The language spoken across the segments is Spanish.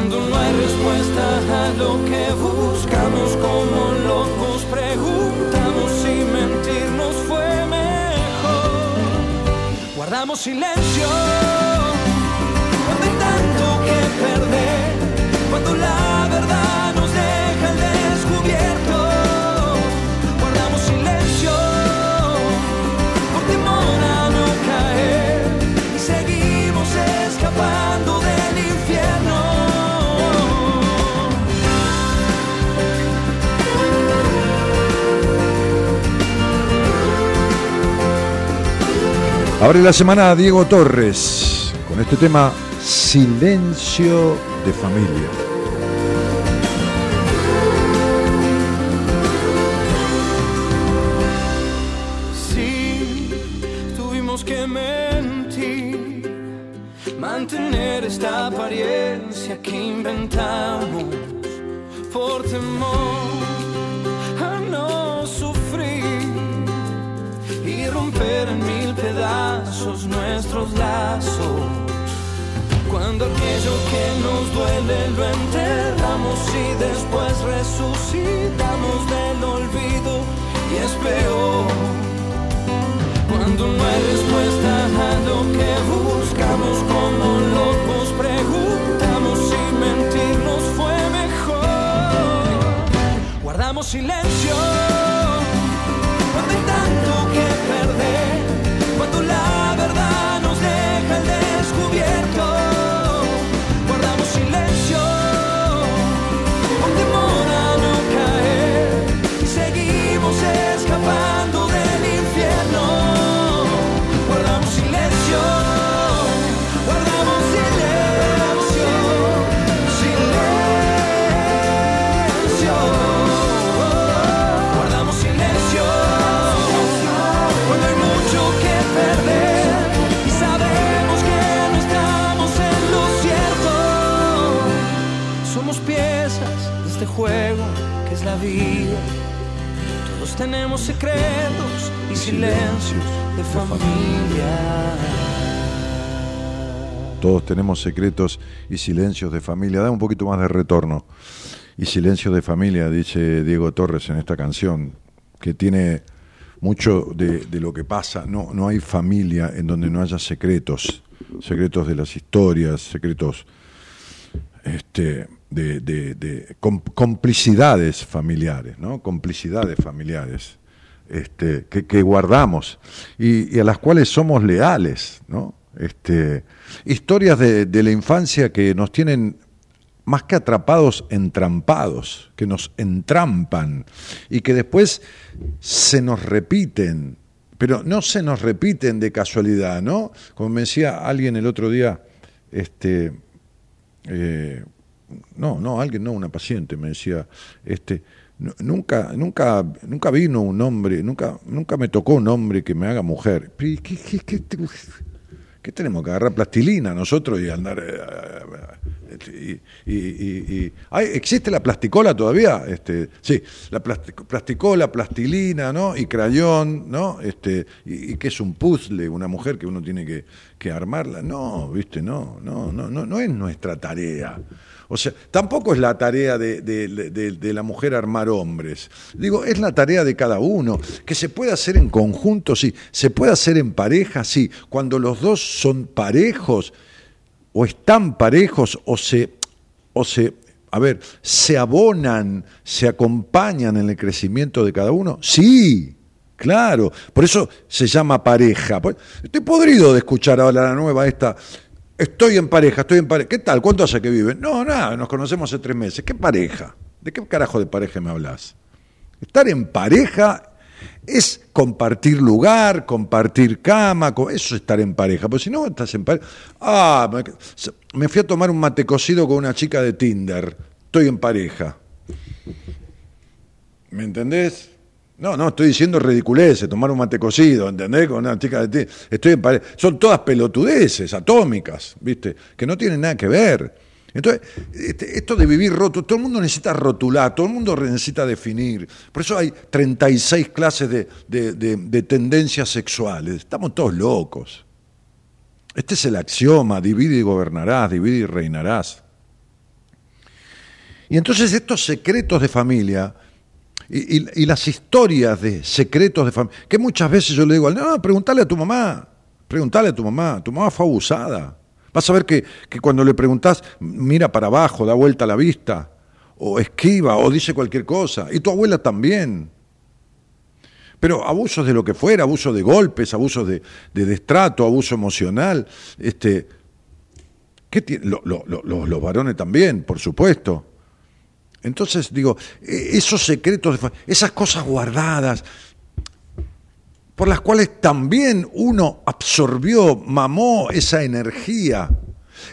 cuando no hay respuesta a lo que buscamos como locos preguntamos si mentirnos fue mejor. Guardamos silencio cuando hay tanto que perder, cuando la verdad nos Abre la semana Diego Torres con este tema Silencio de Familia. Sí, tuvimos que mentir, mantener esta apariencia que inventamos por temor a no sufrir y romper en nuestros lazos. Cuando aquello que nos duele lo enterramos y después resucitamos del olvido y es peor. Cuando no hay respuesta a lo que buscamos como locos preguntamos si mentirnos fue mejor. Guardamos silencio Todos tenemos secretos y silencios de familia. Todos tenemos secretos y silencios de familia. Da un poquito más de retorno. Y silencio de familia, dice Diego Torres en esta canción, que tiene mucho de, de lo que pasa. No, no hay familia en donde no haya secretos, secretos de las historias, secretos este, de, de- de com- complicidades familiares, ¿no? Complicidades familiares este, que, que guardamos y, y a las cuales somos leales, ¿no? Este, historias de, de la infancia que nos tienen más que atrapados, entrampados, que nos entrampan y que después se nos repiten, pero no se nos repiten de casualidad, ¿no? Como me decía alguien el otro día, este, eh, no, no, alguien, no, una paciente me decía, este, nu- nunca, nunca, nunca vino un hombre, nunca, nunca me tocó un hombre que me haga mujer. ¿y qué- qué- qué te- ¿Qué tenemos que agarrar plastilina nosotros y andar... eh, y, y- y- y- ¿Hay- ¿Existe la plasticola todavía? Este, sí, la plasti- plasticola, plastilina, ¿no? Y crayón, ¿no? Este, y, y que es un puzzle, una mujer que uno tiene que, que armarla. No, viste, no, no, no, no, no es nuestra tarea. O sea, tampoco es la tarea de, de- de- la mujer armar hombres. Digo, es la tarea de cada uno. Que se puede hacer en conjunto, sí. Se puede hacer en pareja, sí. Cuando los dos son parejos, o están parejos, o se, o se, a ver, se abonan, se acompañan en el crecimiento de cada uno, sí. Claro, por eso se llama pareja. Pues, Estoy podrido de escuchar ahora la nueva esta. Estoy en pareja, estoy en pareja. ¿Qué tal? ¿Cuánto hace que viven? No, nada, nos conocemos hace tres meses. ¿Qué pareja? ¿De qué carajo de pareja me hablas? Estar en pareja es compartir lugar, compartir cama, eso es estar en pareja. Porque si no estás en pareja. Ah, me fui a tomar un mate cocido con una chica de Tinder. Estoy en pareja. ¿Me entendés? No, no, estoy diciendo ridiculeces, tomar un mate cocido, ¿entendés? Con una chica de Tinder. Estoy en pareja. Son todas pelotudeces, atómicas, ¿viste? Que no tienen nada que ver. Entonces, este, esto de vivir roto, todo el mundo necesita rotular, todo el mundo necesita definir. Por eso hay 36 clases de, de- de- de tendencias sexuales. Estamos todos locos. Este es el axioma, divide y gobernarás, divide y reinarás. Y entonces estos secretos de familia y, las historias de secretos de familia, que muchas veces yo le digo, no, pregúntale a tu mamá, pregúntale a tu mamá, tu mamá fue abusada. Vas a ver que, que cuando le preguntás, mira para abajo, da vuelta la vista, o esquiva, o dice cualquier cosa, y tu abuela también. Pero abusos de lo que fuera, abusos de golpes, abusos de, de destrato, abuso emocional, este, ¿qué tiene? Lo- lo- lo- lo- los varones también, por supuesto. Entonces, digo, e- esos secretos, esas cosas guardadas, por las cuales también uno absorbió, mamó esa energía,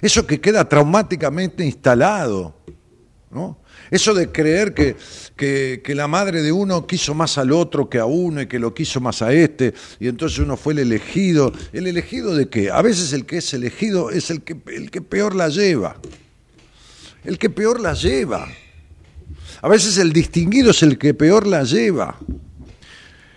eso que queda traumáticamente instalado, ¿no? Eso de creer que, que, que la madre de uno quiso más al otro que a uno y que lo quiso más a este, y entonces uno fue el elegido. ¿El elegido de qué? A veces el que es elegido es el que, el que peor la lleva. El que peor la lleva. A veces el distinguido es el que peor la lleva.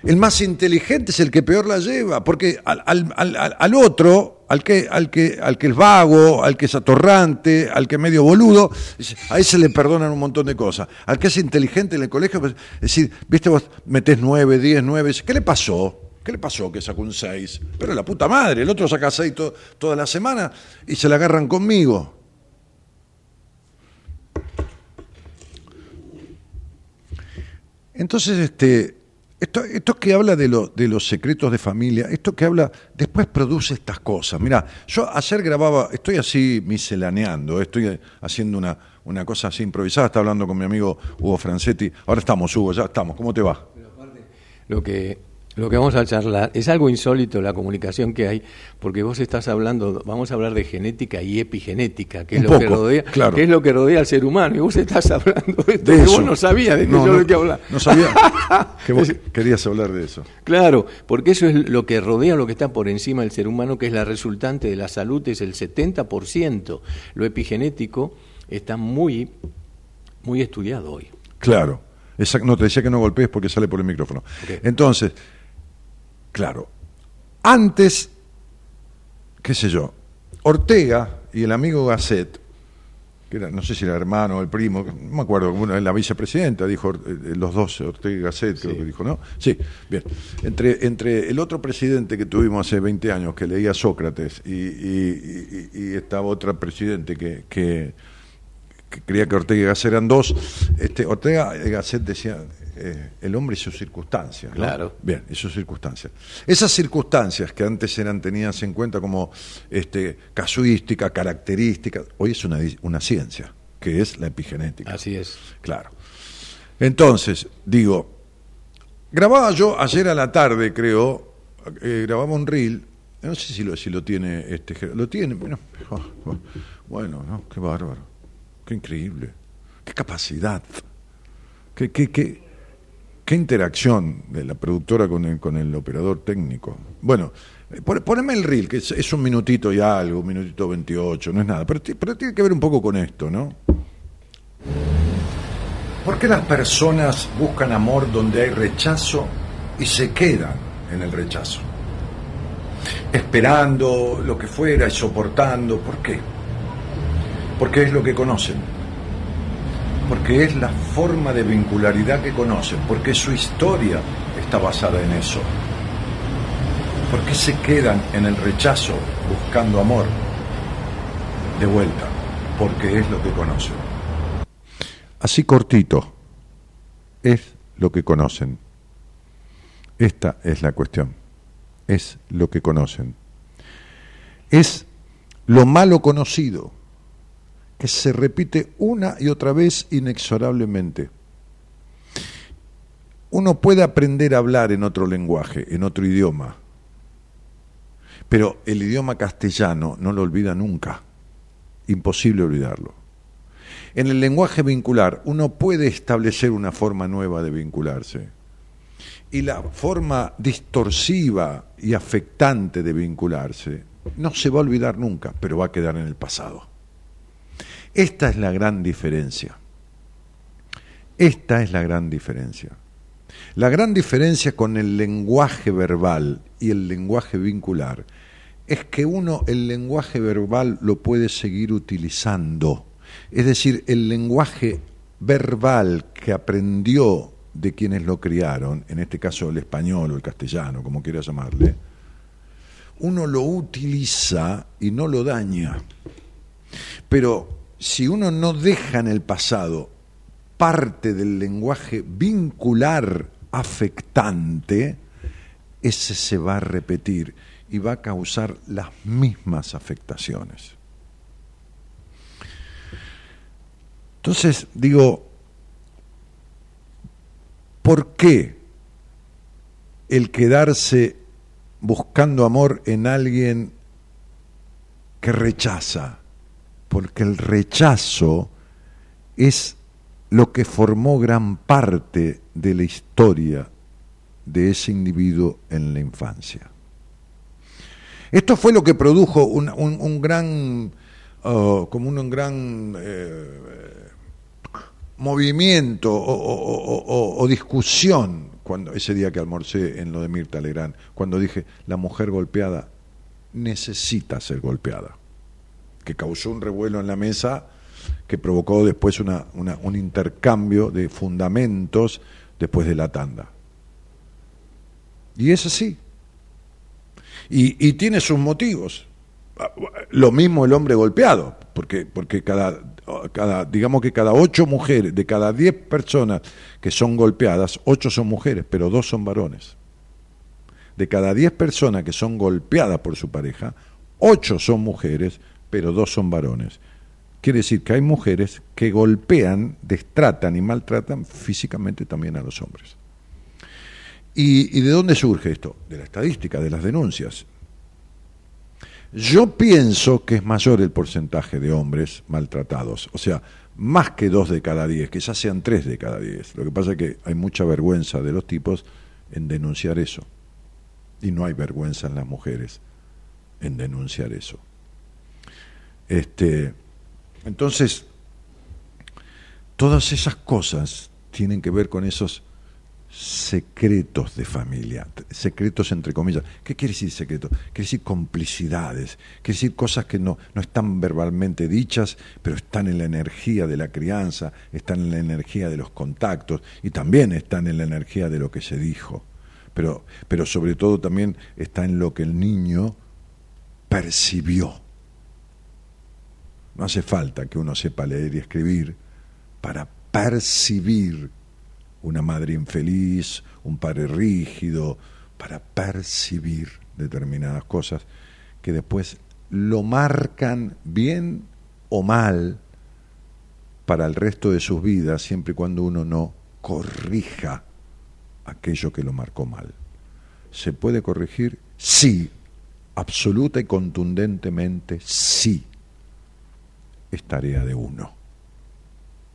El más inteligente es el que peor la lleva, porque al, al- al- al- otro, al que, al, que, al que es vago, al que es atorrante, al que es medio boludo, a ese le perdonan un montón de cosas. Al que es inteligente en el colegio, pues, es decir, viste vos metés nueve, diez, nueve, ¿qué le pasó? ¿Qué le pasó que sacó un seis? Pero la puta madre, el otro saca seis to- toda la semana y se la agarran conmigo. Entonces, este, esto, esto que habla de, lo- de los secretos de familia, esto que habla, después produce estas cosas. Mira, yo ayer grababa, estoy así miscelaneando, estoy haciendo una, una cosa así improvisada, estaba hablando con mi amigo Hugo Francetti. Ahora estamos, Hugo, ya estamos. ¿Cómo te va? Lo que, lo que vamos a charlar es algo insólito la comunicación que hay, porque vos estás hablando, vamos a hablar de genética y epigenética, que es, lo, que rodea, claro. que es lo que rodea al ser humano, y vos estás hablando de esto De que eso. vos no sabías de que No, yo no, de qué hablar. No sabía que vos querías hablar de eso. Claro, porque eso es lo que rodea lo que está por encima del ser humano, que es la resultante de la salud, es el 70%. Lo epigenético está muy, muy estudiado hoy. Claro. Exacto. No, te decía que no golpees porque sale por el micrófono. Entonces, claro, antes, qué sé yo, Ortega y el amigo Gasset, que era, no sé si era hermano o el primo, no me acuerdo, una- la vicepresidenta dijo, eh, los dos, Ortega y Gasset, creo Sí. que dijo, ¿no? Sí, bien. Entre, entre el otro presidente que tuvimos hace 20 años, que leía Sócrates, y, y, y- y esta otra presidente que, que, que creía que Ortega y Gasset eran dos, este, Ortega y Gasset decía, eh, el hombre y sus circunstancias. ¿no? Claro. Bien, y sus circunstancias. Esas circunstancias que antes eran tenidas en cuenta como este, casuística, característica, hoy es una, una ciencia, que es la epigenética. Así es. Claro. Entonces, digo, grababa yo ayer a la tarde, creo, eh, grababa un reel, no sé si lo, si lo tiene este, lo tiene, bueno, bueno, ¿no? qué bárbaro, qué increíble, qué capacidad, qué, qué, qué, interacción de la productora con el, con el operador técnico. Bueno, Eh, pon- Poneme el reel, que es, un minutito y algo, un minutito 28, no es nada, pero tiene que ver un poco con esto, ¿no? ¿Por qué las personas buscan amor donde hay rechazo y se quedan en el rechazo? Esperando lo que fuera y soportando. ¿Por qué? Porque es lo que conocen. Porque es la forma de vincularidad que conocen. Porque su historia está basada en eso. ¿Por qué se quedan en el rechazo buscando amor? De vuelta, porque es lo que conocen. Así cortito, es lo que conocen. Esta es la cuestión, es lo que conocen. Es lo malo conocido, que se repite una y otra vez inexorablemente. Uno puede aprender a hablar en otro lenguaje, en otro idioma, pero el idioma castellano no lo olvida nunca. Imposible olvidarlo. En el lenguaje vincular uno puede establecer una forma nueva de vincularse. Y la forma distorsiva y afectante de vincularse no se va a olvidar nunca, pero va a quedar en el pasado. Esta es la gran diferencia. Esta es la gran diferencia. La gran diferencia con el lenguaje verbal y el lenguaje vincular es que uno el lenguaje verbal lo puede seguir utilizando. Es decir, el lenguaje verbal que aprendió de quienes lo criaron, en este caso el español o el castellano, como quiera llamarle, uno lo utiliza y no lo daña. Pero si uno no deja en el pasado parte del lenguaje vincular afectante, ese se va a repetir y va a causar las mismas afectaciones. Entonces, digo, ¿por qué el quedarse buscando amor en alguien que rechaza? Porque el rechazo es lo que formó gran parte de la historia de ese individuo en la infancia. Esto fue lo que produjo un, gran, uh, como un, gran eh, movimiento o, o, discusión cuando ese día que almorcé en lo de Mirta Legrand, cuando dije la mujer golpeada necesita ser golpeada, que causó un revuelo en la mesa que provocó después una, un intercambio de fundamentos después de la tanda. Y es así. Y, y, tiene sus motivos. Lo mismo el hombre golpeado, porque, porque cada, cada, digamos que cada ocho mujeres, de cada diez personas que son golpeadas, ocho son mujeres, pero dos son varones. De cada diez personas que son golpeadas por su pareja, ocho son mujeres, pero dos son varones. Quiere decir que hay mujeres que golpean, destratan y maltratan físicamente también a los hombres. ¿Y, ¿Y, de dónde surge esto? De la estadística, de las denuncias. Yo pienso que es mayor el porcentaje de hombres maltratados, o sea, más que dos de cada diez, quizás sean tres de cada diez. Lo que pasa es que hay mucha vergüenza de los tipos en denunciar eso. Y no hay vergüenza en las mujeres en denunciar eso. Este, entonces, todas esas cosas tienen que ver con esos secretos de familia, secretos entre comillas. ¿Qué quiere decir secreto? Quiere decir complicidades, quiere decir cosas que no, no están verbalmente dichas, pero están en la energía de la crianza, están en la energía de los contactos y también están en la energía de lo que se dijo. Pero, pero sobre todo también está en lo que el niño percibió. No hace falta que uno sepa leer y escribir para percibir una madre infeliz, un padre rígido, para percibir determinadas cosas que después lo marcan bien o mal para el resto de sus vidas, siempre y cuando uno no corrija aquello que lo marcó mal. ¿Se puede corregir? Sí, absoluta y contundentemente sí. Es tarea de uno.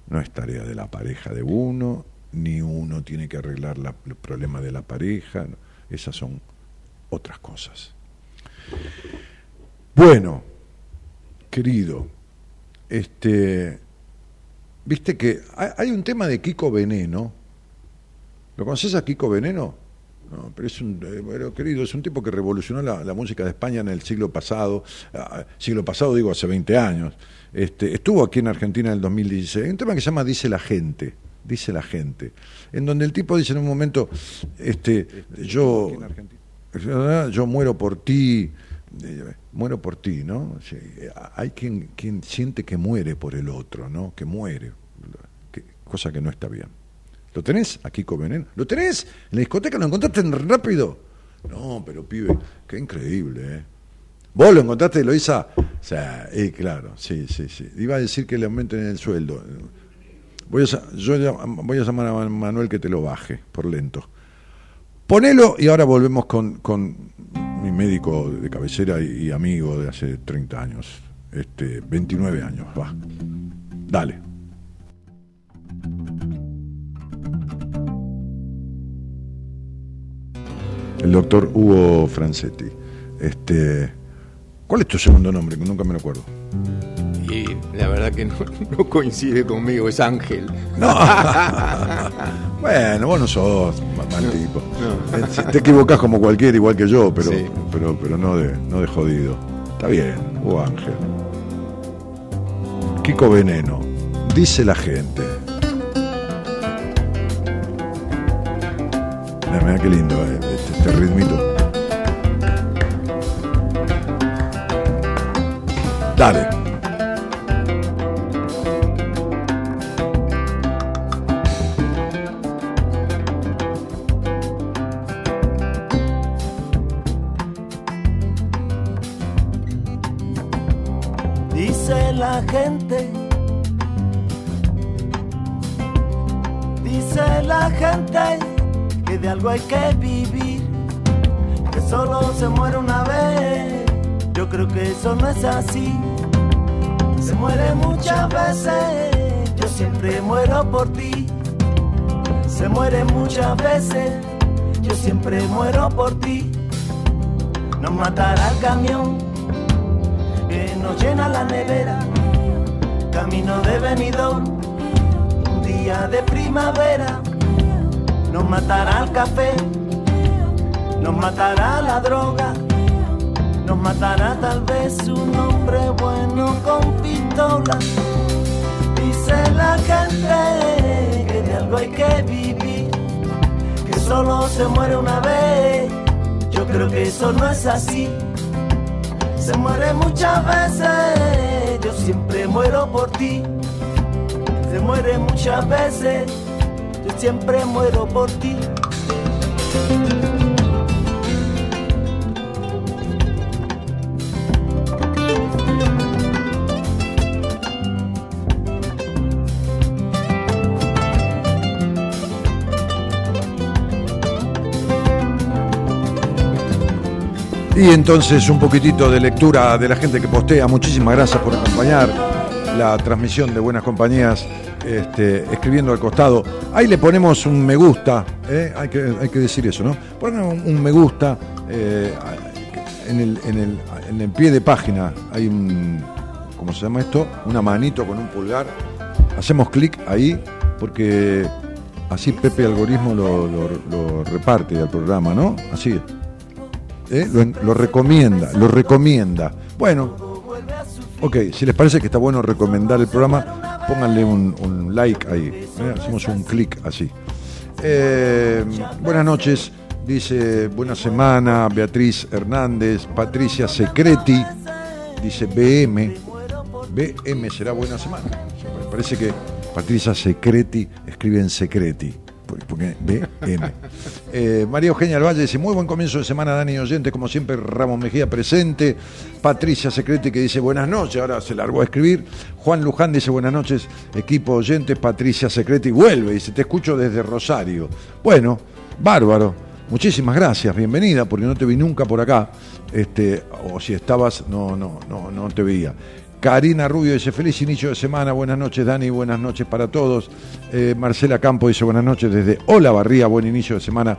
No es tarea de la pareja de uno, ni uno tiene que arreglar la, el problema de la pareja, esas son otras cosas. Bueno, querido, este, viste que hay, hay un tema de Kiko Veneno. ¿Lo conoces a Kiko Veneno? No, pero es un, eh, bueno, querido, es un tipo que revolucionó la, la música de España en el siglo pasado, ah, siglo pasado digo hace 20 años. Este, estuvo aquí en Argentina en el 2016. Hay un tema que se llama Dice la gente, dice la gente, en donde el tipo dice en un momento, este, yo, yo muero por ti, eh, muero por ti, ¿no? Sí, hay quien, quien siente que muere por el otro, ¿no? Que muere, que- cosa que no está bien. ¿Lo tenés aquí con Veneno? ¿Lo tenés? ¿En la discoteca lo encontraste rápido? No, pero pibe, qué increíble, ¿eh? ¿Vos lo encontraste, Eloisa? O sea, eh, claro, sí, sí, sí. Iba a decir que le aumenten el sueldo. Voy a, yo voy a llamar a Manuel que te lo baje, por lento. Ponelo y ahora volvemos con, con mi médico de cabecera y, y amigo de hace 30 años, este, 29 años, va. Dale. El doctor Hugo Francetti. Este, ¿Cuál es tu segundo nombre? Que nunca me lo acuerdo. Y la verdad que no, no coincide conmigo, es Ángel. Bueno, vos no sos ma- mal tipo. Eh, Te equivocás como cualquiera, igual que yo, pero, Sí. pero, pero no, de, no de jodido. Está bien, Hugo Ángel. Kiko Veneno. Dice la gente. Mira, mira qué lindo eh, este. Dale. Dice la gente, dice la gente que de algo hay que vivir, solo se muere una vez. Yo creo que eso no es así. Se muere muchas veces, yo siempre muero por ti. Se muere muchas veces, yo siempre muero por ti. Nos matará el camión que nos llena la nevera, camino de venidor, un día de primavera, nos matará el café, nos matará la droga, nos matará tal vez un hombre bueno con pistola. Dice la gente que de algo hay que vivir, que solo se muere una vez. Yo creo que eso no es así. Se muere muchas veces, yo siempre muero por ti. Se muere muchas veces, yo siempre muero por ti. Y entonces un poquitito de lectura de la gente que postea. Muchísimas gracias por acompañar la transmisión de Buenas Compañías, este, escribiendo al costado. Ahí le ponemos un me gusta, ¿eh? hay, que, hay que decir eso, ¿no? Ponen un, me gusta eh, en, el, en, el, en el pie de página. Hay un, ¿cómo se llama esto? Una manito con un pulgar. Hacemos clic ahí porque así Pepe Algoritmo lo, lo- lo reparte al programa, ¿no? Así. ¿Eh? lo, recomienda, lo recomienda. Bueno, ok, si les parece que está bueno recomendar el programa, pónganle un, like ahí. ¿eh? Hacemos un clic así. Eh, buenas noches, dice buena semana Beatriz Hernández, Patricia Secreti, dice BM. BM será buena semana. Parece que Patricia Secreti escribe en Secreti. Eh, María Eugenia del Valle dice: Muy buen comienzo de semana, Dani y oyente. Como siempre, Ramos Mejía presente. Patricia Secreti que dice: Buenas noches. Ahora se largó a escribir. Juan Luján dice: Buenas noches, equipo oyente. Patricia Secreti vuelve. Dice: Te escucho desde Rosario. Bueno, bárbaro. Muchísimas gracias, bienvenida, porque no te vi nunca por acá. Este, o si estabas, no, no, no, no te veía. Karina Rubio dice, feliz inicio de semana, buenas noches Dani, buenas noches para todos. Eh, Marcela Campo dice, buenas noches desde Hola Barría, buen inicio de semana.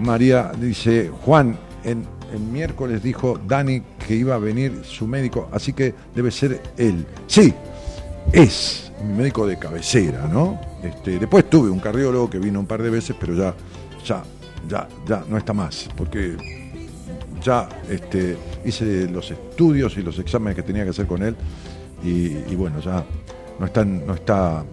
María dice, Juan, en, en miércoles dijo Dani que iba a venir su médico, así que debe ser él. Sí, es mi médico de cabecera, ¿no? Este, después tuve un cardiólogo que vino un par de veces, pero ya, ya, ya, ya no está más, porque ya este, hice los estudios y los exámenes que tenía que hacer con él y, bueno, ya no está, no está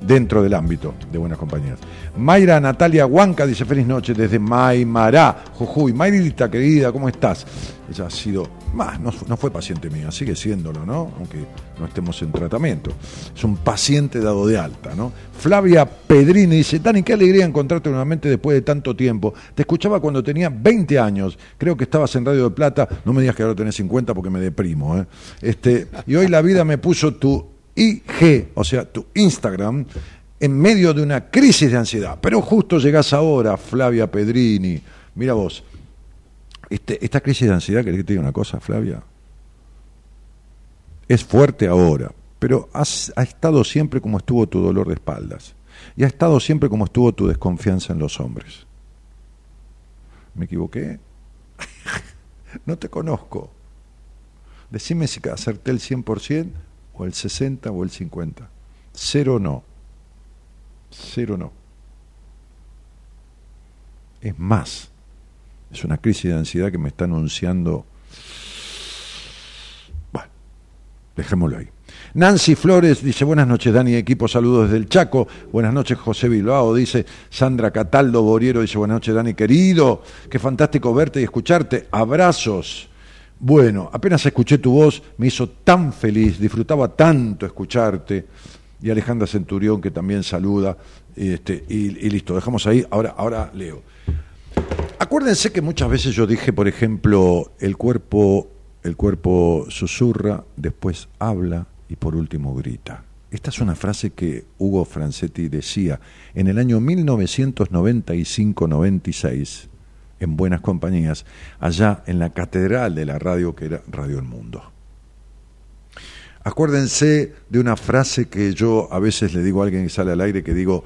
dentro del ámbito de buenas compañías. Mayra Natalia Huanca dice feliz noche desde Maimará, Jujuy. Mayrita querida, ¿cómo estás? Ella ha sido, no, fue paciente mía, sigue siéndolo, ¿no? Aunque no estemos en tratamiento. Es un paciente dado de alta, ¿no? Flavia Pedrini dice, Dani, qué alegría encontrarte nuevamente después de tanto tiempo. Te escuchaba cuando tenía 20 años, creo que estabas en Radio de Plata, no me digas que ahora tenés 50 porque me deprimo, ¿eh? Este, y hoy la vida me puso tu IG, o sea, tu Instagram, en medio de una crisis de ansiedad. Pero justo llegás ahora, Flavia Pedrini. Mira vos, este, esta crisis de ansiedad, ¿querés que te diga una cosa, Flavia? Es fuerte ahora, pero ha estado siempre como estuvo tu dolor de espaldas. Y ha estado siempre como estuvo tu desconfianza en los hombres. ¿Me equivoqué? no te conozco. Decime si acerté el 100% o el 60 o el 50. Cero no. Cero no. Es más, es una crisis de ansiedad que me está anunciando. Bueno, dejémoslo ahí. Nancy Flores dice, buenas noches Dani, equipo, saludos desde el Chaco. Buenas noches José Bilbao, dice Sandra Cataldo Boriero, dice, buenas noches Dani, querido. Qué fantástico verte y escucharte. Abrazos. Bueno, apenas escuché tu voz, me hizo tan feliz, disfrutaba tanto escucharte. Y Alejandra Centurión, que también saluda. Y, este, y, y listo, dejamos ahí. Ahora, ahora leo. Acuérdense que muchas veces yo dije, por ejemplo, el cuerpo, el cuerpo susurra, después habla y por último grita. Esta es una frase que Hugo Francetti decía en el año 1995-96 en Buenas Compañías, allá en la catedral de la radio que era Radio El Mundo. Acuérdense de una frase que yo a veces le digo a alguien que sale al aire, que digo,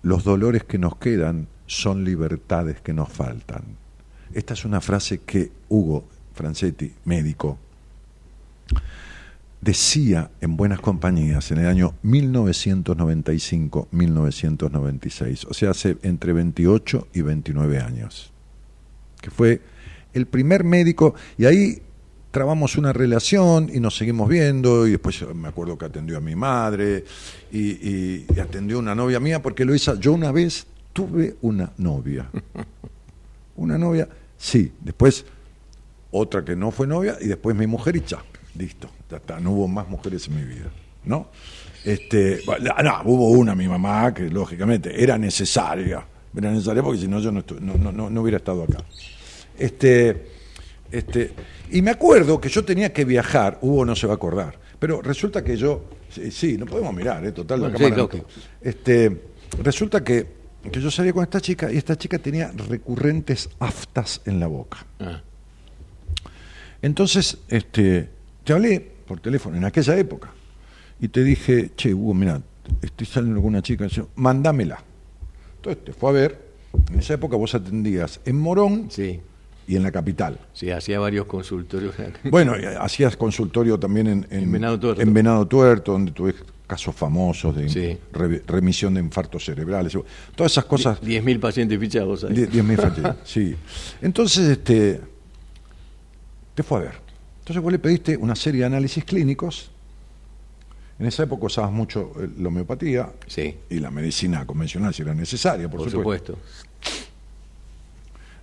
los dolores que nos quedan son libertades que nos faltan. Esta es una frase que Hugo Francetti, médico, decía en Buenas Compañías en el año 1995-1996, o sea, hace entre 28 y 29 años, que fue el primer médico, y ahí trabamos una relación y nos seguimos viendo, y después me acuerdo que atendió a mi madre, y, atendió a una novia mía, porque lo hizo, yo una vez tuve una novia, una novia, sí, después otra que no fue novia, y después mi mujer y ya, listo, ya está, no hubo más mujeres en mi vida, ¿no? Este, no, hubo una, mi mamá, que lógicamente era necesaria, era necesaria porque si no yo no, no, no, no- no hubiera estado acá. Este, este, y me acuerdo que yo tenía que viajar, Hugo no se va a acordar, pero resulta que yo, sí, sí, no podemos mirar, ¿eh? total, la sí, cámara no- lógico. este, resulta que, que yo salía con esta chica y esta chica tenía recurrentes aftas en la boca. Ah, Entonces, este, te hablé por teléfono en aquella época y te dije, che, Hugo, mira, estoy saliendo con una chica, yo, mándamela. Entonces te fue a ver, en esa época vos atendías en Morón sí, y en la capital. sí, hacía varios consultorios. Bueno, y hacías consultorio también en, En Venado Tuerto. en Venado Tuerto, donde tuve casos famosos de Sí. re- remisión de infartos cerebrales, todas esas cosas. 10.000 pacientes fichados ahí. Die- 10.000 infantiles, sí. Entonces, este, te fue a ver. Entonces vos le pediste una serie de análisis clínicos. En esa época usabas mucho eh, la homeopatía Sí, y la medicina convencional si era necesaria, por, por, supuesto. supuesto.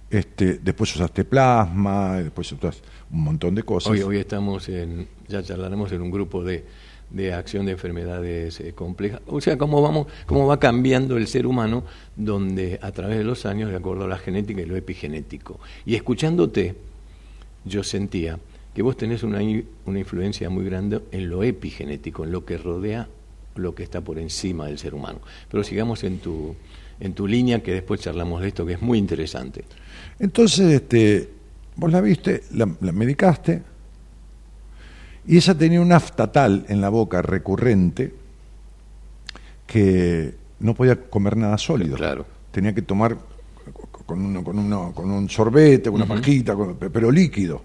Este, después usaste plasma, después usaste un montón de cosas. Hoy, hoy estamos en, ya charlaremos en un grupo de, de acción de enfermedades eh, complejas. O sea, cómo, vamos, cómo va cambiando el ser humano, donde a través de los años, de acuerdo a la genética y lo epigenético. Y escuchándote, yo sentía que vos tenés una, una influencia muy grande en lo epigenético, en lo que rodea lo que está por encima del ser humano. Pero sigamos en tu, en tu línea, que después charlamos de esto, que es muy interesante. Entonces, este, vos la viste, la medicaste, y ella tenía un afta tal en la boca recurrente que no podía comer nada sólido. Claro. Tenía que tomar con, uno, con, uno, con un sorbete, con una pajita, con- pero líquido.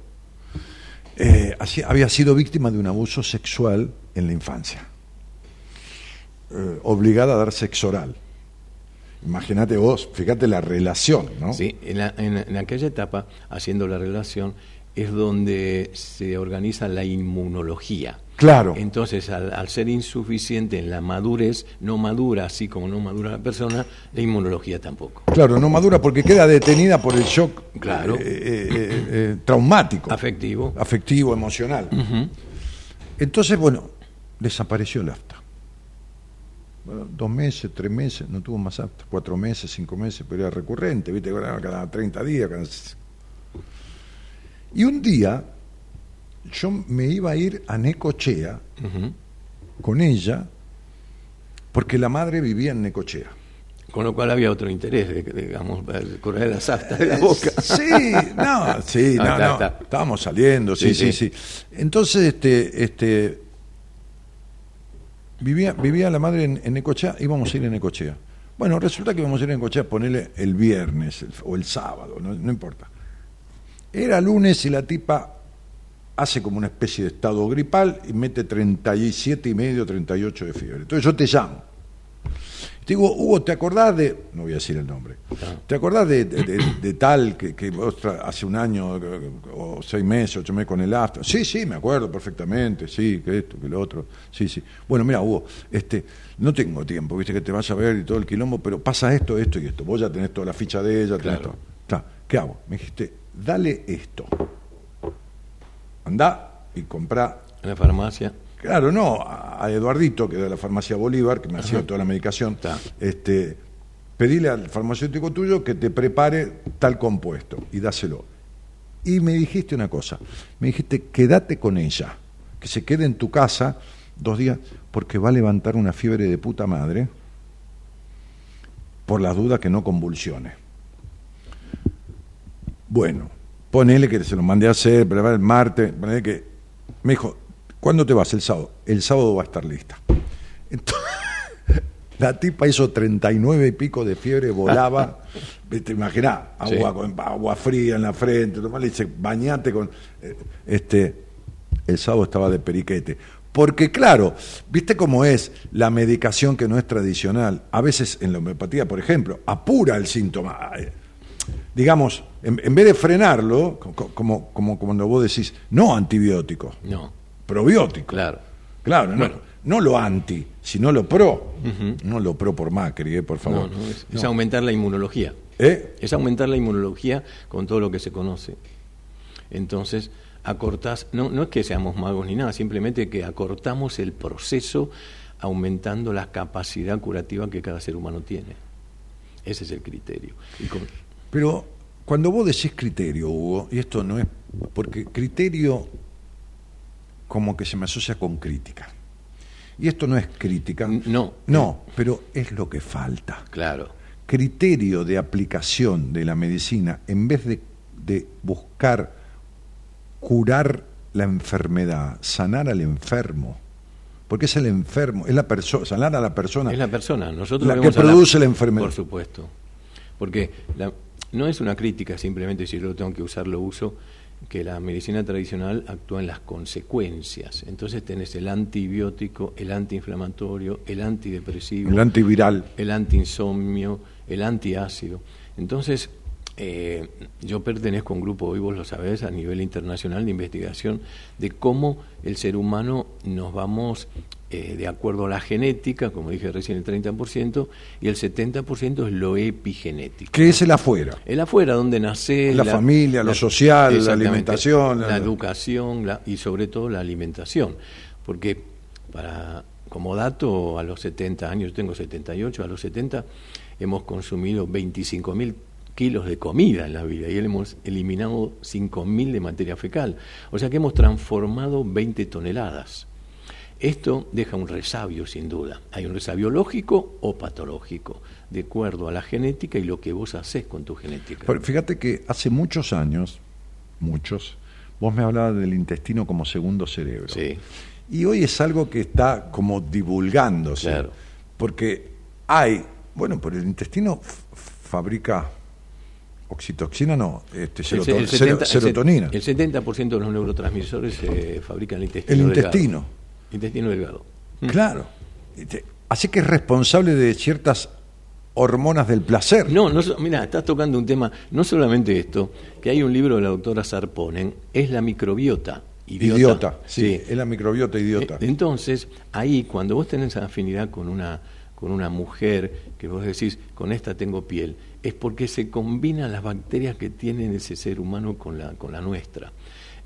eh, así- había sido víctima de un abuso sexual en la infancia. Eh, obligada a dar sexo oral. Imagínate vos, fíjate la relación, ¿no? Sí, en, la- en- en aquella etapa, haciendo la relación, es donde se organiza la inmunología. Claro. Entonces, al, al ser insuficiente en la madurez, no madura, así como no madura la persona, la inmunología tampoco. Claro, no madura porque queda detenida por el shock Claro. eh, eh, eh, traumático, Afectivo. afectivo, emocional. Entonces, bueno, desapareció el afta. Bueno, dos meses, tres meses, no tuvo más afta. Cuatro meses, cinco meses, pero era recurrente, ¿viste? Cada, cada 30 días. cada- Y un día, yo me iba a ir a Necochea con ella, porque la madre vivía en Necochea. Con lo cual había otro interés, digamos, el correr las aftas de la boca. Sí, no, sí, No, no, está, no. está. Estábamos saliendo, sí, sí, Sí, sí. Entonces, este, este, vivía, vivía la madre en, en Necochea, íbamos a ir en Necochea. Bueno, resulta que íbamos a ir en Necochea, ponerle el viernes el- o el sábado, no, no importa. Era lunes y la tipa hace como una especie de estado gripal y mete 37 y medio, 38 de fiebre. Entonces yo te llamo. Te digo, Hugo, ¿te acordás de.? No voy a decir el nombre. ¿Te acordás de, de- de- de tal que, que vos hace un año o seis meses, ocho meses con el after? Sí, sí, me acuerdo perfectamente. Sí, que esto, que lo otro. Sí, sí. Bueno, mira, Hugo, este, no tengo tiempo, viste que te vas a ver y todo el quilombo, pero pasa esto, esto y esto. Vos ya tenés toda la ficha de ella, tenés Claro. todo. ¿Qué hago? Me dijiste, dale esto. Andá y comprá En la farmacia. Claro, no, a Eduardito, que de la farmacia Bolívar, que me hacía toda la medicación, este, pedile al farmacéutico tuyo que te prepare tal compuesto y dáselo. Y me dijiste una cosa, me dijiste, quédate con ella, que se quede en tu casa dos días, porque va a levantar una fiebre de puta madre, por las dudas que no convulsione. Bueno, ponele que se lo mandé a hacer, pero el martes, ponele que me dijo, ¿cuándo te vas? El sábado. El sábado va a estar lista. Entonces, la tipa hizo 39 y pico de fiebre, volaba, te imaginás, agua, Sí. con, agua fría en la frente, tomá, le dice, bañate con... eh, Este, el sábado estaba de periquete. Porque claro, viste cómo es la medicación que no es tradicional. A veces en la homeopatía, por ejemplo, apura el síntoma. Digamos, en, en vez de frenarlo, co- co- como, como cuando vos decís, no antibiótico, No, probiótico. claro. Claro, no, Bueno. no lo anti, sino lo pro. No lo pro por Macri, eh, por No, favor. no, es, es aumentar la inmunología. ¿Eh? Es aumentar la inmunología con todo lo que se conoce. Entonces, acortás, no, no es que seamos magos ni nada, simplemente que acortamos el proceso aumentando la capacidad curativa que cada ser humano tiene. Ese es el criterio. Y con- Pero cuando vos decís criterio, Hugo, y esto no es. Porque criterio como que se me asocia con crítica. Y esto no es crítica. No. No, pero es lo que falta. claro, Criterio de aplicación de la medicina, en vez de, de buscar curar la enfermedad, sanar al enfermo. Porque es el enfermo, es la persona, sanar a la persona. es la persona. Nosotros La que produce la enfermedad. Por supuesto. Porque la- no es una crítica simplemente si yo tengo que usar, lo uso, que la medicina tradicional actúa en las consecuencias. Entonces tenés el antibiótico, el antiinflamatorio, el antidepresivo, el antiviral. el antiinsomnio, el antiácido. Entonces, eh, yo pertenezco a un grupo, hoy vos lo sabés, a nivel internacional de investigación de cómo el ser humano nos vamos, eh, de acuerdo a la genética, como dije recién, el 30%, y el 70% es lo epigenético. que es el afuera. El afuera, donde nace La familia, lo social, la alimentación, la, la- educación la- y sobre todo la alimentación. Porque, para como dato, a los 70 años, yo tengo 78, a los 70 hemos consumido 25 mil kilos de comida en la vida y hemos eliminado 5 mil de materia fecal. O sea que hemos transformado 20 toneladas. Esto deja un resabio, sin duda. Hay un resabio lógico o patológico, de acuerdo a la genética y lo que vos haces con tu genética. Pero fíjate que hace muchos años, muchos, vos me hablabas del intestino como segundo cerebro. Sí. Y hoy es algo que está como divulgándose. Oxitoxina no, este, El, seroto- el sero- 70, serotonina. El 70% de los neurotransmisores se fabrican en el intestino El intestino. Intestino delgado. Claro. Este, Así que es responsable de ciertas hormonas del placer. No, no, mira, estás tocando un tema, no solamente esto, que hay un libro de la doctora Sarponen, es la microbiota. Idiota. Idiota, sí, es la microbiota idiota. Eh, Entonces, ahí, cuando vos tenés afinidad con una, con una mujer, que vos decís, con esta tengo piel, es porque se combinan las bacterias que tiene ese ser humano con la, con la nuestra.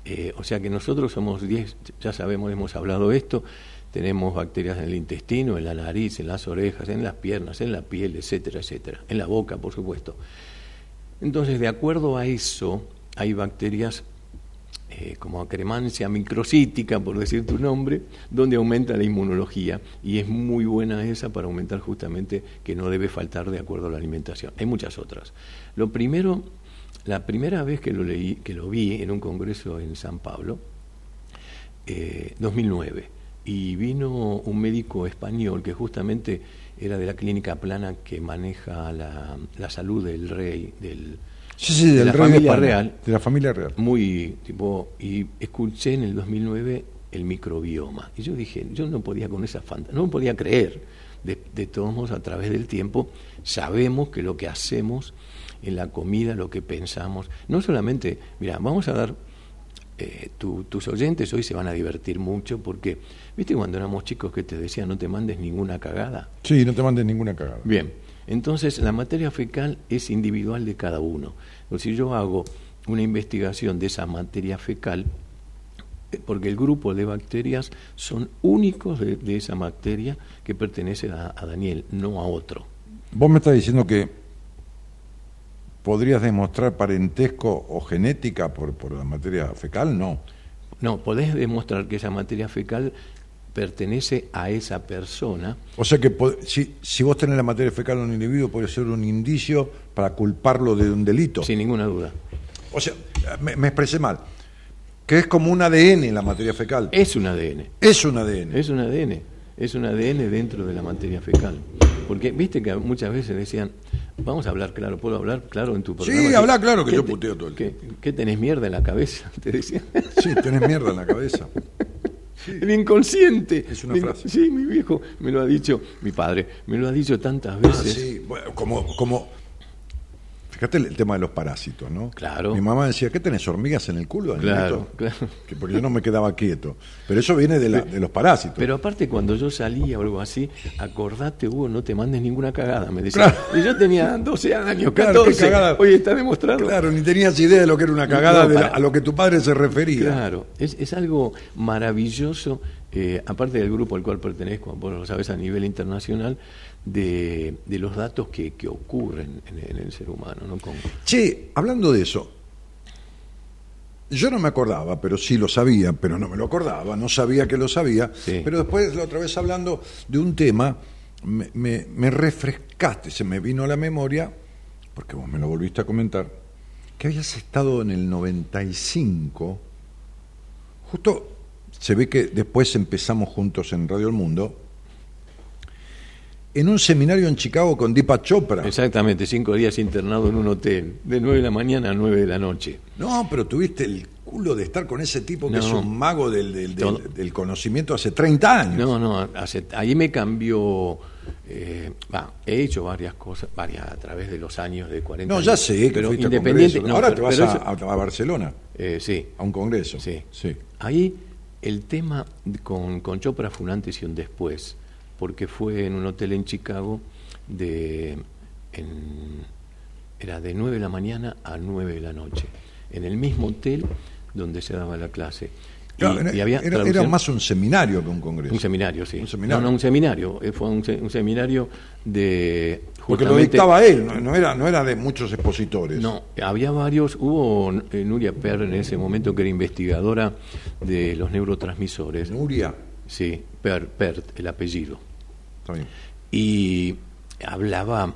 Eh, o sea que nosotros somos 10, ya sabemos, hemos hablado esto, tenemos bacterias en el intestino, en la nariz, en las orejas, en las piernas, en la piel, etcétera, etcétera, en la boca, por supuesto. Entonces, de acuerdo a eso, hay bacterias eh, como acremancia microcítica, por decir tu nombre, donde aumenta la inmunología y es muy buena esa para aumentar justamente que no debe faltar de acuerdo a la alimentación. Hay muchas otras. Lo primero, la primera vez que lo leí, que lo vi en un congreso en San Pablo, eh, 2009, y vino un médico español que justamente era de la clínica plana que maneja la, la salud del rey, del, Sí, sí, de del la rey de familia España, real, De la familia real. muy tipo y escuché en el 2009 el microbioma. Y yo dije yo no podía con esa fantasía no podía creer. De, de todos modos a través del tiempo sabemos que lo que hacemos en la comida lo que pensamos no solamente mira vamos a dar eh, tu- tus oyentes hoy se van a divertir mucho porque viste cuando éramos chicos que te decían no te mandes ninguna cagada Sí, no te mandes ninguna cagada. Bien, entonces la materia fecal es individual de cada uno. O si yo hago una investigación de esa materia fecal, eh, porque el grupo de bacterias son únicos de, de esa bacteria que pertenece a, a Daniel, no a otro. Vos me estás diciendo que podrías demostrar parentesco o genética por, por la materia fecal, no. No, podés demostrar que esa materia fecal pertenece a esa persona. O sea que si, si vos tenés la materia fecal en un individuo puede ser un indicio para culparlo de un delito. Sin ninguna duda. O sea, me, me expresé mal. Que es como un ADN la materia fecal. Es un ADN. Es un ADN. Es un ADN, es un ADN dentro de la materia fecal. Porque viste que muchas veces decían, vamos a hablar claro, ¿puedo hablar claro en tu programa? Sí, ¿Qué- habla claro, que yo te- puteo todo el ¿qué, ¿Qué tenés mierda en la cabeza? Te decían. Sí, tenés mierda en la cabeza. El inconsciente. Es una frase. Sí, mi viejo me lo ha dicho, mi padre, me lo ha dicho tantas Ah, veces. sí, bueno, como, como. Fíjate el, el tema de los parásitos, ¿no? Claro. Mi mamá decía, ¿qué tenés hormigas en el culo? Claro, Danielito?" claro. Que porque yo no me quedaba quieto. Pero eso viene de, la- de los parásitos. Pero aparte cuando yo salía o algo así, acordate, Hugo, no te mandes ninguna cagada, me decía. Claro. Y yo tenía 12 años, Claro, qué 14. cagada. Oye, está demostrado. Claro, ni tenías idea de lo que era una cagada No, de la- a lo que tu padre se refería. Claro, es, es algo maravilloso, eh, aparte del grupo al cual pertenezco, vos lo sabes a nivel internacional, de, de los datos que, que ocurren en, en el ser humano. ¿no? Con- Che, hablando de eso, yo no me acordaba, pero sí lo sabía, pero no me lo acordaba, no sabía que lo sabía, Sí. pero después la otra vez hablando de un tema, me, me- me refrescaste, se me vino a la memoria, porque vos me lo volviste a comentar, que habías estado en el 95, justo se ve que después empezamos juntos en Radio El Mundo, en un seminario en Chicago con Deepak Chopra. Exactamente, cinco días internado en un hotel, de 9 de la mañana a 9 de la noche. No, pero tuviste el culo de estar con ese tipo que No. es un mago del, del- del- del conocimiento hace 30 años. No, no, hace- ahí me cambió. eh, he hecho varias cosas, varias a través de los años de 40 No, ya sé que pero fuiste a independiente. no, Ahora pero- te vas a, eso- a- a Barcelona, eh, sí, a un congreso. Sí. sí. Ahí el tema con, con Chopra fue un antes y un después, porque fue en un hotel en Chicago de en- era de 9 de la mañana a 9 de la noche, en el mismo hotel donde se daba la clase. Y, era, y había era- más un seminario que un congreso. un seminario, sí. Un seminario. No, no, un seminario. eh, Fue un, se- un seminario de. Porque lo dictaba él, no, no era, no era de muchos expositores. No, había varios. Hubo eh, Nuria Per en ese momento que era investigadora de los neurotransmisores. Nuria, Sí, Per, Pert, el apellido. Está bien. Y hablaba.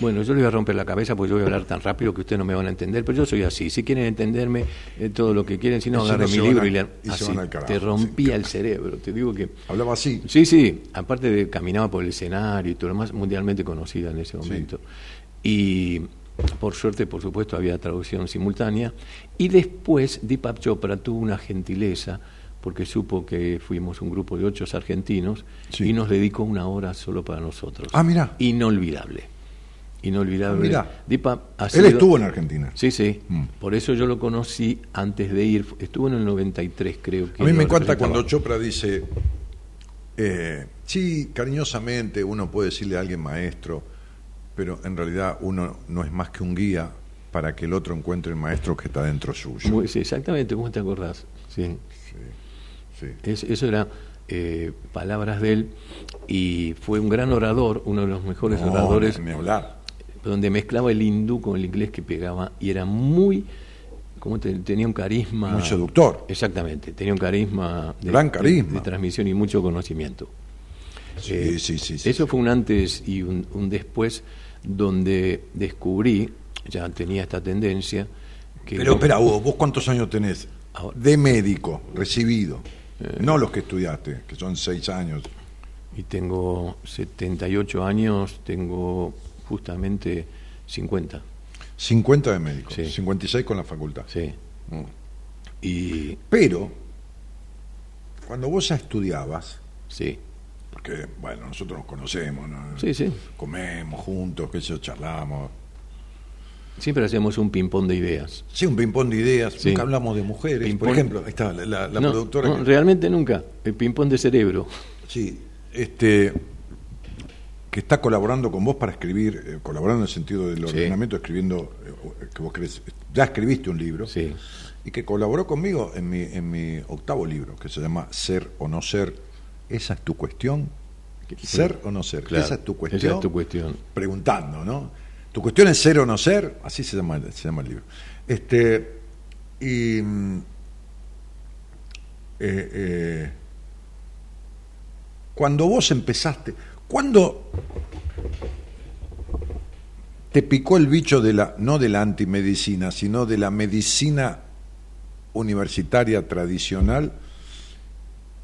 Bueno, yo le voy a romper la cabeza porque yo voy a hablar tan rápido que ustedes no me van a entender, pero yo soy así. Si quieren entenderme, eh, todo lo que quieren, si no, agarren mi libro y lean. Así, carajo, te rompía el cerebro. Te digo que. Hablaba así. Sí, sí, aparte de caminaba por el escenario y todo lo más, mundialmente conocida en ese momento. Y Por suerte, por supuesto, había traducción simultánea. Y después Deepak Chopra tuvo una gentileza porque supo que fuimos un grupo de ocho argentinos Sí. y nos dedicó una hora solo para nosotros. Ah, mirá. Inolvidable. Inolvidable. Ah, mirá. Deepak ha Él estuvo en Argentina. Sí, sí. Mm. Por eso yo lo conocí antes de ir. Estuvo en el 93, creo que. A mí me encanta cuando Chopra dice, eh, sí, cariñosamente uno puede decirle a alguien maestro, pero en realidad uno no es más que un guía para que el otro encuentre el maestro que está dentro suyo. Muy- sí, exactamente, ¿cómo te acordás? Sí. Sí. Es- eso era eh, palabras de él y fue un gran orador, uno de los mejores No, oradores, hablar. donde mezclaba el hindú con el inglés que pegaba y era muy, como tenía un carisma. Muy seductor. Exactamente, tenía un carisma de, Gran de- carisma. de transmisión y mucho conocimiento. Sí, Eh, sí, sí, sí. Eso fue un antes y un, un después donde descubrí, ya tenía esta tendencia, que... Pero espera, Hugo, ¿vos cuántos años tenés Ahora- de médico recibido? Eh. No los que estudiaste, que son seis años. Y tengo 78 años, tengo justamente 50. 50 de médico, Sí. 56 con la facultad. Sí. Mm. Y Pero, cuando vos ya estudiabas, sí, porque, bueno, nosotros nos conocemos, ¿no? sí, sí. comemos juntos, qué sé yo, charlamos. Siempre hacemos un ping-pong de ideas. Sí, un ping-pong de ideas, Sí. nunca hablamos de mujeres. Por ejemplo, ahí está la, la- la No, productora. no, que- realmente nunca. El ping-pong de cerebro. Sí, este, que está colaborando con vos para escribir, eh, colaborando en el sentido del Sí. ordenamiento, escribiendo, eh, que vos querés, ya escribiste un libro, Sí. y que colaboró conmigo en mi, en mi octavo libro, que se llama Ser o no ser, esa es tu cuestión, ser o no ser, Claro, esa es tu esa cuestión, es tu cuestión. preguntando, ¿no? Tu cuestión es ser o no ser, así se llama, se llama el libro. Este, y mm, eh, eh, cuando vos empezaste, cuando te picó el bicho de la, no de la antimedicina, sino de la medicina universitaria tradicional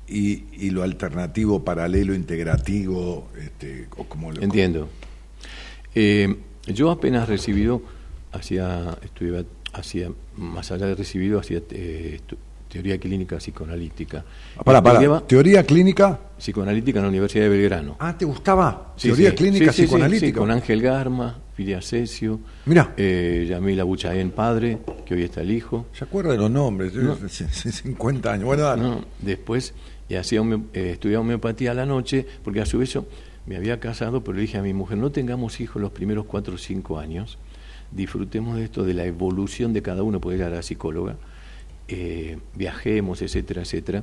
y, y lo alternativo, paralelo, integrativo, este, o como lo Entiendo. Eh, yo apenas recibido, hacía, estudiaba, hacía, más allá de recibido, hacía eh, teoría clínica psicoanalítica. Para, para, Estudiaba teoría clínica. psicoanalítica en la Universidad de Belgrano. Ah, ¿te gustaba? Sí, teoría sí. clínica Sí, psicoanalítica. con Ángel Garma, Fidia Cesio, Mirá. eh, Yamila Buchaén padre, que hoy está el hijo. ¿Se acuerda de los nombres? No. Hace- hace 50 años. Bueno, dale. No, después y hacía home- eh, estudiaba homeopatía a la noche, porque a su vez yo me había casado, pero le dije a mi mujer, no tengamos hijos los primeros cuatro o cinco años, disfrutemos de esto, de la evolución de cada uno, porque ella era psicóloga, eh, viajemos, etcétera, etcétera.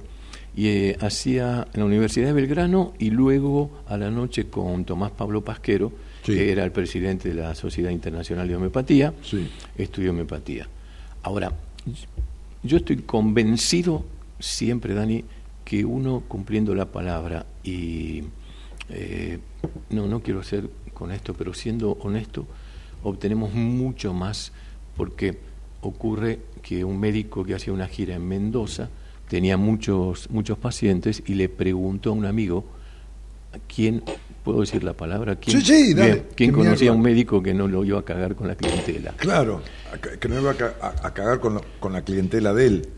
Y eh, hacía en la Universidad de Belgrano y luego a la noche con Tomás Pablo Pasquero, Sí. que era el presidente de la Sociedad Internacional de Homeopatía, Sí. estudió homeopatía. Ahora, yo estoy convencido siempre, Dani, que uno cumpliendo la palabra y eh, no, no quiero ser con esto, pero siendo honesto, obtenemos mucho más porque ocurre que un médico que hacía una gira en Mendoza tenía muchos, muchos pacientes y le preguntó a un amigo ¿a quién, puedo decir la palabra? ¿Quién, Sí, sí, dale. Bien, ¿quién ¿Qué conocía a un médico que no lo iba a cagar con la clientela? Claro, que no iba a, ca- a- a cagar con, lo- con la clientela de él.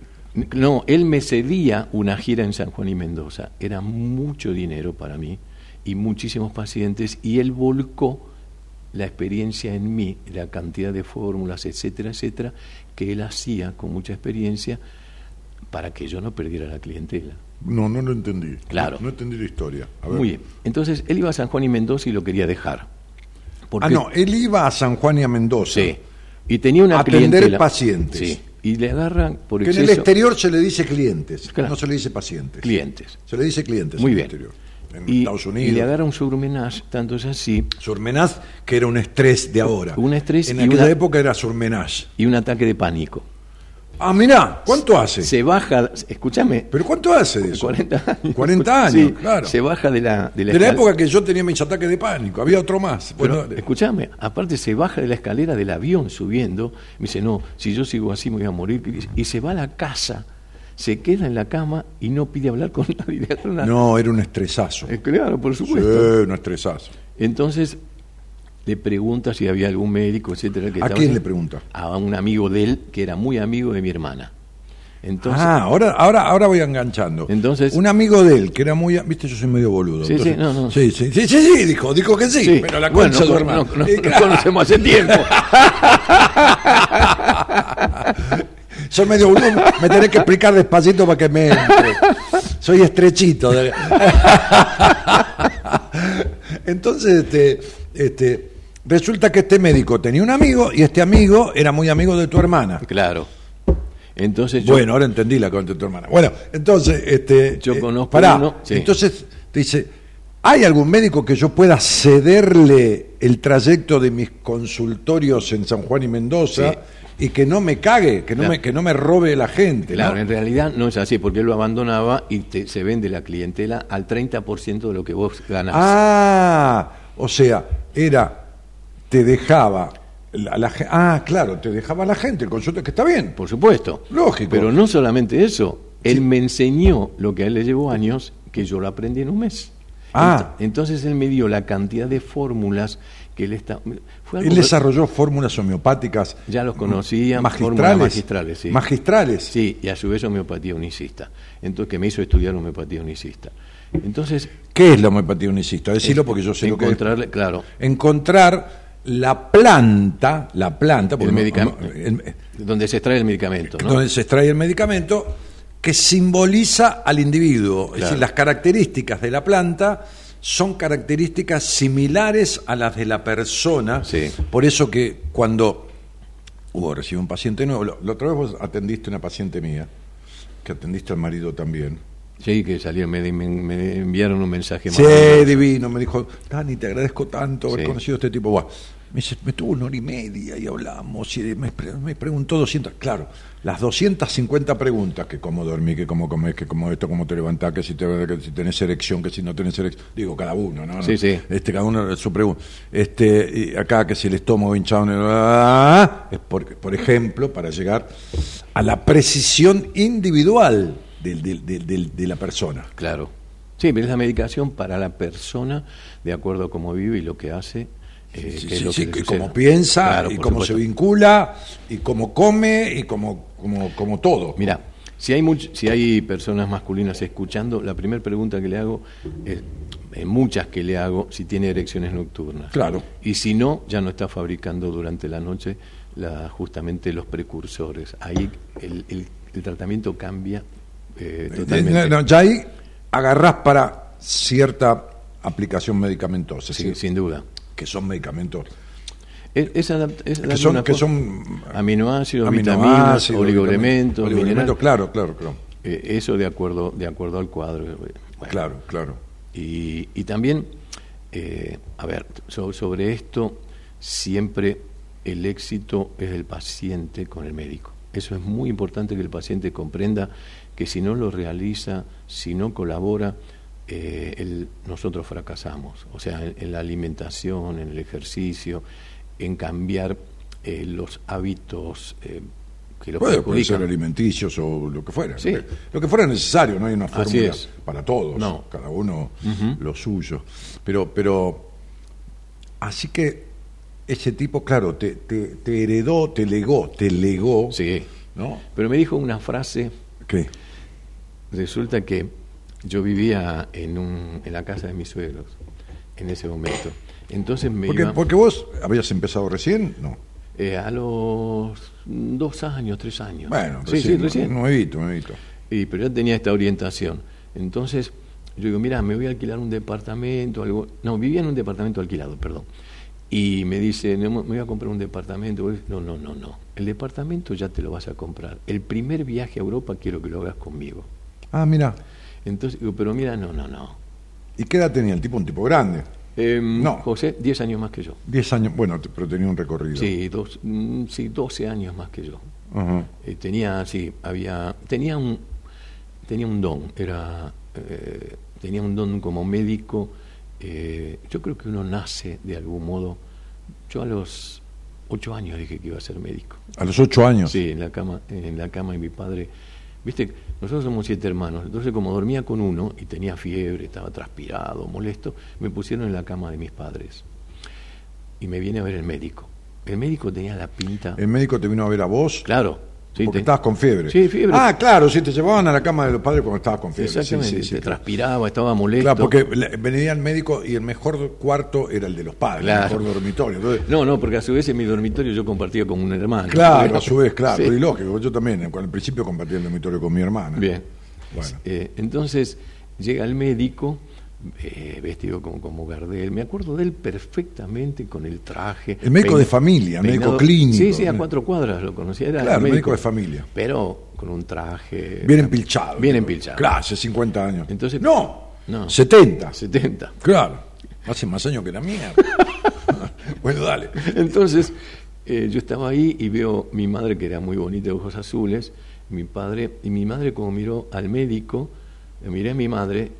No, él me cedía una gira en San Juan y Mendoza. Era mucho dinero para mí y muchísimos pacientes y él volcó la experiencia en mí, la cantidad de fórmulas, etcétera, etcétera, que él hacía con mucha experiencia para que yo no perdiera la clientela. No, no lo entendí. Claro. No, no entendí la historia. A ver. Muy bien. Entonces él iba a San Juan y Mendoza y lo quería dejar. Porque- Ah, no, él iba a San Juan y a Mendoza. Sí. Y tenía una Atender clientela. pacientes. Sí. Y le agarran por Que en el exterior se le dice clientes, Claro. no se le dice pacientes. clientes. Se le dice clientes Muy en bien. el exterior. En Y, Estados y Unidos. le agarra un surmenage, tanto es así, Surmenaz, que era un estrés de ahora. Un estrés En y aquella una- época era surmenaz. y un ataque de pánico. Ah, mirá, ¿cuánto hace? Se baja, escúchame, ¿Pero cuánto hace de eso? 40 años. 40 años, Sí, claro. Se baja de la de la, De la época que yo tenía mis ataques de pánico, había otro más. Bueno, escúchame, aparte se baja de la escalera del avión subiendo, me dice, no, si yo sigo así me voy a morir. Y se va a la casa, se queda en la cama y no pide hablar con nadie. no, era un estresazo. Eh, Claro, por Sí, supuesto. un estresazo. Entonces, le pregunta si había algún médico, etcétera. Que ¿A quién le pregunta? A un amigo de él que era muy amigo de mi hermana. Entonces, ah, ahora, ahora, ahora voy enganchando. Entonces- un amigo de él que era muy, viste, yo soy medio boludo. Sí, entonces- sí, no, no. sí, sí, sí, sí, sí, dijo, dijo que sí, sí, pero la bueno, concha no, hermano. no, conocemos hace tiempo. soy medio boludo, me tenés que explicar despacito para que me entre. Soy estrechito. de- Entonces, este, este, resulta que este médico tenía un amigo y este amigo era muy amigo de tu hermana. claro. Entonces yo, Bueno, ahora entendí la cuenta de tu hermana. Bueno, entonces, este, Yo eh, conozco pará. uno, sí. Entonces te dice, ¿hay algún médico que yo pueda cederle el trayecto de mis consultorios en San Juan y Mendoza y que no me cague, que no Claro. me que no me robe la gente? Claro, ¿no? en realidad no es así, porque él lo abandonaba y te- se vende la clientela al 30% de lo que vos ganás. Ah, o sea, era te dejaba la, la ah, claro, te dejaba la gente el consulta que está bien. Por supuesto. Lógico. Pero no solamente eso, él me enseñó lo que a él le llevó años, que yo lo aprendí en un mes. Ah. Ent- Entonces él me dio la cantidad de fórmulas que él está... Fue algo Él desarrolló fórmulas homeopáticas Ya los conocía, magistrales, magistrales, sí. magistrales. Sí, y a su vez homeopatía unicista. Entonces, que me hizo estudiar homeopatía unicista. Entonces, ¿Qué es la homeopatía unicista? Decirlo porque yo sé lo que es. encontrarle, claro, Encontrar la planta, la planta, porque el medicamento, el- donde se extrae el medicamento, ¿no? donde se extrae el medicamento, que simboliza al individuo. Es decir, las características de la planta son características similares a las de la persona. Sí. Por eso que cuando hubo recibe un paciente nuevo, la otra vez vos atendiste una paciente mía, que atendiste al marido también. Sí, que salió, me, me- me enviaron un mensaje Sí, maravilloso. divino. Me dijo, Dani, te agradezco tanto haber Sí. conocido a este tipo. Buah. Me dice, me tuvo una hora y media y hablamos y me, me preguntó 200. Claro, las 250 preguntas, que cómo dormí, que cómo comés, que cómo esto, cómo te levantás, que si, te, que si tenés erección, que si no tenés erección. Digo, cada uno, ¿no? Sí, sí. Este, cada uno su pregunta. Este, y acá, que si el estómago hinchado, ah, es por, por ejemplo, para llegar a la precisión individual del- del- del- del- de la persona. Claro. Sí, pero es la medicación para la persona de acuerdo a cómo vive y lo que hace. Eh, Sí, que es sí, lo que sucede. cómo piensa Claro, y cómo se vincula y cómo come y cómo, como, como todo. Mira, si hay, much- si hay personas masculinas escuchando, la primera pregunta que le hago es, en muchas que le hago, si tiene erecciones nocturnas. Claro. Y si no, ya no está fabricando durante la noche la, justamente los precursores. Ahí el, el- el tratamiento cambia eh, Eh, totalmente. no, ya ahí agarrás para cierta aplicación medicamentosa, Sí, sin duda. Que son medicamentos Es, es son- que son aminoácidos, vitaminas, oligoelementos, oligoelementos, claro, claro, claro, Eh, eso de acuerdo, de acuerdo al cuadro. eh, bueno. claro, claro. Y, y también, eh, a ver, so- sobre esto, siempre el éxito es del paciente con el médico. Eso es muy importante que el paciente comprenda que si no lo realiza, si no colabora, eh, el- nosotros fracasamos. O sea, en, en la alimentación, en el ejercicio, en cambiar eh, los hábitos eh, que lo Puede, puede ser alimenticios o lo que fuera. Sí. Lo, que, lo que fuera necesario, no hay una fórmula para todos. No. Cada uno lo suyo. Pero, pero, así que ese tipo, claro, te, te, te heredó, te legó, te legó. Sí. ¿No? Pero me dijo una frase ¿Qué? Resulta que yo vivía en, un, en la casa de mis suegros en ese momento. Entonces me Porque, iba porque vos habías empezado recién, no. eh, a los dos años, tres años. Bueno, sí, sí, recién. Nuevito, nuevito. Y, pero ya tenía esta orientación. Entonces yo digo, mira, me voy a alquilar un departamento, algo. No, vivía en un departamento alquilado, perdón. Y me dice, no, me voy a comprar un departamento. No, no, no, no. El departamento ya te lo vas a comprar. El primer viaje a Europa quiero que lo hagas conmigo. Ah, mira. Entonces digo, pero mira, no, no, no. ¿Y qué edad tenía el tipo? Un tipo grande. Em, No. José, 10 años más que yo. Diez años, bueno, pero tenía un recorrido. Sí, dos, mm, sí, 12 años más que yo. Eh, tenía, sí, había, tenía un, tenía un don, era, eh, tenía un don como médico. eh, yo creo que uno nace de algún modo. Yo a los 8 años dije que iba a ser médico. A los ocho años. Sí, en la cama, en la cama de mi padre. Viste, nosotros somos siete hermanos, entonces como dormía con uno y tenía fiebre, estaba transpirado, molesto, me pusieron en la cama de mis padres. y me viene a ver el médico. El médico tenía la pinta. El médico te vino a ver a vos. Claro. Sí, porque te- estabas con fiebre. Sí, fiebre. Ah, claro, sí, te llevaban a la cama de los padres cuando estabas con fiebre. Exactamente. sí, claro. transpiraba, estaba molesto. Claro, porque venía el médico y el mejor cuarto era el de los padres, Claro. el mejor dormitorio. Entonces, No, no, porque a su vez en mi dormitorio yo compartía con un hermano. claro, a su vez, claro, y lógico. Yo también, al principio compartía el dormitorio con mi hermana. Bien. Bueno. Eh, entonces llega el médico, eh, vestido como, como Gardel. Me acuerdo de él perfectamente con el traje. El médico de familia, el médico clínico. Sí, sí, a cuatro cuadras lo conocía. Era Claro, médico de familia. Pero con un traje. Bien empilchado. Bien empilchado. Claro, hace 50 años. Entonces- no, No. 70. 70. Claro, hace más años que la mierda. bueno, dale. Entonces, eh, yo estaba ahí y veo mi madre, que era muy bonita, de ojos azules, mi padre, y mi madre como miró al médico, miré a mi madre,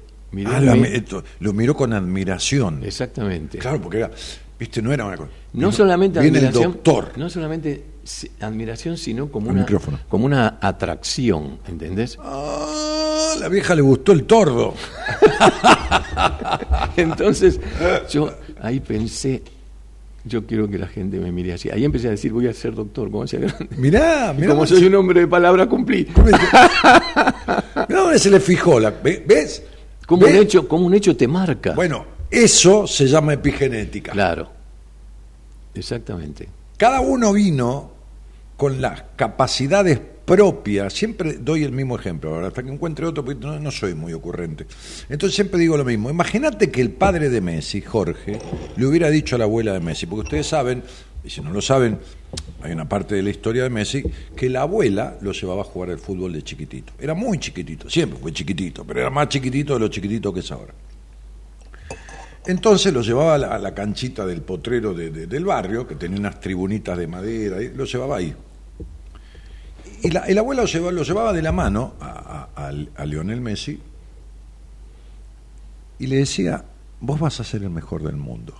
Ah, la- esto, lo miró con admiración. Exactamente. Claro, porque era, viste, no era una cosa. No solamente viene admiración, el doctor. no solamente admiración, sino como una, micrófono. como una atracción, ¿entendés? Ah, la vieja le gustó el tordo. Entonces, yo ahí pensé, yo quiero que la gente me mire así. Ahí empecé a decir, voy a ser doctor, como sea grande. Mirá, Y mirá. como soy un hombre de palabra, cumplí. Mirá dónde se le fijó. La, ¿ve- ¿Ves? Como un, hecho, como un hecho te marca. Bueno, eso se llama epigenética. Claro. Exactamente. Cada uno vino con las capacidades propias. Siempre doy el mismo ejemplo, ahora hasta que encuentre otro, porque no, no soy muy ocurrente. Entonces siempre digo lo mismo. Imagínate que el padre de Messi, Jorge, le hubiera dicho a la abuela de Messi, porque ustedes saben, y si no lo saben, hay una parte de la historia de Messi, que la abuela lo llevaba a jugar al fútbol de chiquitito. Era muy chiquitito, siempre fue chiquitito, pero era más chiquitito de lo chiquitito que es ahora. Entonces lo llevaba a la, canchita del potrero de- de- del barrio, que tenía unas tribunitas de madera, y lo llevaba ahí. Y la, el abuelo lo llevaba, lo llevaba de la mano a- a- a Lionel Messi y le decía, vos vas a ser el mejor del mundo.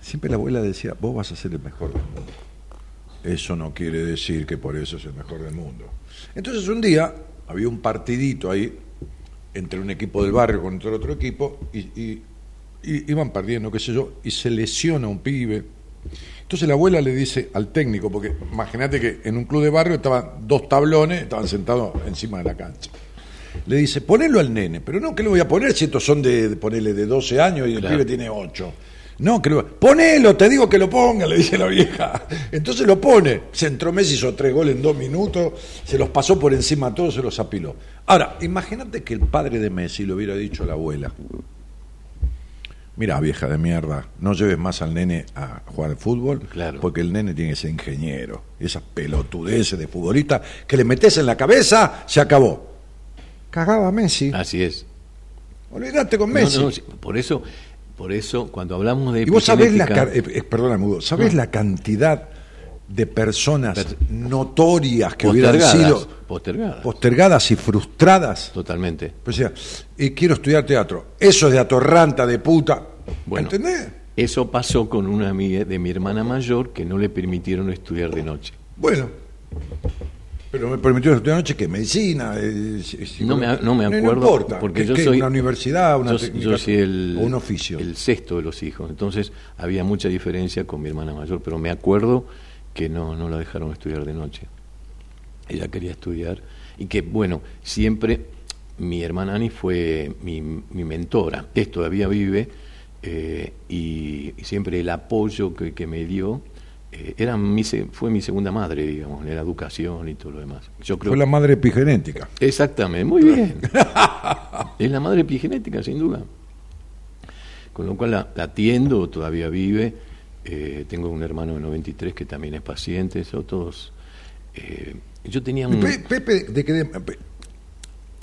Siempre la abuela decía, vos vas a ser el mejor del mundo. Eso no quiere decir que por eso es el mejor del mundo. Entonces un día había un partidito ahí entre un equipo del barrio contra otro equipo y, y- y iban perdiendo, qué sé yo, y se lesiona un pibe. Entonces la abuela le dice al técnico, porque imagínate que en un club de barrio estaban dos tablones, estaban sentados encima de la cancha. Le dice, ponelo al nene, pero no, que le voy a poner si estos son de, de ponerle de 12 años y el Claro. pibe tiene 8? No, que lo, ponelo, te digo que lo ponga, le dice la vieja. Entonces lo pone. Se entró Messi, hizo tres goles en dos minutos, se los pasó por encima a todos, se los apiló. Ahora, imagínate que el padre de Messi le hubiera dicho a la abuela, mira vieja de mierda, no lleves más al nene a jugar al fútbol, Claro. porque el nene tiene que ser ingeniero. Esas pelotudeces de futbolista que le metes en la cabeza, se acabó. Cagaba Messi. Así es. Olvídate con. No, Messi. no, sí, por eso, por eso, cuando hablamos de Y vos sabés la, eh, eh, perdóname, Hugo, ¿sabés la cantidad de personas Per- notorias que hubieran sido postergadas, postergadas y frustradas? totalmente. Pues decía, y quiero estudiar teatro. Eso es de atorranta, de puta. Bueno. ¿Entendés? Eso pasó con una amiga de mi hermana mayor que no le permitieron estudiar de noche. Bueno. Pero me permitió estudiar anoche que medicina. eh, si- si- No me, no me No acuerdo importa. porque ¿Qué- yo soy una universidad, una yo, técnica, yo soy el o un oficio. el sexto de los hijos, entonces había mucha diferencia con mi hermana mayor, pero me acuerdo que no no la dejaron estudiar de noche. Ella quería estudiar y que bueno siempre mi hermana Ani fue mi, mi mentora, es todavía vive eh, y, y siempre el apoyo que, que me dio era mi, fue mi segunda madre, digamos, en la educación y todo lo demás. Yo creo Fue la madre epigenética. Exactamente, muy bien. es la madre epigenética, sin duda. Con lo cual la, la atiendo, todavía vive. eh, tengo un hermano de 93 que también es paciente, son todos. eh, yo tenía un. Pe- Pepe, de que de- pe-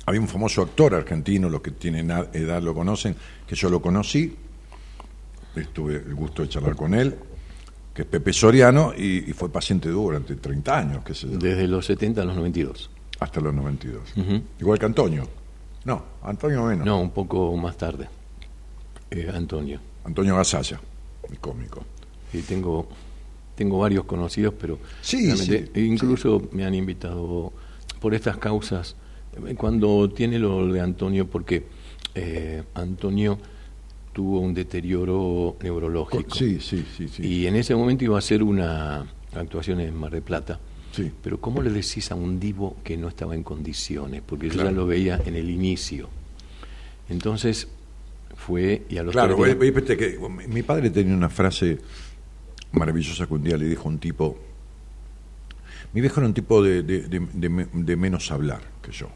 había un famoso actor argentino, los que tienen edad lo conocen, que yo lo conocí, tuve el gusto de charlar con él, que es Pepe Soriano, y, y fue paciente durante 30 años, yo, Desde los 70 a los 92. hasta los 92. Ujú. Igual que Antonio. No, Antonio menos. No, un poco más tarde. Eh, Antonio. Antonio Gasalla, el cómico. Y tengo, tengo varios conocidos, pero Sí, sí, incluso me han invitado por estas causas. Cuando tiene lo de Antonio, porque eh, Antonio tuvo un deterioro neurológico. Sí, sí, sí, sí. Y en ese momento iba a hacer una actuación en Mar del Plata. Sí. Pero ¿cómo le decís a un divo que no estaba en condiciones? Porque yo ya lo veía en el inicio. Entonces fue y a los Claro, días- viste que mi padre tenía una frase maravillosa que un día le dijo a un tipo. Mi viejo era un tipo de, de menos hablar que yo.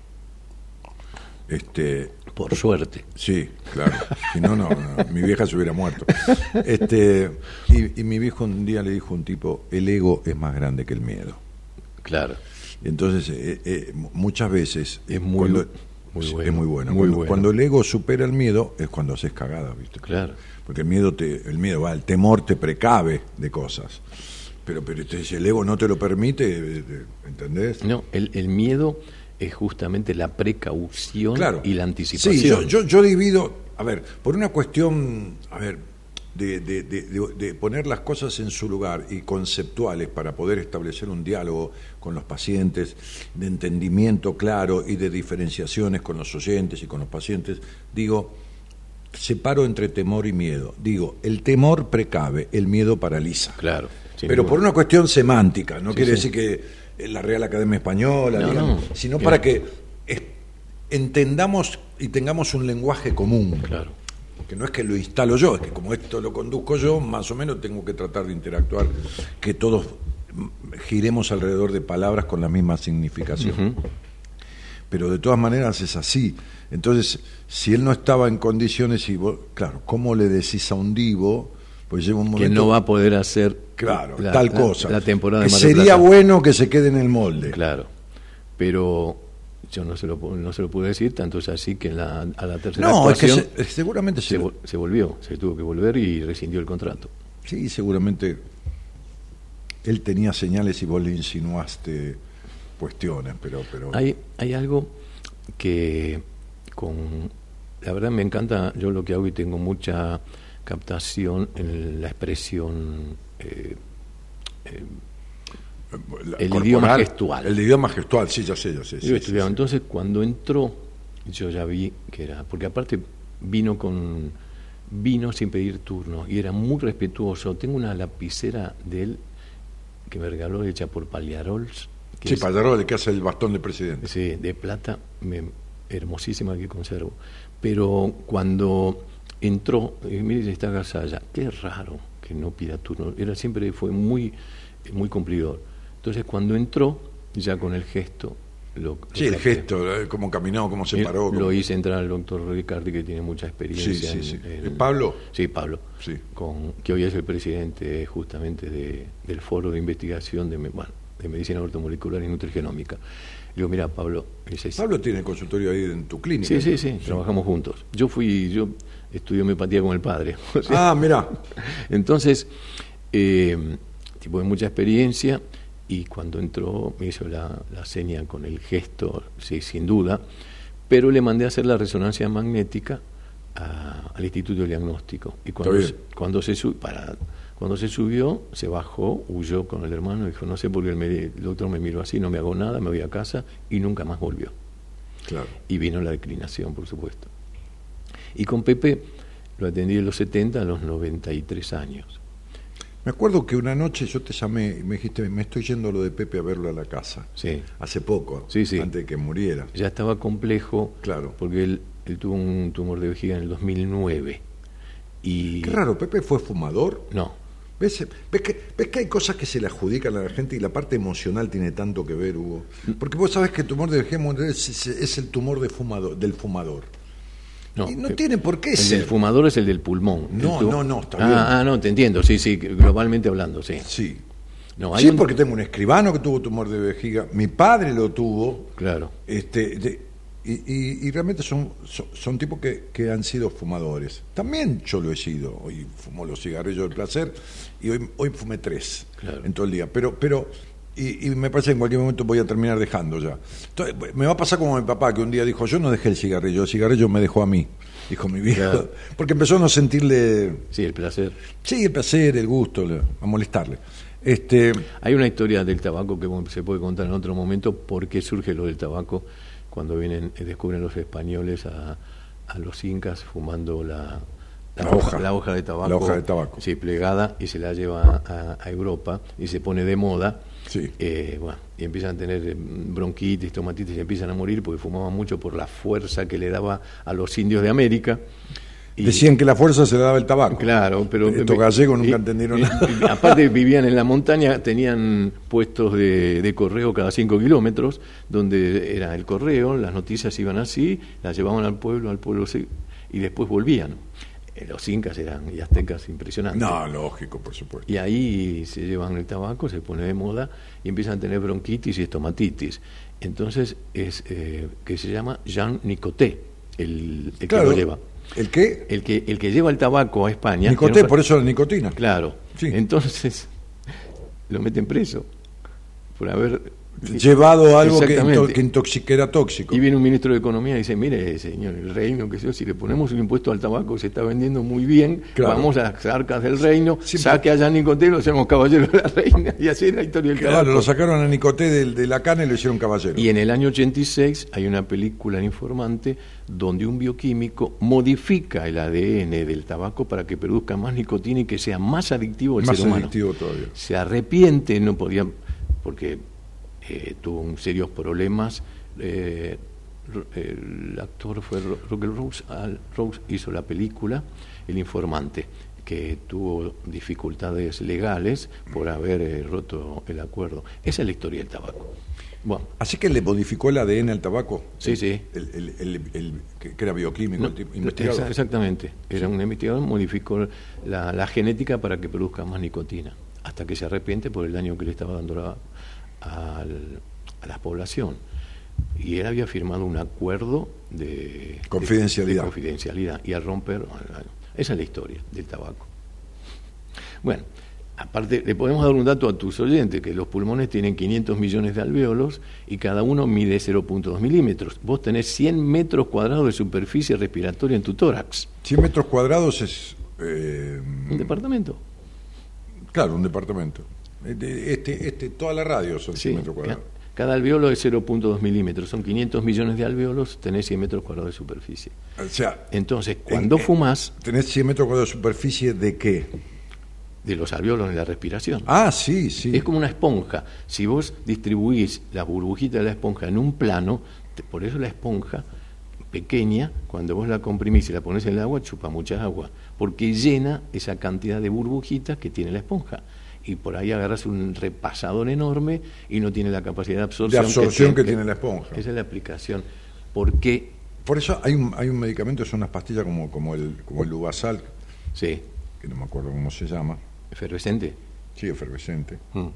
Este, por suerte. sí, claro. Si no, no, no, mi vieja se hubiera muerto. Este, y, y mi viejo un día le dijo a un tipo: el ego es más grande que el miedo. Claro. Entonces, eh, eh, muchas veces Es muy- cuando- muy bueno, es muy bueno. muy cuando, bueno. cuando el ego supera el miedo es cuando haces cagada, ¿viste? Claro. Porque el miedo te, el miedo va, el temor te precave de cosas. Pero, pero si el ego no te lo permite, eh, ¿entendés? No, el, el miedo es justamente la precaución Claro. y la anticipación. Sí, yo, yo, yo divido, a ver, por una cuestión, a ver, de, de- de- de- de poner las cosas en su lugar y conceptuales para poder establecer un diálogo con los pacientes, de entendimiento claro y de diferenciaciones con los oyentes y con los pacientes, digo, separo entre temor y miedo. Digo, el temor precave, el miedo paraliza. Claro. Pero por una cuestión semántica, no Sí, quiere sí. decir que la Real Academia Española, No, digamos, no. sino para que entendamos y tengamos un lenguaje común. Claro. Que no es que lo instalo yo, es que como esto lo conduzco yo, más o menos tengo que tratar de interactuar, que todos giremos alrededor de palabras con la misma significación. Pero de todas maneras es así. Entonces, si él no estaba en condiciones, y vos, claro, ¿cómo le decís a un divo? Pues un Que no va a poder hacer Claro, la- tal cosa. La temporada que de sería Plata. bueno que se quede en el molde. Claro. Pero yo no se lo, no se lo pude decir, tanto es así que en la, a la tercera No, es que se- seguramente se, se volvió, se tuvo que volver y rescindió el contrato. sí, seguramente él tenía señales y vos le insinuaste cuestiones, pero pero Hay, hay algo que con la verdad me encanta yo lo que hago y tengo mucha captación en la expresión eh, eh, la- el corporal, idioma gestual. El idioma gestual, sí, ya sé, ya sé. yo sí, sí, estudiaba. sí. entonces cuando entró yo ya vi que era porque aparte vino con vino sin pedir turno y era muy respetuoso tengo una lapicera de él que me regaló hecha por Paliarols que Sí, es- Pallarol, el que hace el bastón de presidente. Sí, de plata, me- hermosísima que conservo. Pero cuando entró, eh, mire, está Gasalla, qué raro que no pida turno. Era siempre fue muy, muy cumplidor. Entonces cuando entró, ya con el gesto, lo, Sí, el gesto, eh, cómo caminó, cómo se Eh, paró. Lo cómo- hice entrar al doctor Ricardi, que tiene mucha experiencia. Sí, sí, sí. en- ¿Es Pablo? Sí, Pablo. Sí. Con, que hoy es el presidente justamente de- del Foro de Investigación de, bueno, de Medicina Ortomolecular y Nutrigenómica. Le digo, mira, Pablo, dice, Pablo tiene consultorio ahí en tu clínica. Sí, sí, sí, trabajamos juntos. Yo fui, yo estudié homeopatía con el padre. o sea, Ah, mira. entonces, eh, tipo de mucha experiencia y cuando entró me hizo la, la seña con el gesto, sí, sin duda, pero le mandé a hacer la resonancia magnética a- al Instituto de Diagnóstico. Y cuando, se, cuando, se para, cuando se subió, se bajó, huyó con el hermano y dijo, no sé por qué el, el doctor me miró así, no me hago nada, me voy a casa y nunca más volvió. Claro. Y vino la declinación, por supuesto. Y con Pepe lo atendí en los 70 a los 93 años. Me acuerdo que una noche yo te llamé y me dijiste, me estoy yendo lo de Pepe a verlo a la casa. Sí. Hace poco, Sí, sí. antes de que muriera. Ya estaba complejo, Claro. porque él, él tuvo un tumor de vejiga en el 2009. Y Qué raro, Pepe fue fumador. no, ¿Ves, ves, que, ves que hay cosas que se le adjudican a la gente y la parte emocional tiene tanto que ver, Hugo? Porque vos sabés que el tumor de vejiga es, es- es el tumor de fumador, del fumador. No. tiene por qué El ser. del fumador es el del pulmón. No, El no, no, está ah. Ah, no, te entiendo, sí, sí, globalmente hablando, sí. Sí. No, hay Sí, un- porque tengo un escribano que tuvo tumor de vejiga, mi padre lo tuvo, Claro. este, de- y, y- y realmente son, son, son tipos que, que han sido fumadores. También yo lo he sido, hoy fumo los cigarrillos del placer y hoy, hoy fumé tres Claro. en todo el día, pero, pero y, y me parece que en cualquier momento voy a terminar dejando ya. Entonces, me va a pasar como mi papá, que un día dijo, yo no dejé el cigarrillo, el cigarrillo me dejó a mí, dijo mi viejo, Claro. porque empezó a no sentirle, Sí, el placer. sí, el placer, el gusto, a molestarle. Este, Hay una historia del tabaco que se puede contar en otro momento, por qué surge lo del tabaco cuando vienen, eh, descubren los españoles a, a los incas fumando la, La hoja. la hoja de tabaco, La hoja de tabaco. sí, plegada y se la lleva a, a Europa y se pone de moda. Sí. Eh, bueno, y empiezan a tener eh, bronquitis, tomatitis y empiezan a morir porque fumaban mucho por la fuerza que le daba a los indios de América. Y- Decían que la fuerza se le daba el tabaco. Claro, pero Estos gallegos nunca y- entendieron y- nada. aparte vivían en la montaña, tenían puestos de, de correo cada cinco kilómetros, donde era el correo, las noticias iban así, las llevaban al pueblo, al pueblo y después volvían. Eh, Los incas eran y aztecas impresionantes. No, lógico, por supuesto. Y ahí se llevan el tabaco, se pone de moda y empiezan a tener bronquitis y estomatitis. Entonces es eh, que se llama Jean Nicoté, el, el Claro. que lo lleva. ¿El qué? El que, el que lleva el tabaco a España. Nicoté, no- por eso la nicotina. Claro. Sí. Entonces lo meten preso por haber Llevado algo que, que intoxi- que era tóxico. Y viene un ministro de Economía y dice, mire, señor, el reino, que yo, si le ponemos un impuesto al tabaco se está vendiendo muy bien, Claro. vamos a las arcas del reino, Siempre- saque a Jean Nicoté y lo hacemos caballero de la reina. Y así la historia del Claro, tabaco. lo sacaron a Nicoté del- de, la cana y lo hicieron caballero. Y en el año 86 hay una película en Informante donde un bioquímico modifica el ADN del tabaco para que produzca más nicotina y que sea más adictivo al Más ser humano. adictivo todavía. Se arrepiente, no podía, porque eh, tuvo un serios problemas. eh, el actor fue Russell Rose, Rose hizo la película El Informante, que tuvo dificultades legales por haber eh, roto el acuerdo. Esa es la historia del tabaco. Bueno, Así que le modificó el ADN al tabaco. Sí, sí. El, el- el- el- que, era bioquímico, No, el exa- investigador. exactamente. Era un investigador, modificó la, la genética para que produzca más nicotina, hasta que se arrepiente por el daño que le estaba dando la- al- a la población. Y él había firmado un acuerdo de Confidencialidad. de confidencialidad. Y al romper, esa es la historia del tabaco. Bueno, aparte, le podemos dar un dato a tus oyentes, que los pulmones tienen 500 millones de alvéolos y cada uno mide 0.2 milímetros. Vos tenés 100 metros cuadrados de superficie respiratoria en tu tórax. 100 metros cuadrados es. eh, Un departamento. claro, un departamento. Este, este, toda la radio son 100 Sí, metros ca- cuadrados. cada alveolo es 0.2 milímetros. Son 500 millones de alvéolos, tenés 100 metros cuadrados de superficie. O sea, Entonces, cuando eh, fumás, tenés 100 metros cuadrados de superficie de qué? de los alvéolos en la respiración. Ah, sí, sí. Es como una esponja. Si vos distribuís las burbujitas de la esponja en un plano, te- por eso la esponja pequeña, cuando vos la comprimís y la pones en el agua, chupa mucha agua, porque llena esa cantidad de burbujitas que tiene la esponja. Y por ahí agarras un repasador enorme y no tiene la capacidad de absorción, De absorción que tiene- tiene la esponja. Esa es la aplicación. ¿Por qué? Por eso hay un, hay un medicamento, son unas pastillas como, como el como el Lubasal, Sí, que no me acuerdo cómo se llama, efervescente. sí, efervescente, Mm.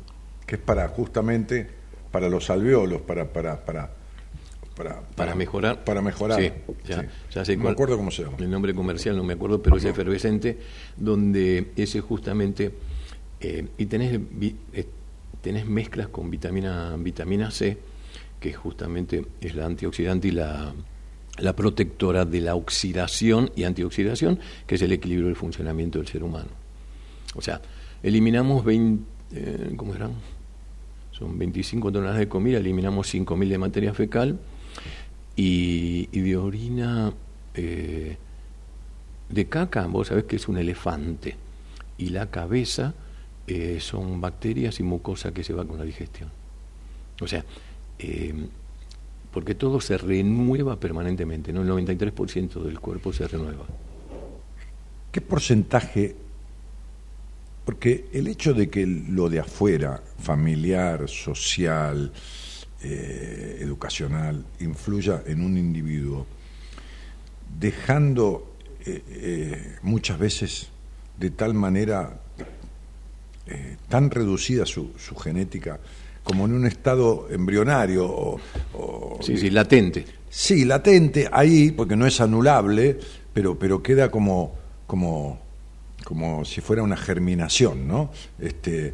que es para justamente para los alveolos, para para para para, Para mejorar. para mejorar. Sí, ya, Sí. ya sé no me acuerdo cómo se llama. El nombre comercial no me acuerdo, pero es efervescente, donde ese justamente. Eh, y tenés, eh, tenés mezclas con vitamina, vitamina C, que justamente es la antioxidante y la, la protectora de la oxidación y antioxidación, que es el equilibrio del funcionamiento del ser humano. O sea, eliminamos 20. eh, ¿Cómo eran? Son 25 toneladas de comida, eliminamos 5.000 de materia fecal y, y de orina de caca, vos sabés que es un elefante, y la cabeza eh, son bacterias y mucosa que se va con la digestión. O sea, eh, porque todo se renueva permanentemente, ¿no? El 93% del cuerpo se renueva. ¿Qué porcentaje? Porque el hecho de que lo de afuera, familiar, social, eh, educacional, influya en un individuo, dejando muchas veces de tal manera eh, tan reducida su, su genética como en un estado embrionario o, o- Sí, sí, latente. Sí, latente ahí, porque no es anulable, pero, pero queda como, como, como si fuera una germinación, ¿no? Este,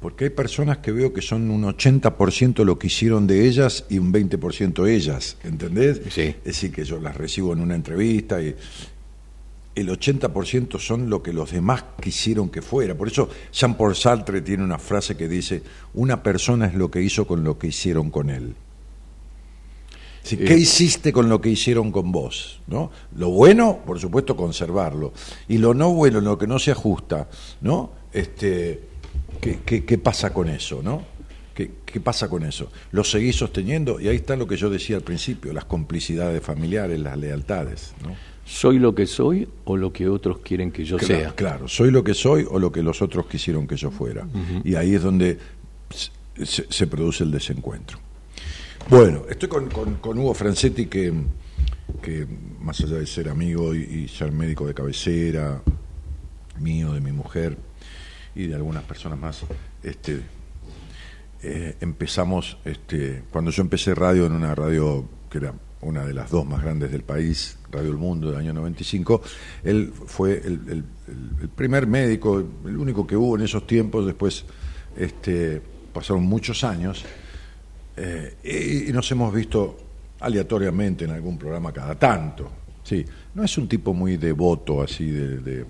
porque hay personas que veo que son un 80% lo que hicieron de ellas y un 20% ellas, ¿entendés? Sí. Es decir, que yo las recibo en una entrevista y el 80% son lo que los demás quisieron que fuera. Por eso Jean-Paul Sartre tiene una frase que dice, una persona es lo que hizo con lo que hicieron con él. Sí, Eh, ¿Qué hiciste con lo que hicieron con vos? ¿no? Lo bueno, por supuesto, conservarlo. Y lo no bueno, lo que no se ajusta, ¿no? Este, ¿qué, qué, qué pasa con eso? ¿no? ¿Qué, ¿Qué pasa con eso? Lo seguís sosteniendo y ahí está lo que yo decía al principio, las complicidades familiares, las lealtades. ¿no? ¿Soy lo que soy o lo que otros quieren que yo Claro, sea? Claro, soy lo que soy o lo que los otros quisieron que yo fuera. Y ahí es donde se, se- se produce el desencuentro. Bueno, estoy con, con- con Hugo Francetti, que, que más allá de ser amigo y, y ser médico de cabecera, mío, de mi mujer y de algunas personas más, este, eh, empezamos, este, cuando yo empecé radio en una radio que era una de las dos más grandes del país, Radio El Mundo del año 95, él fue el, primer médico, el único que hubo en esos tiempos, después este, pasaron muchos años, eh, y, nos hemos visto aleatoriamente en algún programa cada tanto. Sí, no es un tipo muy devoto así de, de-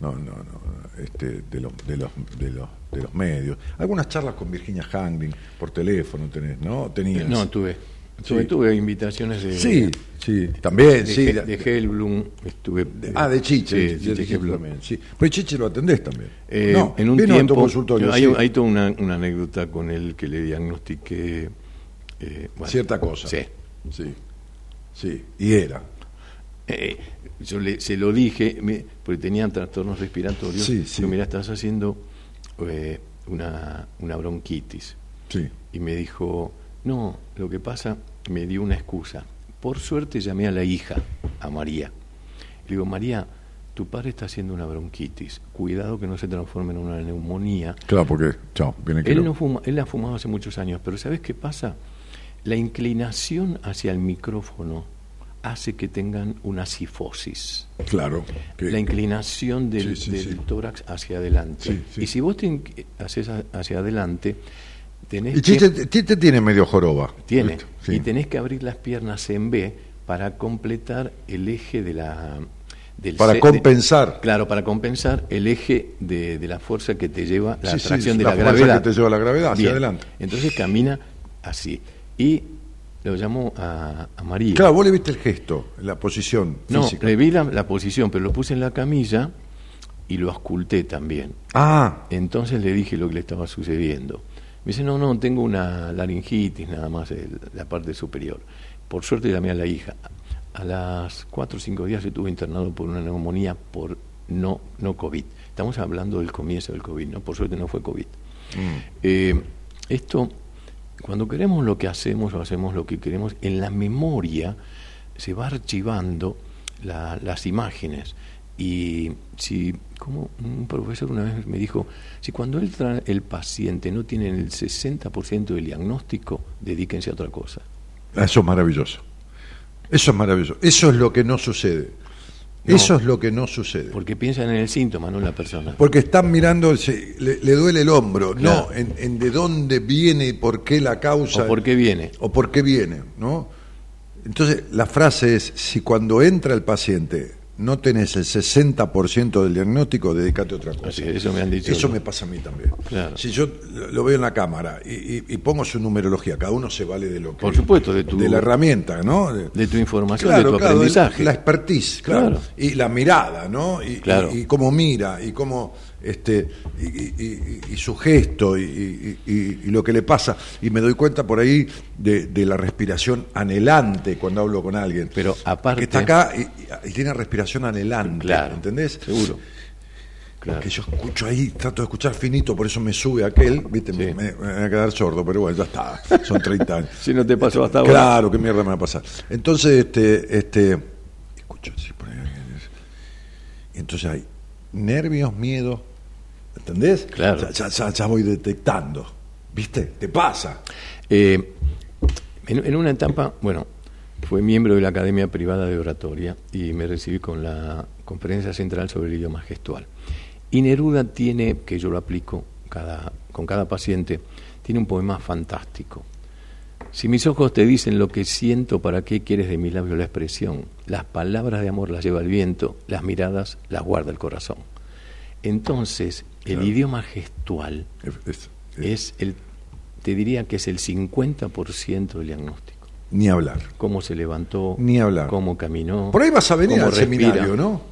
no, no, no, este, de, los, de, los, de, los, de los medios. Algunas charlas con Virginia Hangling por teléfono tenés, ¿no? Tenías. No, tuve. Sí. Tuve, invitaciones de. Sí, sí, también, de, sí. De Hellblum. Estuve. ah, de Chiche, Sí, de también, sí. Pero Chiche lo atendés también. Eh, no, en un tu tiempo. consultorio, hay, sí. hay toda una, una anécdota con él que le diagnostiqué. eh, bueno, cierta cosa. Sí. Sí, sí, y era. Eh, yo le, se lo dije, me- porque tenía trastornos respiratorios. Sí, sí. Digo, mira, estás haciendo una, una bronquitis. Sí. Y me dijo, no, lo que pasa, me dio una excusa. Por suerte llamé a la hija, a María. Le digo, María, tu padre está haciendo una bronquitis. Cuidado que no se transforme en una neumonía. Claro, porque, chao, viene que Él, no fuma, él ha fumado hace muchos años, pero ¿sabes qué pasa? La inclinación hacia el micrófono hace que tengan una sifosis. Claro. que- La inclinación del, Sí, sí, del sí. tórax hacia adelante. Y si vos te haces hacia adelante, tenés Y que... Chiche, Chiche tiene medio joroba. Tiene. Y tenés que abrir las piernas en B para completar el eje de la. Del Para compensar. de- claro, para compensar el eje de, de la fuerza que te lleva, la Sí, sí, atracción de la la, fuerza gravedad. que te lleva la gravedad, hacia Bien. adelante. Entonces camina así. Y lo llamó a, a María. Claro, vos le viste el gesto, la posición no, física. le vi la, la posición, pero lo puse en la camilla y lo ausculté también. Ah, Entonces le dije lo que le estaba sucediendo. Me dice, no, no, tengo una laringitis nada más, el- la parte superior. Por suerte llamé a la hija. A las cuatro o cinco días estuve internado por una neumonía por no, no COVID. Estamos hablando del comienzo del COVID, ¿no? Por suerte no fue COVID. Eh, esto, cuando queremos lo que hacemos o hacemos lo que queremos, en la memoria se va archivando la- las imágenes. Y si, como un profesor una vez me dijo, si cuando el, tra- el paciente no tiene el 60% del diagnóstico, dedíquense a otra cosa. eso es maravilloso. Eso es maravilloso. Eso es lo que no sucede. No. Eso es lo que no sucede. Porque piensan en el síntoma, no en la persona. Porque están mirando, le, le duele el hombro, Claro. no en, en de dónde viene y por qué la causa. ¿O por qué viene? o por qué viene, ¿no? Entonces, la frase es, si cuando entra el paciente no tenés el 60% del diagnóstico, dedícate a otra cosa. Así eso me han dicho. Eso me pasa a mí también. Claro. Si yo lo veo en la cámara y, y- y pongo su numerología, cada uno se vale de lo que... Por supuesto, de tu- la herramienta, ¿no? de tu información, de tu aprendizaje. La expertise, claro. Claro. Y la mirada, ¿no? Claro. y- y cómo mira, y cómo... Este, y, y- y- y su gesto y, lo que le pasa y me doy cuenta por ahí de, de la respiración anhelante cuando hablo con alguien Pero aparte- que está acá y, tiene respiración anhelante Claro. ¿entendés? Seguro. Claro. Porque yo escucho ahí, trato de escuchar finito, por eso me sube aquel, ¿viste? Sí. Me, me- voy a quedar sordo, pero bueno, ya está. Son 30 años. Si no te pasó hasta ahora. Claro, qué mierda me va a pasar. Entonces, este, este, escucho así por ahí. Entonces hay nervios, miedo, ¿entendés? Claro. Ya, ya- ya- ya voy detectando, ¿viste? Te pasa. Eh, en, en una etapa, bueno, fue miembro de la Academia Privada de Oratoria y me recibí con la Conferencia Central sobre el Idioma Gestual. Y Neruda tiene, que yo lo aplico cada, con cada paciente, tiene un poema fantástico. Si mis ojos te dicen lo que siento, ¿para qué quieres de mis labios la expresión? Las palabras de amor las lleva el viento, las miradas las guarda el corazón. Entonces, el Claro. idioma gestual Es- es- es el, te diría que es el 50% del diagnóstico. Ni hablar. cómo se levantó, Ni hablar. cómo caminó. Por ahí vas a venir al respira. seminario, ¿no?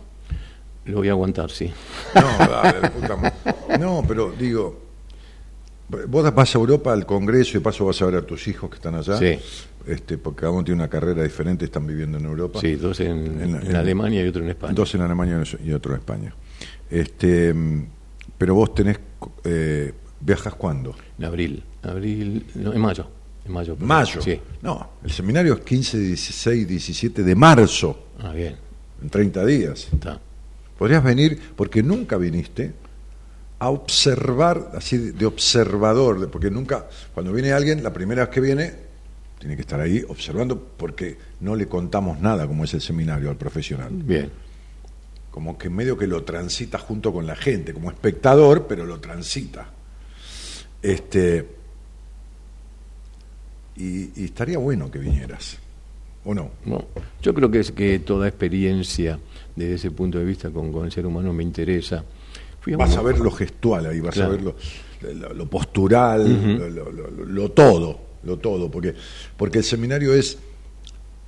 Lo voy a aguantar, sí. No, dale, no, pero digo, vos vas a Europa al Congreso y paso vas a ver a tus hijos que están allá. Sí. Este, porque cada uno tiene una carrera diferente, están viviendo en Europa. Sí, dos en, En- en en- Alemania y otro en España. Dos en Alemania y otro en España. Este, pero vos tenés, eh, ¿viajas cuándo? En abril. Abril, no, en mayo. En mayo. perdón. Mayo. Sí. No, el seminario es 15, 16, 17 de marzo, Ah, bien. en 30 días. Está. Podrías venir, porque nunca viniste, a observar, así de, observador, porque nunca, cuando viene alguien, la primera vez que viene, tiene que estar ahí observando, porque no le contamos nada, como es el seminario al profesional. Bien. Como que medio que lo transita junto con la gente, como espectador, pero lo transita. Este. Y, y estaría bueno que vinieras, ¿o no? No, yo creo que es que toda experiencia desde ese punto de vista con, con el ser humano me interesa. Vas a ver lo gestual ahí, vas Claro. a ver lo, lo- lo postural, lo, lo- lo- lo todo, lo todo, porque, porque el seminario es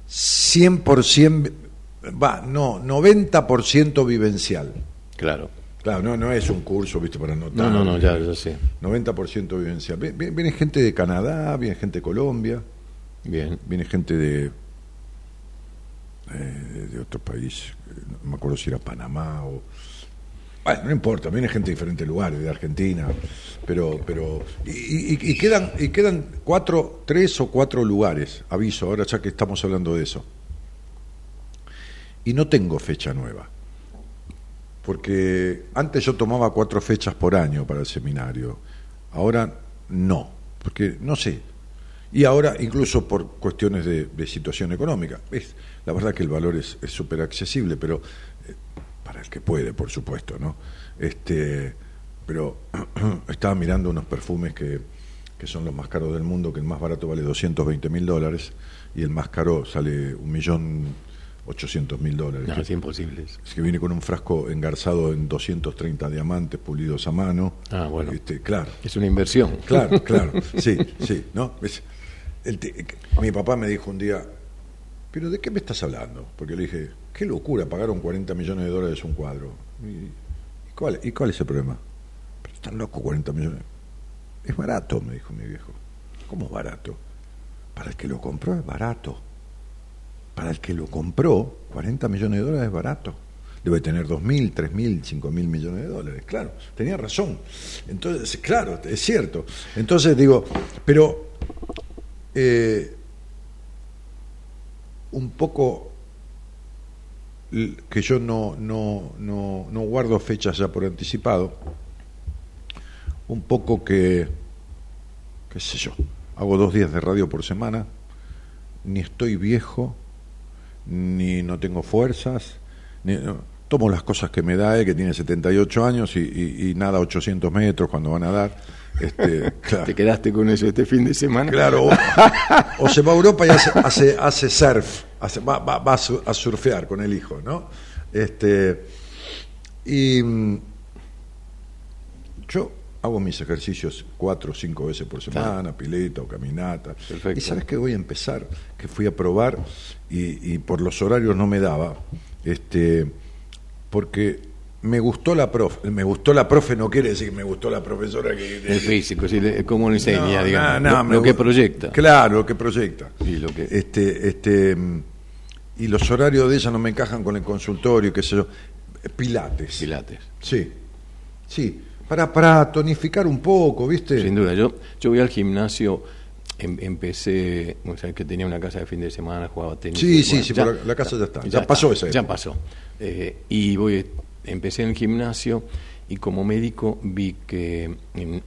100%, va, no, 90% vivencial. Claro. Claro, no, no es un curso, viste, para anotar. No, no, no, ya, ya sé. 90% vivencial. Viene, gente de Canadá, viene gente de Colombia, Bien. viene gente de, eh, de otro país, no me acuerdo si era Panamá o... Bueno, no importa, viene gente de diferentes lugares, de Argentina, pero... pero y, quedan, y quedan cuatro, tres o cuatro lugares, aviso, ahora ya que estamos hablando de eso. Y no tengo fecha nueva, porque antes yo tomaba cuatro fechas por año para el seminario, ahora no, porque no sé, y ahora, incluso por cuestiones de, situación económica, es, la verdad que el valor es es súper accesible, pero eh, para el que puede, por supuesto, ¿no? Este, pero estaba mirando unos perfumes que, que son los más caros del mundo, que el más barato vale 220 mil dólares y el más caro sale un millón ochocientos mil dólares. No, es imposible. es que viene con un frasco engarzado en 230 diamantes pulidos a mano. Ah, bueno. Este, claro. Es una inversión. Claro, claro, sí, sí, ¿no? Es- el mi papá me dijo un día, ¿pero de qué me estás hablando? Porque le dije, qué locura, pagaron 40 millones de dólares un cuadro. ¿Y, cuál, ¿Y cuál es el problema? Pero están locos 40 millones. Es barato, me dijo mi viejo. ¿Cómo barato? Para el que lo compró es barato. Para el que lo compró, 40 millones de dólares es barato. Debe tener 2.000, 3.000, 5.000 millones de dólares. Claro, tenía razón. Entonces, claro, es cierto. Entonces digo, pero eh, un poco que yo no, no, no, no guardo fechas ya por anticipado, un poco que, qué sé yo, hago dos días de radio por semana, ni estoy viejo, ni no tengo fuerzas, ni, no, tomo las cosas que me da él, que tiene 78 años y, y- y nada 800 metros cuando van a dar. Este, claro. ¿Te quedaste con eso este fin de semana? Claro, o, o se va a Europa y hace, hace, hace surf, va, va- va a su- a surfear con el hijo, ¿no? Este, y mm, yo hago mis ejercicios cuatro o cinco veces por semana, pileta o caminata. Perfecto. Y sabes que voy a empezar, que fui a probar y, y por los horarios no me daba, este, porque me gustó la profe, me gustó la profe no quiere decir que me gustó la profesora que El físico, sí, cómo le enseña, no, digamos. no, no, lo, lo que proyecta. Claro, lo que proyecta. Y lo que- Este, este, y los horarios de ella no me encajan con el consultorio, qué sé yo. Pilates. Pilates. Sí, sí. Para, para tonificar un poco, ¿viste? Sin duda, yo, yo voy al gimnasio, em- empecé, o sea, que tenía una casa de fin de semana, jugaba tenis. Sí, sí, sí, pero la- la casa ya está, ya pasó esa Ya época. pasó. Eh, y voy, empecé en el gimnasio y como médico vi que em,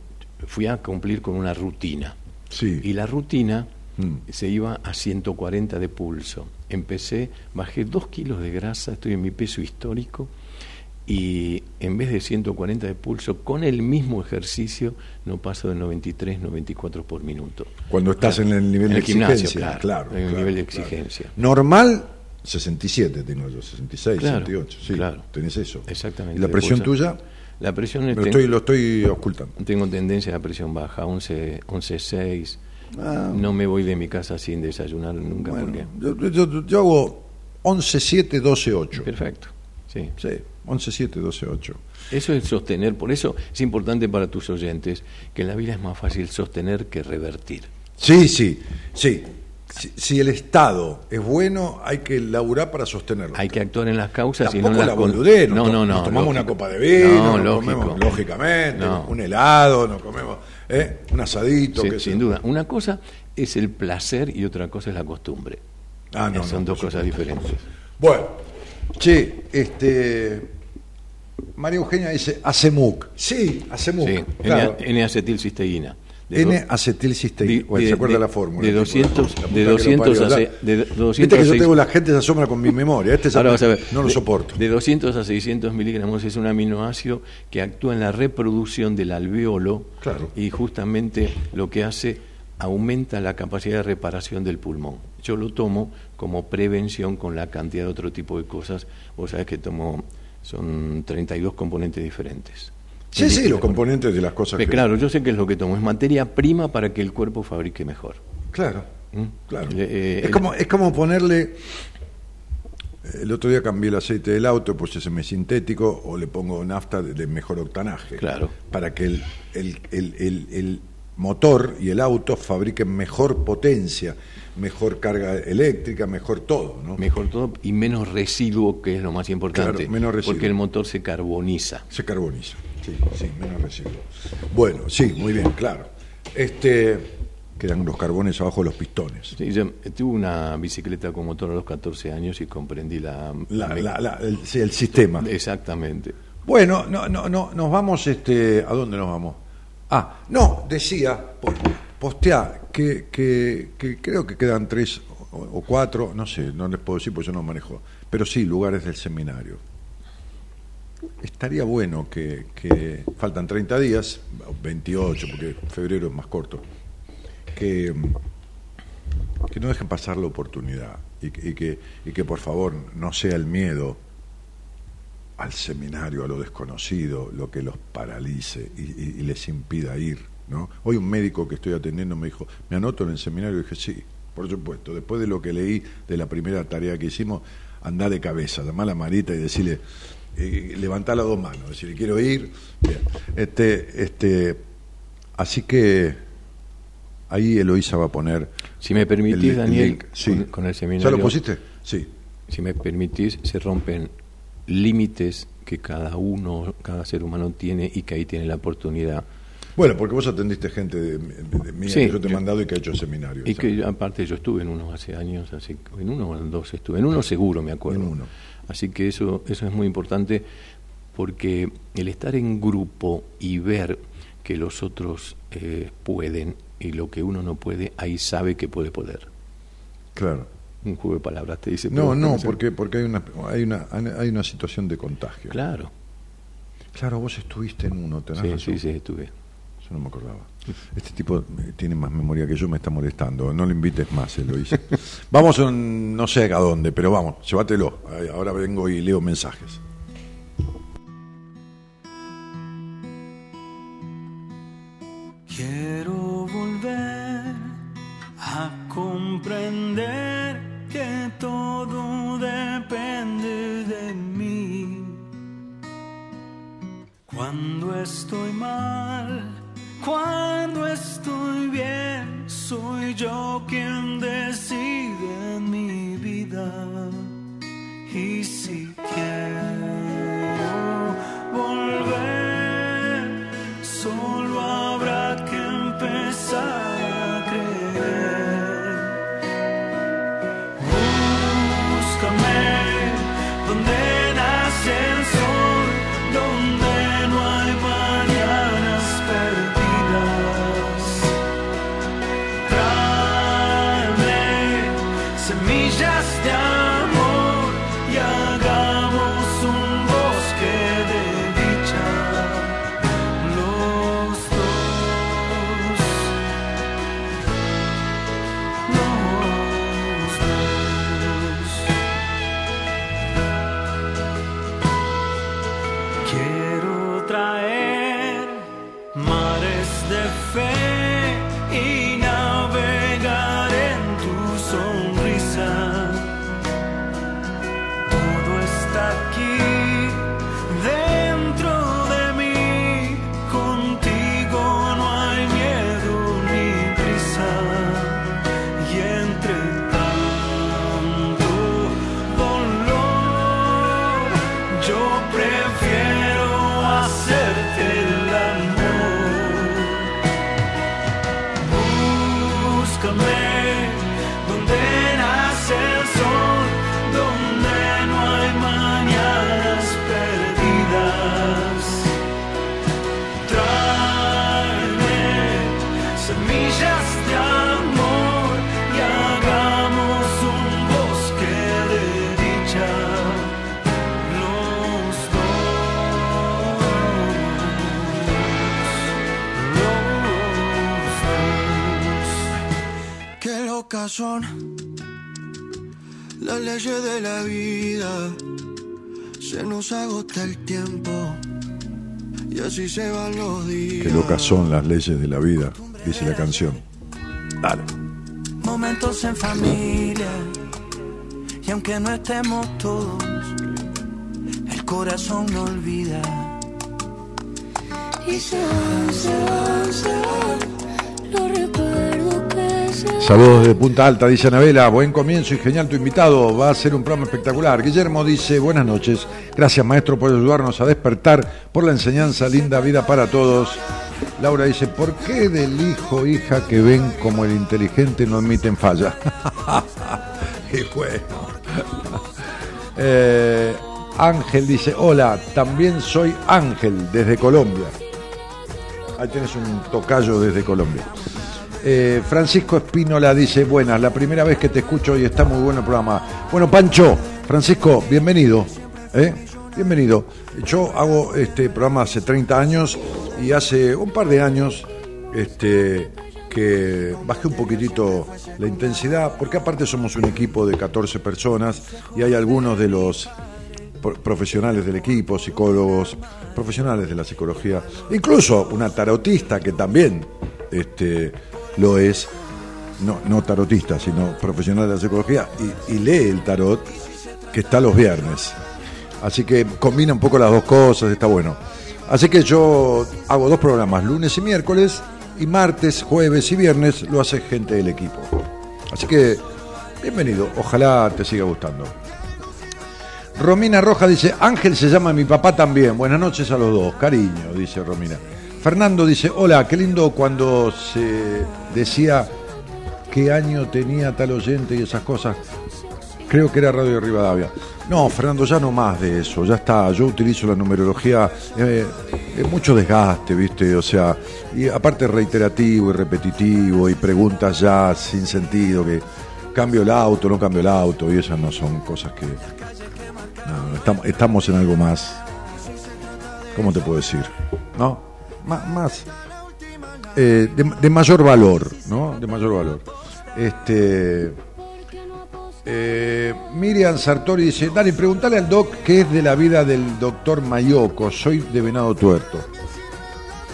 fui a cumplir con una rutina. Sí. Y la rutina Mm. se iba a 140 de pulso. Empecé, bajé 2 kilos de grasa, estoy en mi peso histórico y en vez de 140 de pulso, con el mismo ejercicio, no paso de 93, 94 por minuto. Cuando estás en el nivel En de el gimnasio, exigencia. claro, en el claro, nivel de exigencia. Normal, 67 tengo yo, 66, Claro, 68. Sí, claro. tenés eso. Exactamente. ¿Y la presión tuya? La presión Lo ten- estoy, lo estoy ocultando. tengo tendencia a la presión baja, 11, 11.6, Ah. no me voy de mi casa sin desayunar nunca. Bueno, porque- yo, yo- yo hago 11, 7, 12, 8. Perfecto. Sí. Sí, 11, 7, 12, 8. Eso es sostener, por eso es importante para tus oyentes que en la vida es más fácil sostener que revertir. Sí, sí, sí. Si, si el Estado es bueno, hay que laburar para sostenerlo. Hay que actuar en las causas y no la boludez, No, no, no. nos tomamos lógico. una copa de vino, No, nos comemos, lógicamente, No. un helado, nos comemos ¿eh? un asadito. Sí, sé sin duda. Una cosa es el placer y otra cosa es la costumbre. Ah, no, Son no, dos cosas diferentes. Bueno, che, este. María Eugenia dice ACEMUC. Sí, ACEMUC. Sí, claro. N-acetilcisteína. N-acetilcisteína. se acuerda de- la fórmula. de tipo, 200 la puta de que lo 200 parió. a se- de Viste 200 que a yo tengo la gente se asombra con mi memoria. Este Ahora vas a ver. no lo de- soporto. De 200 a 600 miligramos es un aminoácido que actúa en la reproducción del alveolo Claro. y justamente lo que hace aumenta la capacidad de reparación del pulmón. Yo lo tomo como prevención con la cantidad de otro tipo de cosas. Vos sabés que tomo, son 32 componentes diferentes. Sí, sí, los componentes de las cosas Pues que. Claro, yo sé que es lo que tomo, es materia prima para que el cuerpo fabrique mejor. Claro. ¿Mm? Claro. Eh, eh, es, como, es como ponerle. El otro día cambié el aceite del auto, pues ese me sintético, o le pongo nafta de, de mejor octanaje. Claro. Para que el, el, el, el- el motor y el auto fabriquen mejor potencia, mejor carga eléctrica, mejor todo, ¿no? Mejor todo y menos residuo, que es lo más importante. Claro, menos residuo. Porque el motor se carboniza. Se carboniza. Sí, sí, menos residuo. Bueno, sí, muy bien, claro. Este. Quedan los carbones abajo de los pistones. Sí, yo tuve una bicicleta con motor a los 14 años y comprendí la... La- la- la- la- el, sistema. Exactamente. Bueno, no, no, no, nos vamos, este, ¿a dónde nos vamos? Ah, no, decía, po- postea, que, que, que creo que quedan tres o, o cuatro, no sé, no les puedo decir porque yo no manejo, pero sí, lugares del seminario. Estaría bueno que, faltan 30 días, 28, porque febrero es más corto, que, que no dejen pasar la oportunidad y, que- y que, por favor no sea el miedo al seminario, a lo desconocido, lo que los paralice y, les impida ir. ¿no? Hoy un médico que estoy atendiendo me dijo, ¿me anoto en el seminario? Y dije, sí, por supuesto. Después de lo que leí de la primera tarea que hicimos, anda de cabeza, llamá a la Marita y decirle, eh, levantá las dos manos, decirle, quiero ir. Bien. Este, este, así que ahí Eloísa va a poner... Si me permitís, el- el Daniel, link. Sí. con, con el ¿Ya seminario... lo pusiste? Sí. Si me permitís, se rompen límites que cada uno, cada ser humano tiene y que ahí tiene la oportunidad. Bueno, porque vos atendiste gente de, de- mía Sí, que yo te he mandado y que ha hecho seminarios. Y que aparte yo estuve en uno hace años, así, en uno o en dos estuve, en uno seguro me acuerdo. En uno. Así que eso, eso es muy importante porque el estar en grupo y ver que los otros eh, pueden y lo que uno no puede, ahí sabe que puede poder. Claro. Un juego de palabras te dice. No, no, porque, porque hay, una, hay, una, hay una situación de contagio. Claro, Claro, vos estuviste en uno, tenés sí, razón. sí, sí, estuve. Yo no me acordaba. Este tipo eh, tiene más memoria que yo, me está molestando. No lo invites más, eh, lo hice. vamos un- no sé a dónde, pero vamos, llévatelo. Ahora vengo y leo mensajes. Quiero volver a comprender que todo depende de mí. Cuando estoy mal, cuando estoy bien, soy yo quien decide en mi vida. Y si quiero volver, solo habrá que empezar Qué locas son las leyes de la vida, dice la canción. Dale. Momentos en familia y aunque no estemos todos, el corazón no olvida. Y se van, se van, se van Saludos de Punta Alta, dice Anabela. Buen comienzo y genial tu invitado. Va a ser un programa espectacular. Guillermo dice, buenas noches. Gracias maestro por ayudarnos a despertar por la enseñanza linda vida para todos. Laura dice, ¿por qué del hijo hija que ven como el inteligente no admiten falla? y bueno. Eh, Ángel dice, hola, también soy Ángel desde Colombia. Ahí tienes un tocayo desde Colombia. Eh, Francisco Espínola dice, buenas, la primera vez que te escucho y está muy bueno el programa. Bueno, Pancho, Francisco, bienvenido. ¿eh? Bienvenido. Yo hago este programa hace 30 años y hace un par de años este, que bajé un poquitito la intensidad, porque aparte somos un equipo de 14 personas y hay algunos de los pro- profesionales del equipo, psicólogos, profesionales de la psicología, incluso una tarotista que también este, lo es, no, no tarotista, sino profesional de la psicología, y, y lee el tarot, que está los viernes. Así que combina un poco las dos cosas, está bueno. Así que yo hago dos programas, lunes y miércoles, y martes, jueves y viernes lo hace gente del equipo. Así que, bienvenido, ojalá te siga gustando. Romina Roja dice, Ángel se llama mi papá también. Buenas noches a los dos, cariño, dice Romina. Fernando dice, hola, qué lindo cuando se decía qué año tenía tal oyente y esas cosas. Creo que era Radio de Rivadavia. No, Fernando, ya no más de eso, ya está. Yo utilizo la numerología, eh, mucho desgaste, ¿viste? O sea, y aparte reiterativo y repetitivo y preguntas ya sin sentido, que cambio el auto, no cambio el auto, y esas no son cosas que... No, estamos en algo más, ¿cómo te puedo decir? ¿No? Má- más, eh, de, de mayor valor, ¿no? De mayor valor. Este... Eh, Miriam Sartori dice, Dani, preguntale al doc qué es de la vida del doctor Mayoco, soy de Venado Tuerto.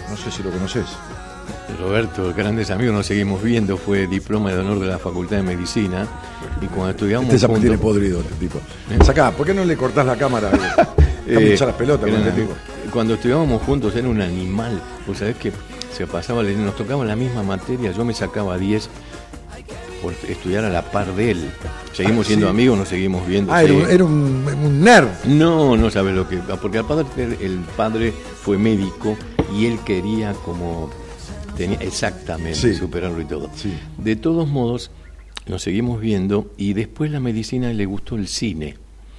No sé si lo conoces. Roberto, grandes amigos, nos seguimos viendo, fue diploma de honor de la Facultad de Medicina y cuando estudiamos Este juntos- tiene podrido este tipo. Sacá, ¿por qué no le cortás la cámara? Eh, Eh, las pelotas con este tipo. Cuando estudiábamos juntos era un animal. Vos sabés que se pasaba, nos tocaba la misma materia, yo me sacaba 10 por estudiar a la par de él. Seguimos Ah, siendo sí. amigos, nos seguimos viendo. Ah, era, un nerd. No, no sabes lo que. Porque el padre, el padre fue médico y él quería como. Tenía exactamente Sí. superarlo y todo. Sí. De todos modos, nos seguimos viendo y después la medicina le gustó el cine.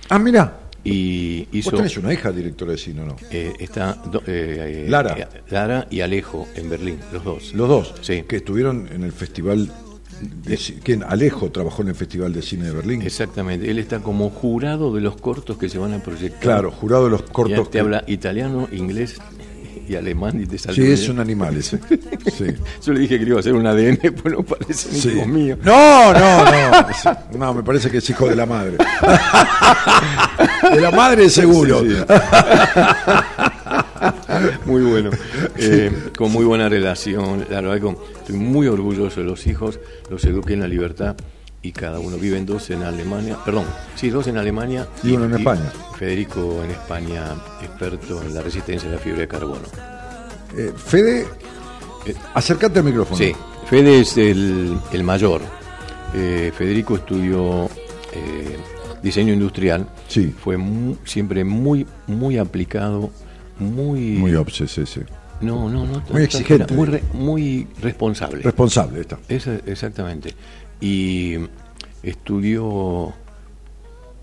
Ah, mira, Y vos hizo. tenés una hija directora de cine, ¿o ¿no? Eh, está do- eh, eh, Lara. eh, Lara y Alejo en Berlín, los dos. Los dos, Sí. que estuvieron en el festival... De, ci- ¿Quién? Alejo trabajó en el Festival de Cine de Berlín. Exactamente. Él está como jurado de los cortos que se van a proyectar. Claro, jurado de los Y cortos. él te que- habla italiano, inglés y alemán y te salta Sí, un- es un animal ese. Sí. Yo le dije que le iba a hacer un ADN, pues no parece Sí. hijo mío. No, no, no. No, me parece que es hijo de la madre. De la madre seguro. Sí. Muy bueno. Eh, con muy buena relación. La verdad que estoy muy orgulloso de los hijos. Los eduqué en la libertad y cada uno viven dos en Alemania. Perdón, sí, dos en Alemania. Y uno en España. Federico en España, experto en la resistencia a la fibra de carbono. Eh, Fede, Eh, acércate al micrófono. Sí, Fede es el, el mayor. Eh, Federico estudió eh, diseño industrial. Sí. Fue mu- siempre muy, muy aplicado, muy... Muy obses ese. No, no, no. Muy exigente. Muy, re- muy responsable. Responsable está. Esa- exactamente. Y estudió,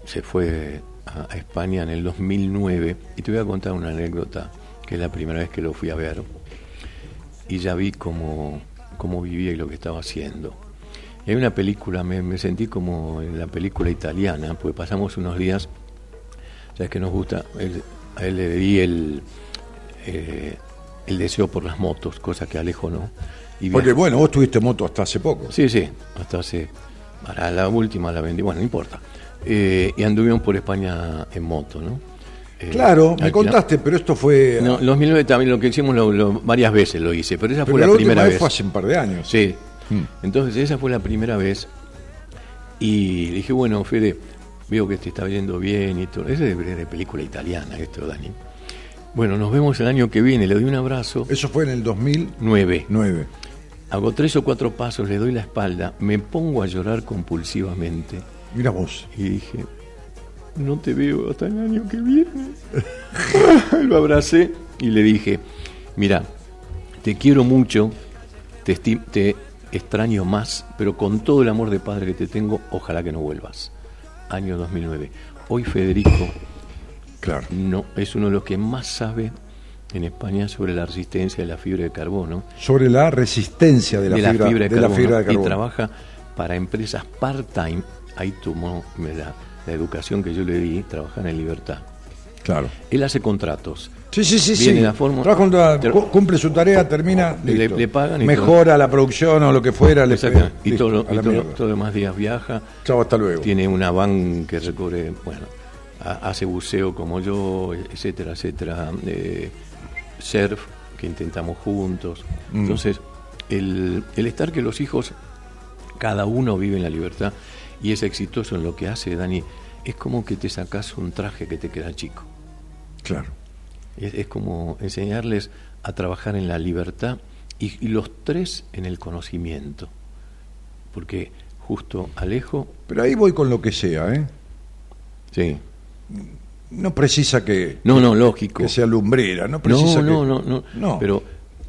se fue a, España en el 2009 y te voy a contar una anécdota, que es la primera vez que lo fui a ver y ya vi cómo, cómo vivía y lo que estaba haciendo. Hay una película, me, me sentí como en la película italiana, porque pasamos unos días, sabes que nos gusta, él- a él le di el, eh, el deseo por las motos, cosa que Alejo no. Y Porque bueno, vos tuviste moto hasta hace poco. Sí, sí, hasta hace Para la última la vendí, bueno, no importa. Eh, y anduvimos por España en moto, ¿no? Eh, Claro, me contaste, pero esto fue. No, 2009 también lo que hicimos lo- lo- varias veces lo hice, pero esa pero fue la, primera vez fue hace un par de años. Sí. Mm. Entonces esa fue la primera vez. Y dije, bueno, Fede, veo que te está yendo bien y todo. Es de, película italiana esto, Dani. Bueno, nos vemos el año que viene. Le doy un abrazo. Eso fue en el 2009. Nueve. Hago tres o cuatro pasos, le doy la espalda, me pongo a llorar compulsivamente Mira vos. y dije, no te veo hasta el año que viene. Lo abracé y le dije, mira, te quiero mucho, te, te extraño más, pero con todo el amor de padre que te tengo, ojalá que no vuelvas. Año 2009. Hoy Federico Claro. no, es uno de los que más sabe en España sobre la resistencia de la fibra de carbono Sobre la resistencia de la, de la fibra, fibra de, de la carbono, fibra de y trabaja para empresas part-time. Ahí tomó la, la educación que yo le di, trabajar en libertad. Claro. Él hace contratos. Sí, sí, sí, Viene sí. la fórmula- Trabaja cumple su tarea, termina, Le- pagan y Mejora la producción o lo que fuera, le pega. y Listo, todo, y todo, mierda. todos los demás días viaja. Chao, hasta luego. Tiene una van que recorre, bueno, ha- hace buceo como yo, etcétera, etcétera. eh, surf, que intentamos juntos. Mm. Entonces, el, el estar que los hijos, cada uno vive en la libertad y es exitoso en lo que hace, Dani, es como que te sacas un traje que te queda chico. Claro. Es, es como enseñarles a trabajar en la libertad y, y los tres en el conocimiento. Porque justo Alejo, Pero ahí voy con lo que sea, ¿eh? sí. No precisa que, No, no, lógico. que sea lumbrera, no precisa no, que... no, no, no, pero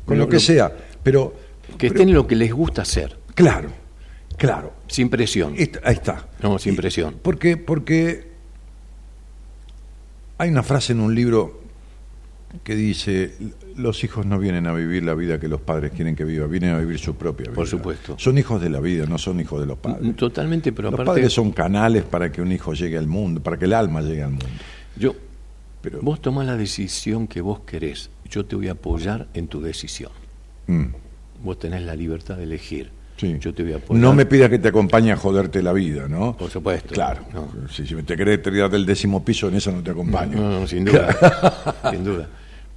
con lo- lo que sea. Pero, que pero- estén en lo que les gusta hacer, Claro, claro. sin presión. Ahí está. No, sin presión. Porque, porque hay una frase en un libro que dice, los hijos no vienen a vivir la vida que los padres quieren que viva, vienen a vivir su propia vida. Por supuesto. Son hijos de la vida, no son hijos de los padres. Totalmente, pero los aparte, padres son canales para que un hijo llegue al mundo, para que el alma llegue al mundo. Yo, Pero, vos tomás la decisión que vos querés, yo te voy a apoyar en tu decisión. Mm, Vos tenés la libertad de elegir. sí. Yo te voy a apoyar. No me pidas que te acompañe a joderte la vida, ¿no? Por supuesto. Claro. No. Si, si te querés tirar del décimo piso, en esa no te acompaño. No, no, sin duda, sin duda.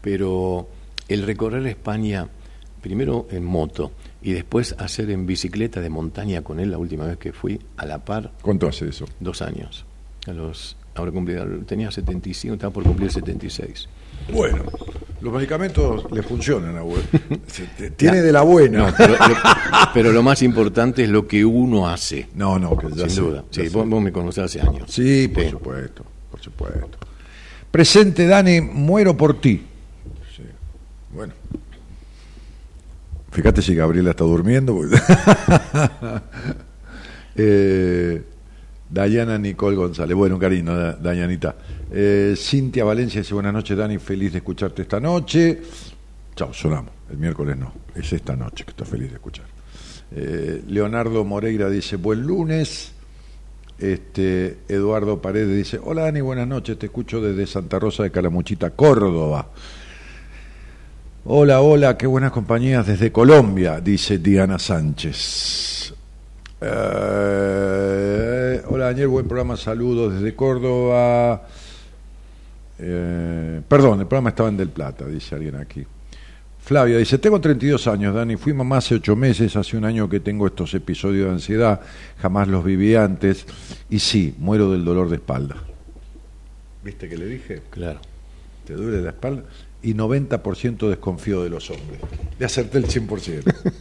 Pero el recorrer España, primero en moto y después hacer en bicicleta de montaña con él la última vez que fui, a la par, ¿Cuánto hace eso? dos años. A los, ahora tenía 75, estaba por cumplir 76. Bueno, los medicamentos le funcionan a vos. Tiene de la buena. No, pero, lo, pero lo más importante es lo que uno hace, No, no, que ya sin sé, duda. ya Sí, vos, vos me conocés hace años. Sí, por Sí. supuesto, por supuesto. Presente, Dani, muero por ti. Sí. Bueno. Fíjate si Gabriela está durmiendo. eh, Dayana Nicole González. Bueno, cariño, Da- Dayanita. Eh, Cintia Valencia dice, buenas noches, Dani, feliz de escucharte esta noche. Chao, sonamos. El miércoles no, es esta noche que estoy feliz de escuchar. Eh, Leonardo Moreira dice, buen lunes. Este, Eduardo Paredes dice, hola Dani, buenas noches, te escucho desde Santa Rosa de Calamuchita, Córdoba. Hola, hola, qué buenas compañías desde Colombia, dice Diana Sánchez. Eh, hola Daniel, buen programa, saludos desde Córdoba. Eh, perdón, el programa estaba en Del Plata, dice alguien aquí. Flavia dice, tengo 32 años, Dani, fui mamá hace 8 meses, hace un año que tengo estos episodios de ansiedad, jamás los viví antes, y sí, muero del dolor de espalda. ¿Viste que le dije? Claro. ¿Te duele la espalda? Y 90% desconfío de los hombres. Le acerté el 100%.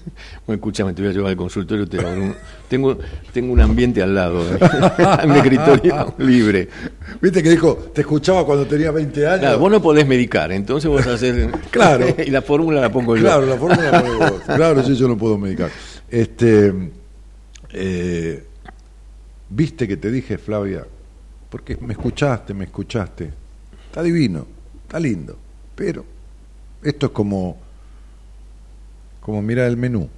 Bueno, escúchame, te voy a llevar al consultorio. Te un- tengo, tengo un ambiente al lado, ¿eh? un escritorio libre. ¿Viste que dijo, te escuchaba cuando tenía 20 años? Claro, vos no podés medicar, entonces vos haces. Claro. y la fórmula la pongo yo. Claro, la fórmula la pones vos. Claro, sí, yo no puedo medicar. Este, eh, ¿Viste que te dije, Flavia? Porque me escuchaste, me escuchaste. Está divino, está lindo. Pero esto es como, como mirar el menú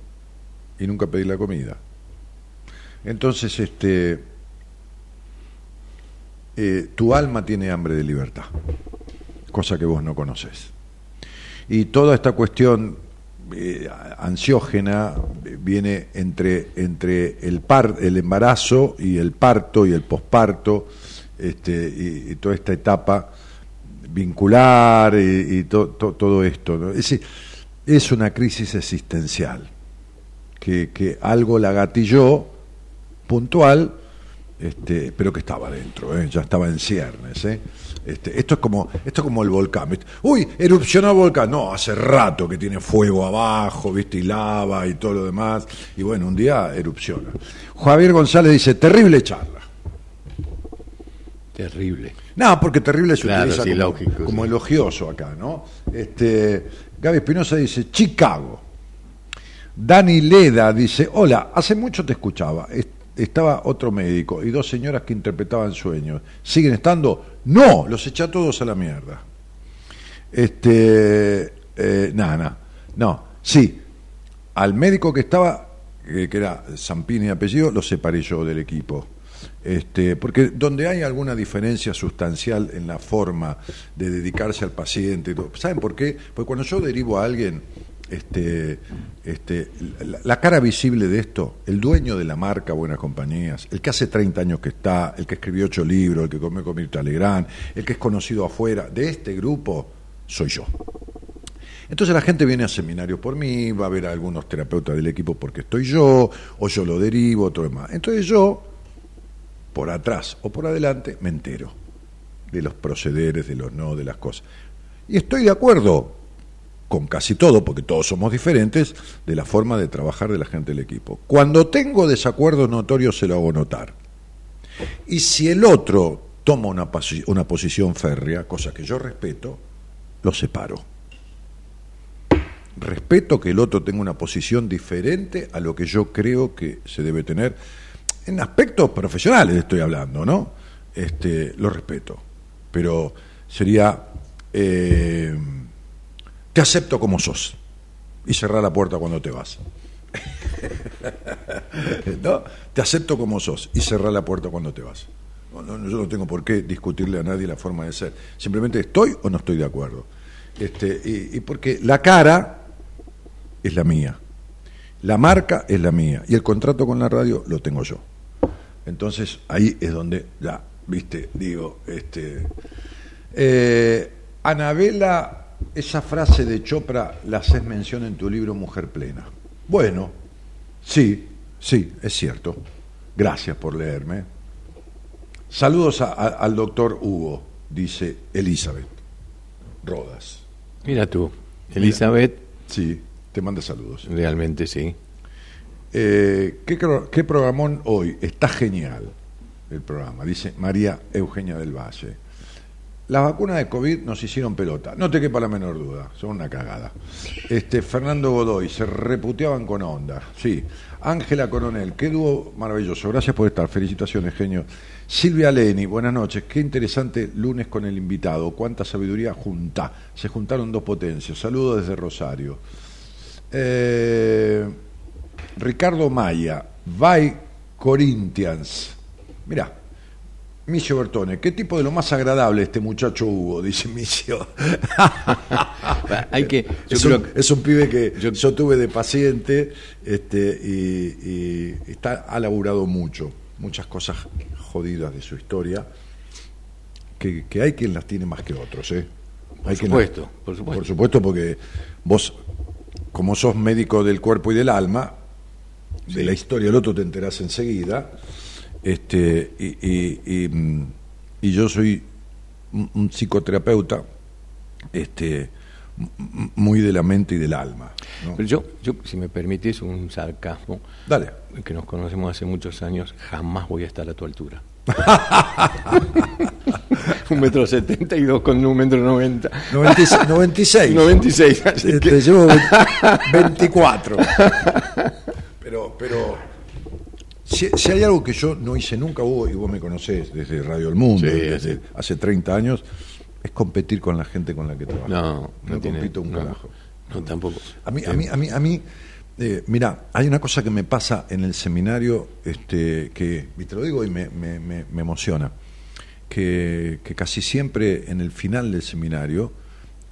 y nunca pedir la comida. Entonces, este, eh, tu alma tiene hambre de libertad, cosa que vos no conoces. Y toda esta cuestión eh, ansiógena viene entre, entre el, par, el embarazo y el parto y el posparto este, y toda esta etapa vincular y, y to- to- todo esto. Es, es una crisis existencial que, que algo la gatilló puntual, este, pero que estaba dentro, ¿eh? ya estaba en ciernes. ¿eh? Este, esto, es como, esto es como el volcán. Uy, erupcionó el volcán. No, hace rato que tiene fuego abajo, ¿viste? y lava y todo lo demás. Y bueno, un día erupciona. Javier González dice, terrible charla. Terrible. No, porque terrible se Claro, utiliza sí, como, lógico, como sí. elogioso acá, ¿no? Este, Gaby Espinosa dice, Chicago. Dani Leda dice, hola, hace mucho te escuchaba. Es- Estaba otro médico y dos señoras que interpretaban sueños. ¿Siguen estando? No, los eché a todos a la mierda. Este, eh, nada, nada. No, sí, al médico que estaba, que, que era Zampini apellido, lo separé yo del equipo. Este, porque donde hay alguna diferencia sustancial en la forma de dedicarse al paciente, ¿saben por qué? Porque cuando yo derivo a alguien, este, este, la, cara visible de esto, el dueño de la marca Buenas Compañías, el que hace 30 años que está, el que escribió ocho libros, el que comió con Mirta el que es conocido afuera, de este grupo, soy yo. Entonces la gente viene a seminarios por mí, va a ver a algunos terapeutas del equipo porque estoy yo, o yo lo derivo, otro demás. Entonces yo, por atrás o por adelante, me entero de los procederes, de los no, de las cosas. Y estoy de acuerdo con casi todo, porque todos somos diferentes, de la forma de trabajar de la gente del equipo. Cuando tengo desacuerdos notorios se lo hago notar. Y si el otro toma una, una posición férrea, cosa que yo respeto, lo separo. Respeto que el otro tenga una posición diferente a lo que yo creo que se debe tener. En aspectos profesionales estoy hablando, ¿no? Este, lo respeto. Pero sería, eh, te acepto como sos y cerrar la puerta cuando te vas. ¿No? Te acepto como sos y cerrar la puerta cuando te vas. No, no, yo no tengo por qué discutirle a nadie la forma de ser. Simplemente estoy o no estoy de acuerdo. Este, y, y porque la cara es la mía, la marca es la mía y el contrato con la radio lo tengo yo. Entonces ahí es donde ya, viste, digo, este, eh, Anabela, esa frase de Chopra la haces mención en tu libro Mujer Plena. Bueno, sí, sí, es cierto. Gracias por leerme. Saludos a- a- al doctor Hugo, dice Elizabeth Rodas. Mira tú, Elizabeth, Sí, te manda saludos. realmente sí. Eh, ¿qué, ¿Qué programón hoy? Está genial el programa, dice María Eugenia del Valle. Las vacunas de COVID nos hicieron pelota, no te quepa la menor duda, son una cagada. Este, Fernando Godoy, se reputeaban con onda, sí. Ángela Coronel, qué dúo maravilloso, gracias por estar, felicitaciones, genio. Silvia Leni, buenas noches, qué interesante lunes con el invitado, cuánta sabiduría junta, se juntaron dos potencias, saludos desde Rosario. Eh, Ricardo Maya, by Corinthians. Mirá, Micio Bertone, ¿qué tipo de lo más agradable este muchacho Hugo? Dice Micio. Hay que, yo es, creo un, es un pibe que yo, yo- tuve de paciente este, y, y está, ha laburado mucho, muchas cosas jodidas de su historia, que, que hay quien las tiene más que otros. ¿eh? Por Hay quien supuesto, las- por supuesto. Por supuesto, porque vos, como sos médico del cuerpo y del alma, de la historia del otro te enterás enseguida, este, y, y- y, mm, y yo soy un, un psicoterapeuta este, muy de la mente y del alma. ¿no? Pero yo, yo, si me permitís un sarcasmo, Dale. que nos conocemos hace muchos años, jamás voy a estar a tu altura. un metro setenta y dos con un metro noventa. 96. 96. 96, así Te, que- te llevo 20 24. Pero, si, si hay algo que yo no hice nunca, Hugo, y vos me conocés desde Radio El Mundo, Sí, desde sí. hace 30 años, es competir con la gente con la que trabajo. No, no, tiene. compito un no, carajo. no, tampoco. A mí, a mí, a mí, a mí eh, mira, hay una cosa que me pasa en el seminario este, que, y te lo digo y me, me- me- me emociona, que, que casi siempre en el final del seminario,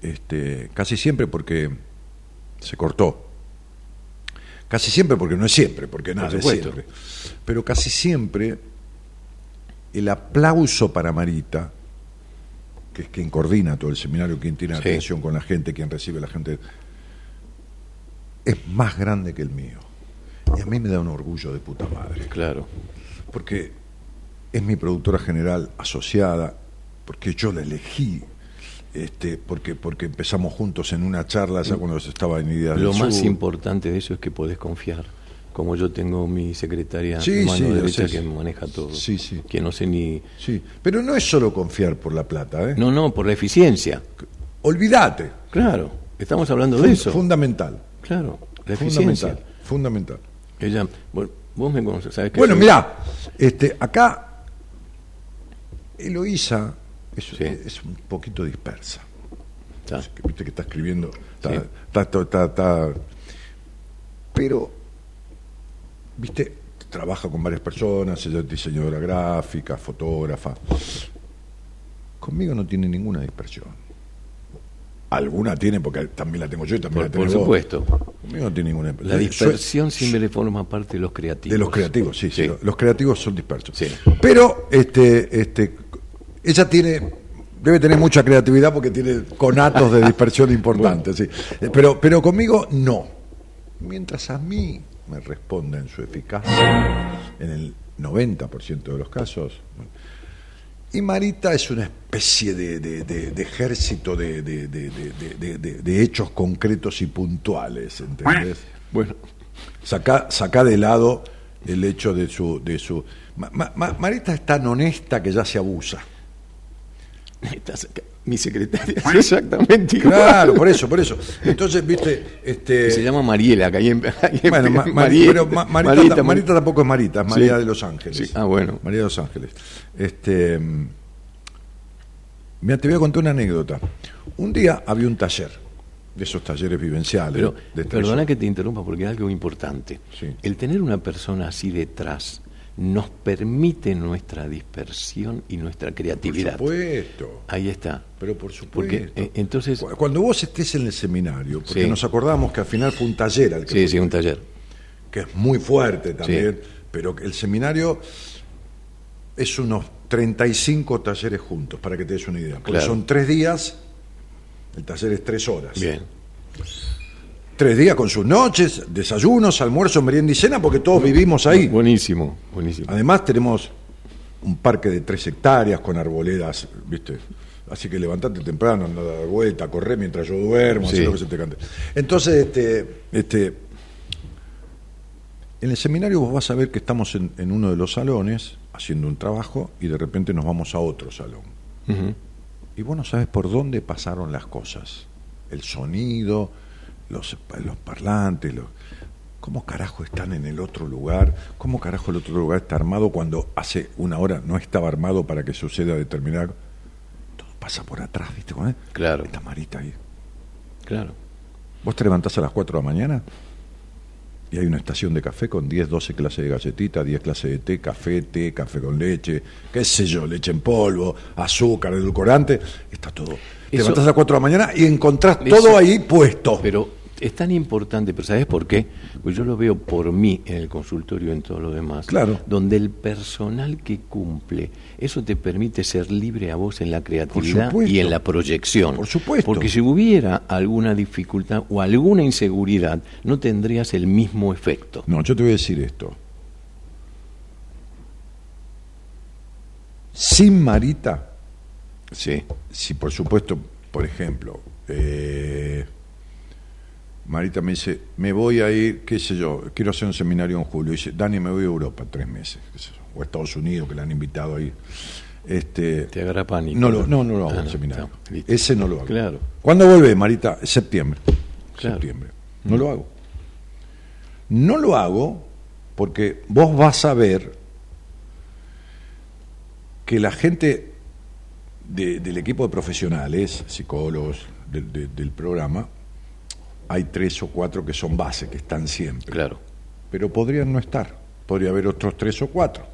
este, casi siempre porque se cortó, Casi siempre, porque no es siempre, porque nada Por es siempre. Pero casi siempre el aplauso para Marita, que es quien coordina todo el seminario, quien tiene Sí. atención con la gente, quien recibe a la gente, es más grande que el mío. Y a mí me da un orgullo de puta madre Claro. porque es mi productora general asociada, porque yo la elegí, este, porque, porque empezamos juntos en una charla ya cuando se estaba en Ideas Lo del más Sur. importante de eso es que podés confiar. Como yo tengo mi secretaria Sí, mano sí, derecha que maneja todo. Sí, sí. Que no sé ni. Sí, pero no es solo confiar por la plata, ¿eh? No, no, por la eficiencia. Olvídate. Claro. Estamos hablando de eso. Fundamental. Claro. La eficiencia. Fundamental. Fundamental. Ella, bueno, vos me conoces, ¿sabes Bueno, soy- mirá, este, acá Eloísa es, Sí. es un poquito dispersa. Que viste que está escribiendo, está, Sí. está- está- está- está- pero, viste, trabaja con varias personas, ella es diseñadora gráfica, fotógrafa. Conmigo no tiene ninguna dispersión. Alguna tiene, porque también la tengo yo y también Por, la por tenés vos. supuesto. Conmigo no tiene ninguna La dispersión siempre forma parte de los creativos. de los creativos, sí, sí, Sí. lo- Los creativos son dispersos. Sí. Pero este, este, ella tiene, debe tener mucha creatividad porque tiene conatos de dispersión importantes, sí. Eh, Pero, pero conmigo no. Mientras a mí me responda en su eficacia, en el 90% de los casos. Y Marita es una especie de, de- de- de ejército de, hechos concretos y puntuales, ¿entendés? Bueno, Saca, saca de lado el hecho de su... De su Ma- Ma- Marita es tan honesta que ya se abusa. Mi secretaria exactamente igual. Claro, por eso, por eso. Entonces, viste, este... Se llama Mariela, que ahí en, Bueno, Ma- Ma- Mariela, pero Ma- Marita, Marita, ta- Marita tampoco es Marita, es Sí. María de los Ángeles. Sí, ah, bueno. María de los Ángeles. Este, mira, te voy a contar una anécdota. Un día había un taller, de esos talleres vivenciales. Pero, de tres perdona que te interrumpa porque es algo importante. Sí. El tener una persona así detrás nos permite nuestra dispersión y nuestra Por creatividad. supuesto. Ahí está. Pero por supuesto. Porque eh, entonces, Cu- Cuando vos estés en el seminario, porque Sí. nos acordamos que al final fue un taller al que sí, sí, un taller. que es muy fuerte también, pero el seminario es unos 35 talleres juntos, para que te des una idea. Porque Claro. son tres días, el taller es tres horas. Bien. Tres días con sus noches, desayunos, almuerzos, merienda y cena, porque todos vivimos ahí. Buenísimo, buenísimo. Además tenemos un parque de tres hectáreas con arboledas, ¿viste? Así que levantate temprano, anda a dar vuelta, corre mientras yo duermo, Sí. así lo que se te cante. Entonces, este, este, en el seminario vos vas a ver que estamos en, en uno de los salones haciendo un trabajo y de repente nos vamos a otro salón. Y vos no sabes por dónde pasaron las cosas. El sonido, los, los parlantes, los, ¿cómo carajo están en el otro lugar? ¿Cómo carajo el otro lugar está armado cuando hace una hora no estaba armado para que suceda determinado? Todo pasa por atrás, ¿viste? ¿Cómo es? Claro. Está Marita ahí. Claro. Vos te levantás a las 4 de la mañana y hay una estación de café con 10, 12 clases de galletita, 10 clases de té, café, té, café con leche, qué sé yo, leche en polvo, azúcar, edulcorante, está todo. Te levantás a las 4 de la mañana y encontrás Eso- todo ahí puesto. Pero es tan importante, pero ¿sabes por qué? Pues yo lo veo por mí en el consultorio y en todo lo demás. Claro. Donde el personal que cumple, eso te permite ser libre a vos en la creatividad y en la proyección. Por supuesto. Porque si hubiera alguna dificultad o alguna inseguridad, no tendrías el mismo efecto. No, yo te voy a decir esto. Sin Marita, Sí. si por supuesto, por ejemplo, eh, Marita me dice, me voy a ir, qué sé yo, quiero hacer un seminario en julio. dice, Dani, me voy a Europa tres meses, o a Estados Unidos, que le han invitado ahí. Este, Te agarra pánico. no, lo, no, no lo hago Ah, el seminario. Ese no lo hago. Claro. ¿Cuándo vuelve, Marita? Septiembre. Claro. Mm. Septiembre. No lo hago. No lo hago porque vos vas a ver que la gente de- del equipo de profesionales, psicólogos del, de- del programa, hay tres o cuatro que son base, que están siempre. Claro. Pero podrían no estar. Podría haber otros tres o cuatro.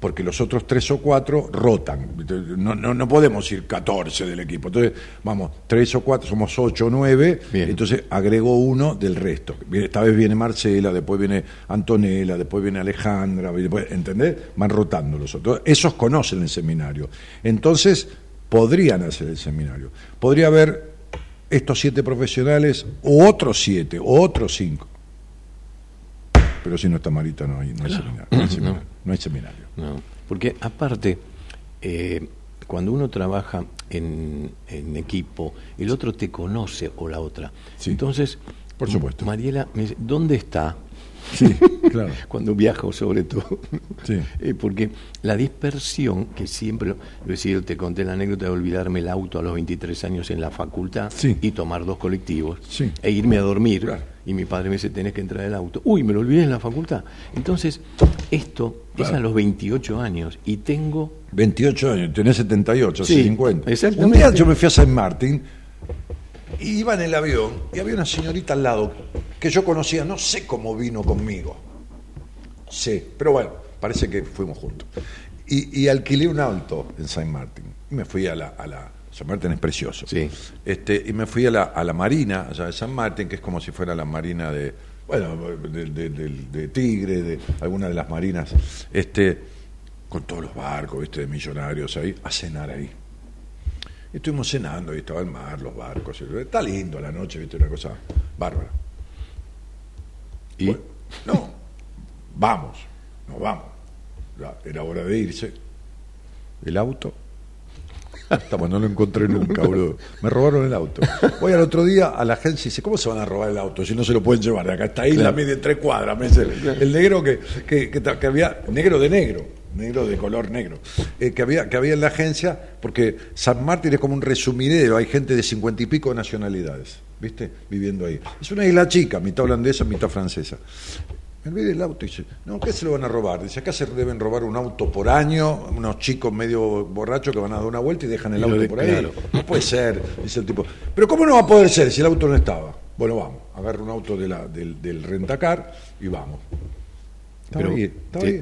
Porque los otros tres o cuatro rotan. No, no, no podemos ir 14 del equipo. Entonces, vamos, tres o cuatro, somos ocho o nueve. Bien. Entonces, agrego uno del resto. Esta vez viene Marcela, después viene Antonella, después viene Alejandra, después, ¿entendés? Van rotando los otros. Esos conocen el seminario. Entonces, podrían hacer el seminario. Podría haber estos siete profesionales, o otros siete, o otros cinco. Pero si no está Marita, no hay, no hay seminario. No hay seminario. no hay seminario. No, porque aparte, eh, cuando uno trabaja en, en equipo, el otro te conoce o la otra. Sí. Entonces, Por supuesto. Mariela me dice, ¿dónde está? Sí, claro. Cuando viajo, sobre todo. Sí. Eh, porque la dispersión, que siempre, lo decía, te conté la anécdota de olvidarme el auto a los 23 años en la facultad Sí. y tomar dos colectivos Sí. e irme a dormir. Claro. Y mi padre me dice, tenés que entrar al auto. Uy, me lo olvidé en la facultad. Entonces, esto es a los 28 años y tengo 28 años, tenés 78, hace Sí, 50. exactamente. Un día yo me fui a San Martín y iba en el avión y había una señorita al lado que yo conocía, no sé cómo vino conmigo. Sí, pero bueno, parece que fuimos juntos. Y, y alquilé un auto en San Martín. Y me fui a la, a la- San Martín es precioso. Sí. Este, y me fui a la, a la marina, allá de San Martín, que es como si fuera la marina de, bueno, de, de- de- de Tigre, de alguna de las marinas, este, con todos los barcos, ¿viste? de millonarios ahí, a cenar ahí. Y estuvimos cenando, y estaba el mar, los barcos, y- está lindo la noche, viste, una cosa bárbara. y Bueno, no, vamos, nos vamos. Ya era hora de irse. El auto. Hasta no lo encontré nunca, boludo. Me robaron el auto. Voy al otro día a la agencia y dice, ¿cómo se van a robar el auto si no se lo pueden llevar acá? Está ahí la mide tres cuadras. Me dice, el negro que, que, que que había, negro de negro, negro de color negro, eh, que, había, que había en la agencia, porque San Martín es como un resumidero, hay gente de cincuenta y pico de nacionalidades, ¿viste? Viviendo ahí. Es una isla chica, mitad holandesa, mitad francesa. Me olvidé el auto y dice, no, ¿qué se lo van a robar? Dice, acá se deben robar un auto por año, unos chicos medio borrachos que van a dar una vuelta y dejan el Y auto de- por ahí. claro. No puede ser, dice el tipo. Pero ¿cómo no va a poder ser si el auto no estaba? Bueno, vamos, agarra un auto de la, del, del rentacar y vamos. Pero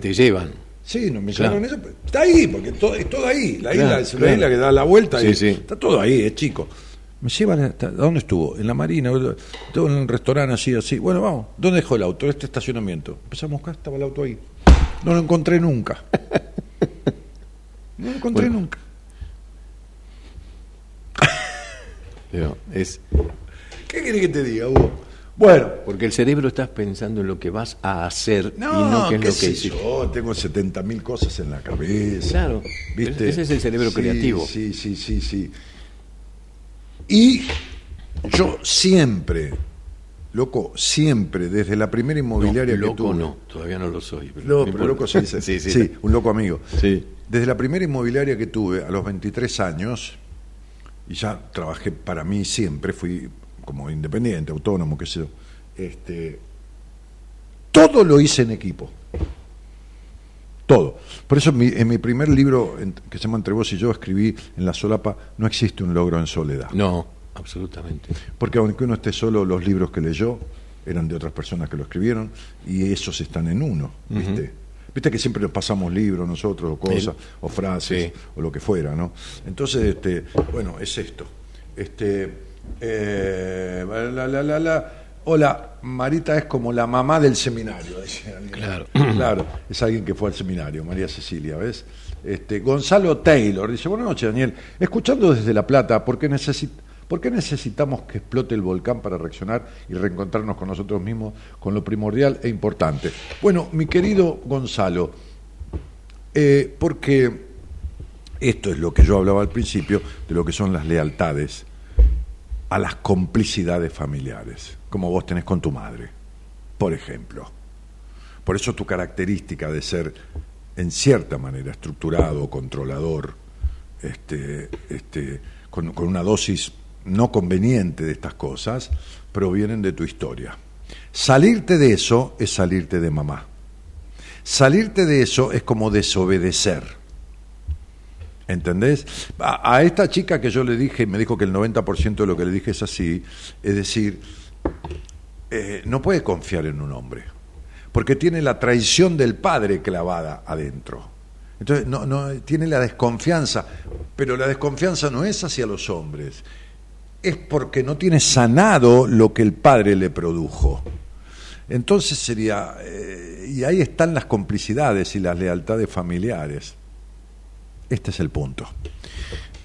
te llevan. Sí, no me Claro. eso. pero Está ahí, porque todo, es todo ahí. La isla es una claro. isla que da la vuelta Sí, y sí. está todo ahí, es chico. Me llevan hasta, ¿a dónde estuvo? En la marina, todo en un restaurante así, así. Bueno, vamos, ¿dónde dejó el auto? Este estacionamiento. Empezamos a buscar, estaba el auto ahí. No lo encontré nunca. No lo encontré Bueno. nunca. Pero es ¿Qué querés que te diga, Hugo? Bueno, porque el cerebro estás pensando en lo que vas a hacer no, y no qué es qué lo que sé hiciste. yo, tengo 70 mil cosas en la cabeza. Claro, ¿Viste? ese es el cerebro Sí, creativo. Sí, sí, sí, sí. Y yo siempre, loco, siempre, desde la primera inmobiliaria No, que loco tuve. no, todavía no lo soy. pero No, pero loco se dice. sí, sí, sí, un loco amigo. Sí. Desde la primera inmobiliaria que tuve, a los 23 años, y ya trabajé para mí siempre, fui como independiente, autónomo, qué sé yo, este, todo lo hice en equipo. Todo. Por eso en mi, en mi primer libro, en- que se llama Entre vos y yo, escribí en la solapa, no existe un logro en soledad. No, absolutamente. Porque aunque uno esté solo, los libros que leyó eran de otras personas que lo escribieron y esos están en uno, ¿viste? Viste que siempre nos pasamos libros nosotros, o cosas, o frases, Sí. o lo que fuera, ¿no? Entonces, este, bueno, es esto. Este, eh, la, la, la, la. Hola, Marita es como la mamá del seminario, alguien. Claro. Claro, es alguien que fue al seminario, María Cecilia, ¿ves? Este, Gonzalo Taylor dice, buenas noches, Daniel. Escuchando desde La Plata, ¿por qué, necesi- ¿por qué necesitamos que explote el volcán para reaccionar y reencontrarnos con nosotros mismos con lo primordial e importante? Bueno, mi querido Gonzalo, eh, porque esto es lo que yo hablaba al principio de lo que son las lealtades a las complicidades familiares, como vos tenés con tu madre, por ejemplo. Por eso tu característica de ser, en cierta manera, estructurado, controlador, este, este, con, con una dosis no conveniente de estas cosas, provienen de tu historia. Salirte de eso es salirte de mamá. Salirte de eso es como desobedecer. ¿Entendés? A, esta chica que yo le dije, me dijo que el 90% de lo que le dije es así, es decir, eh, no puede confiar en un hombre, porque tiene la traición del padre clavada adentro. Entonces, no, no, tiene la desconfianza, pero la desconfianza no es hacia los hombres, es porque no tiene sanado lo que el padre le produjo. Entonces sería, eh, y ahí están las complicidades y las lealtades familiares. Este es el punto.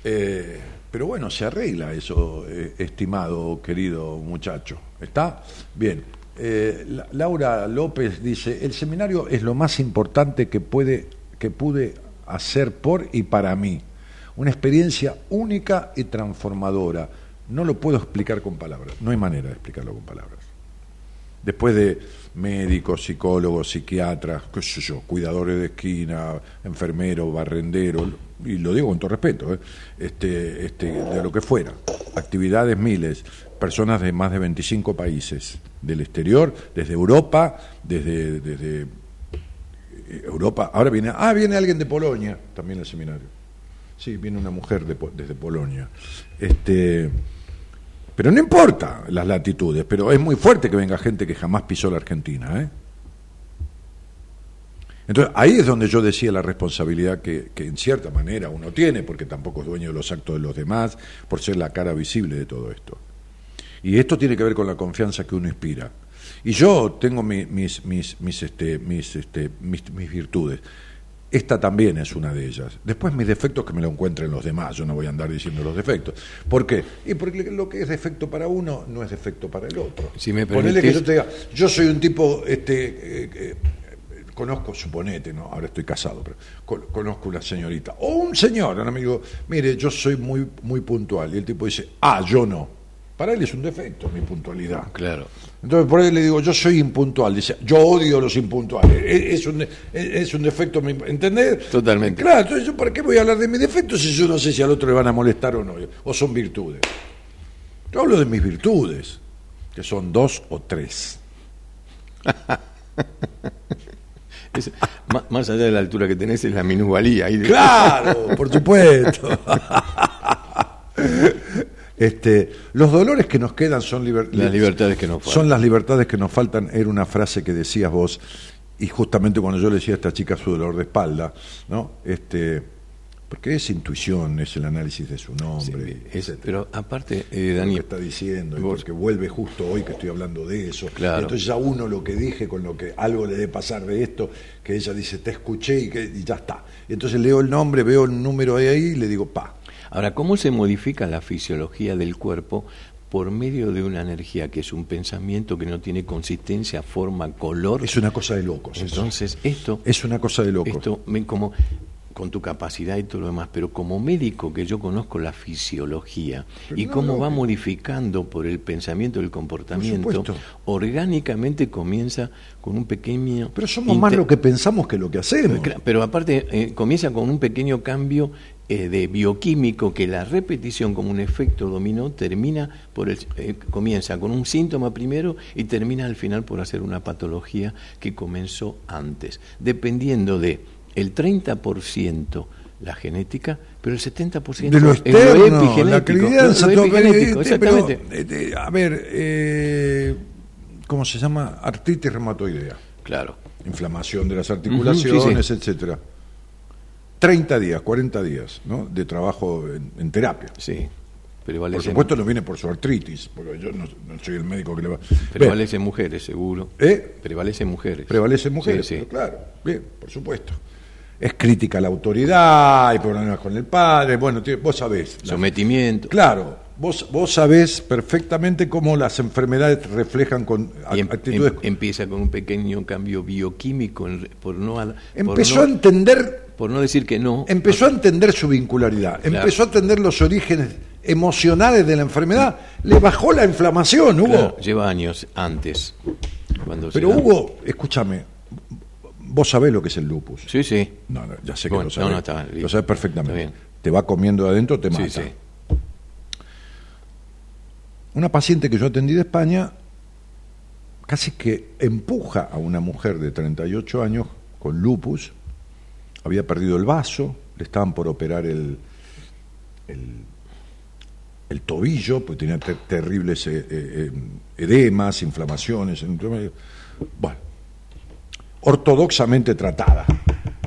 Eh, pero bueno, se arregla eso, eh, estimado, querido muchacho. ¿Está? Bien. Eh, La- Laura López dice, el seminario es lo más importante que, puede, que pude hacer por y para mí. Una experiencia única y transformadora. No lo puedo explicar con palabras. No hay manera de explicarlo con palabras después de médicos, psicólogos, psiquiatras, qué sé yo, cuidadores de esquina, enfermeros, barrenderos, y lo digo con todo respeto, ¿eh? este, este, de lo que fuera, actividades miles, personas de más de 25 países del exterior, desde Europa, desde, desde eh, Europa, ahora viene, ah, viene alguien de Polonia, también al seminario. Sí, viene una mujer de desde Polonia. Este, pero no importa las latitudes, pero es muy fuerte que venga gente que jamás pisó la Argentina. ¿eh? Entonces, ahí es donde yo decía la responsabilidad que, en cierta manera uno tiene, porque tampoco es dueño de los actos de los demás, por ser la cara visible de todo esto. Y esto tiene que ver con la confianza que uno inspira. Y yo tengo mi- mis, mis, mis, este, mis, este, mis, mis virtudes. Esta también es una de ellas. Después mis defectos que me lo encuentren los demás. Yo no voy a andar diciendo los defectos. ¿Por qué? Y porque lo que es defecto para uno no es defecto para el otro. Si me Ponele que permitís- yo te diga, yo soy un tipo, este, eh, eh, conozco, suponete, no, ahora estoy casado, pero con- conozco una señorita o un señor, un amigo, mire, yo soy muy, muy puntual. Y el tipo dice, ah, yo no. Para él es un defecto mi puntualidad. Claro. Entonces por ahí le digo, yo soy impuntual. Dice, yo odio los impuntuales. Es, es un, es- es un defecto, ¿entendés? Totalmente. Claro, entonces yo, ¿para qué voy a hablar de mis defectos si yo no sé si al otro le van a molestar o no? O son virtudes. Yo hablo de mis virtudes, que son dos o tres. Es- más allá de la altura que tenés es la minusvalía. ahí de- Claro, por supuesto. Este, los dolores que nos quedan son liber- Las libertades que nos faltan. Son las libertades que nos faltan, era una frase que decías vos, y justamente cuando yo le decía a esta chica su dolor de espalda, ¿no? Este, porque es intuición, es el análisis de su nombre, Sí, es- pero aparte, eh, lo Dani, que está diciendo, y vos- porque vuelve justo hoy que estoy hablando de eso. Claro. Entonces ya uno lo que dije con lo que algo le debe pasar de esto, que ella dice, te escuché y, que, y ya está. Entonces leo el nombre, veo el número ahí y le digo, pa. Ahora, ¿cómo se modifica la fisiología del cuerpo por medio de una energía que es un pensamiento que no tiene consistencia, forma, color? Es una cosa de locos. Entonces, esto, es una cosa de locos. esto como con tu capacidad y todo lo demás, pero como médico que yo conozco la fisiología Pero y no, cómo va modificando por el pensamiento, el comportamiento, orgánicamente comienza con un pequeño... Pero somos más lo que pensamos que lo que hacemos. Pero aparte, eh, comienza con un pequeño cambio eh, de bioquímico que la repetición como un efecto dominó termina por el, eh, comienza con un síntoma primero y termina al final por hacer una patología que comenzó antes, dependiendo de el 30% la genética, pero el 70% de lo es externo, la crianza, Lo epigenético, pero, pero, exactamente. de- a ver, eh, ¿cómo se llama? Artritis reumatoidea, Claro. inflamación de las articulaciones, sí, etcétera. 30 días, 40 días ¿no? de trabajo en, en terapia. Sí. Por Prevalece, supuesto no viene por su artritis, porque yo no, no soy el médico que le va... prevalece mujeres, seguro. ¿Eh? Prevalece mujeres. Prevalecen mujeres, Sí, sí. pero claro, bien, por supuesto. Es crítica a la autoridad, hay problemas con el padre, bueno, tío, vos sabés. la- Sometimiento. Claro, vos, vos sabés perfectamente cómo las enfermedades reflejan con em- actitudes. em- empieza con un pequeño cambio bioquímico en por no, ad- por empezó no- a entender, por no decir que no empezó a entender su vincularidad, Claro. empezó a entender los orígenes emocionales de la enfermedad, le bajó la inflamación, Hugo. Claro, lleva años antes cuando Pero Hugo, escúchame, vos sabés lo que es el lupus. sí sí No, no, ya sé que Bueno, lo sabes. no, no, está lo sabes perfectamente. Está bien. Te va comiendo de adentro, te Sí, mata. sí. Una paciente que yo atendí de España casi que empuja a una mujer de 38 años con lupus, había perdido el vaso, le estaban por operar el, el, el tobillo, pues tenía ter- terribles eh, eh, edemas, inflamaciones. Bueno, ortodoxamente tratada.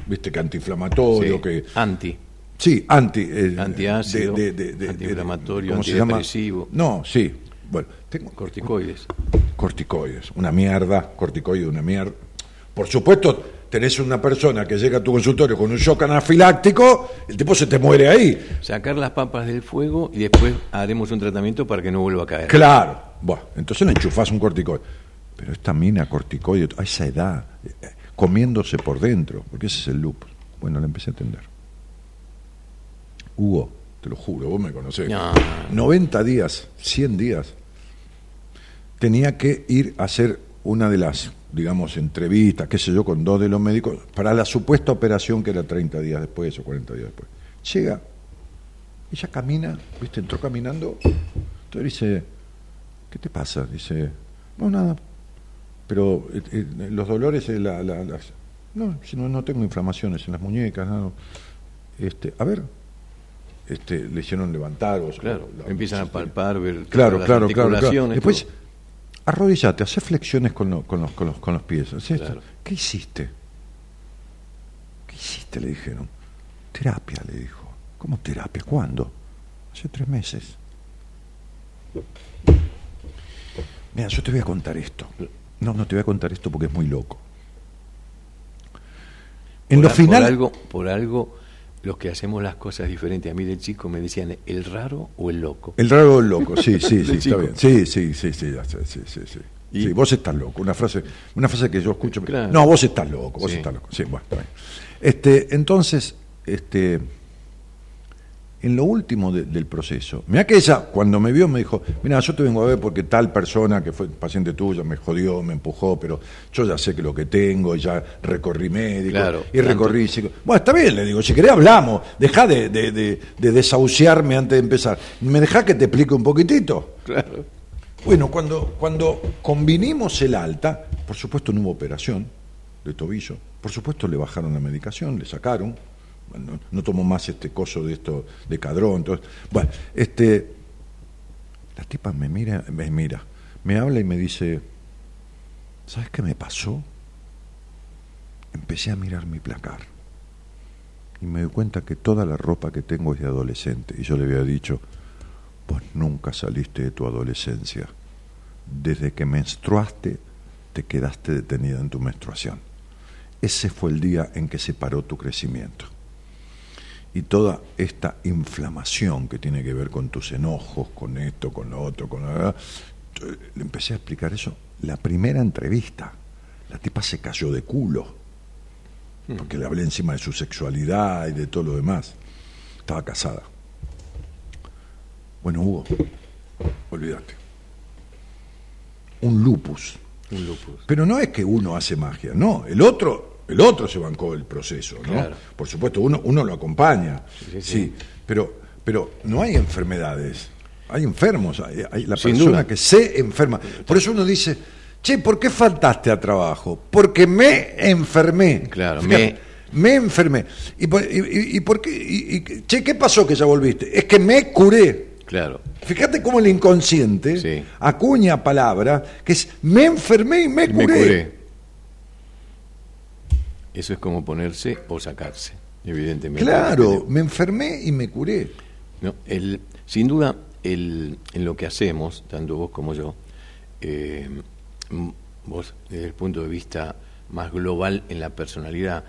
viste, que antiinflamatorio, Sí. que... Anti. Sí, anti... eh, Antiácido, de- de- de- de- antiinflamatorio, antidepresivo. No, sí. Bueno, tengo Corticoides. corticoides, una mierda, corticoide, una mierda. Por supuesto, tenés una persona que llega a tu consultorio con un shock anafiláctico, el tipo se te muere ahí. Sacar las papas del fuego y después haremos un tratamiento para que no vuelva a caer. Claro. Bueno, entonces le enchufás un corticoide. Pero esta mina corticoide, a esa edad, eh, comiéndose por dentro, porque ese es el lupus. Bueno, la empecé a entender. Hugo, te lo juro, vos me conocés. No. 90 días, 100 días, tenía que ir a hacer una de las, digamos, entrevistas, qué sé yo, con dos de los médicos, para la supuesta operación que era 30 días después o 40 días después. Llega, ella camina, ¿viste? Entró caminando, entonces dice, ¿qué te pasa? Dice, no, nada, pero eh, eh, los dolores, eh, la- la- las... No, si no, no tengo inflamaciones en las muñecas, nada. Este, a ver, este, le hicieron levantar. O, Claro, o la- empiezan a palpar, ver Claro, las claro, claro, claro. Después, todo. arrodillate, hace flexiones con, lo- con, los, con, los, con los pies. Claro. ¿Qué hiciste? ¿Qué hiciste? Le dijeron. Terapia, le dijo. ¿Cómo terapia? ¿Cuándo? Hace tres meses. Mira, yo te voy a contar esto. No, no te voy a contar esto porque es muy loco. En por, lo final. Por algo, por algo, los que hacemos las cosas diferentes. A mí de chico me decían el raro o el loco. El raro o el loco, sí, sí, sí, está bien. Sí, sí, sí, sí, sí, sí, sí. ¿Y? Sí, vos estás loco, una frase, una frase que yo escucho. Claro. No, vos estás loco, vos Sí. estás loco. Sí, bueno, está bien. Este, entonces, este, en lo último de- del proceso, mira que ella cuando me vio me dijo, mira, yo te vengo a ver porque tal persona que fue paciente tuya me jodió, me empujó, pero yo ya sé que lo que tengo, ya recorrí médico Claro, y recorrí psico- Bueno, está bien, le digo, si querés hablamos, dejá de, de, de- de desahuciarme antes de empezar. ¿Me dejá que te explique un poquitito? Claro. Bueno, cuando, cuando convinimos el alta, por supuesto no hubo operación de tobillo, por supuesto le bajaron la medicación, le sacaron, no, no tomó más este coso de esto de cadrón, todo. bueno, este, la tipa me mira, me mira, me habla y me dice, ¿sabes qué me pasó? Empecé a mirar mi placar y me doy cuenta que toda la ropa que tengo es de adolescente y yo le había dicho, Vos nunca saliste de tu adolescencia. Desde que menstruaste, te quedaste detenida en tu menstruación. Ese fue el día en que se paró tu crecimiento. Y toda esta inflamación que tiene que ver con tus enojos, con esto, con lo otro, con lo... Yo Le empecé a explicar eso. La primera entrevista, la tipa se cayó de culo, porque le hablé encima de su sexualidad y de todo lo demás. Estaba casada. Bueno, Hugo, olvídate. Un lupus. Un lupus. Pero no es que uno hace magia, no. El otro, el otro se bancó el proceso, ¿no? Claro. Por supuesto, uno, uno lo acompaña. Sí, sí, pero, pero no hay enfermedades. Hay enfermos. Hay, hay la Sin persona duda. que se enferma. Por eso uno dice, che, ¿por qué faltaste a trabajo? Porque me enfermé. Claro, Fíjate, me enfermé. ¿Y y- y- por qué? y- che, ¿qué pasó que ya volviste? Es que me curé. Claro. Fíjate cómo el inconsciente acuña palabra que es me enfermé y me Me curé. Eso es como ponerse o sacarse, evidentemente. Claro, me enfermé y me curé. No, el, sin duda, el, en lo que hacemos, tanto vos como yo, eh, vos desde el punto de vista más global en la personalidad,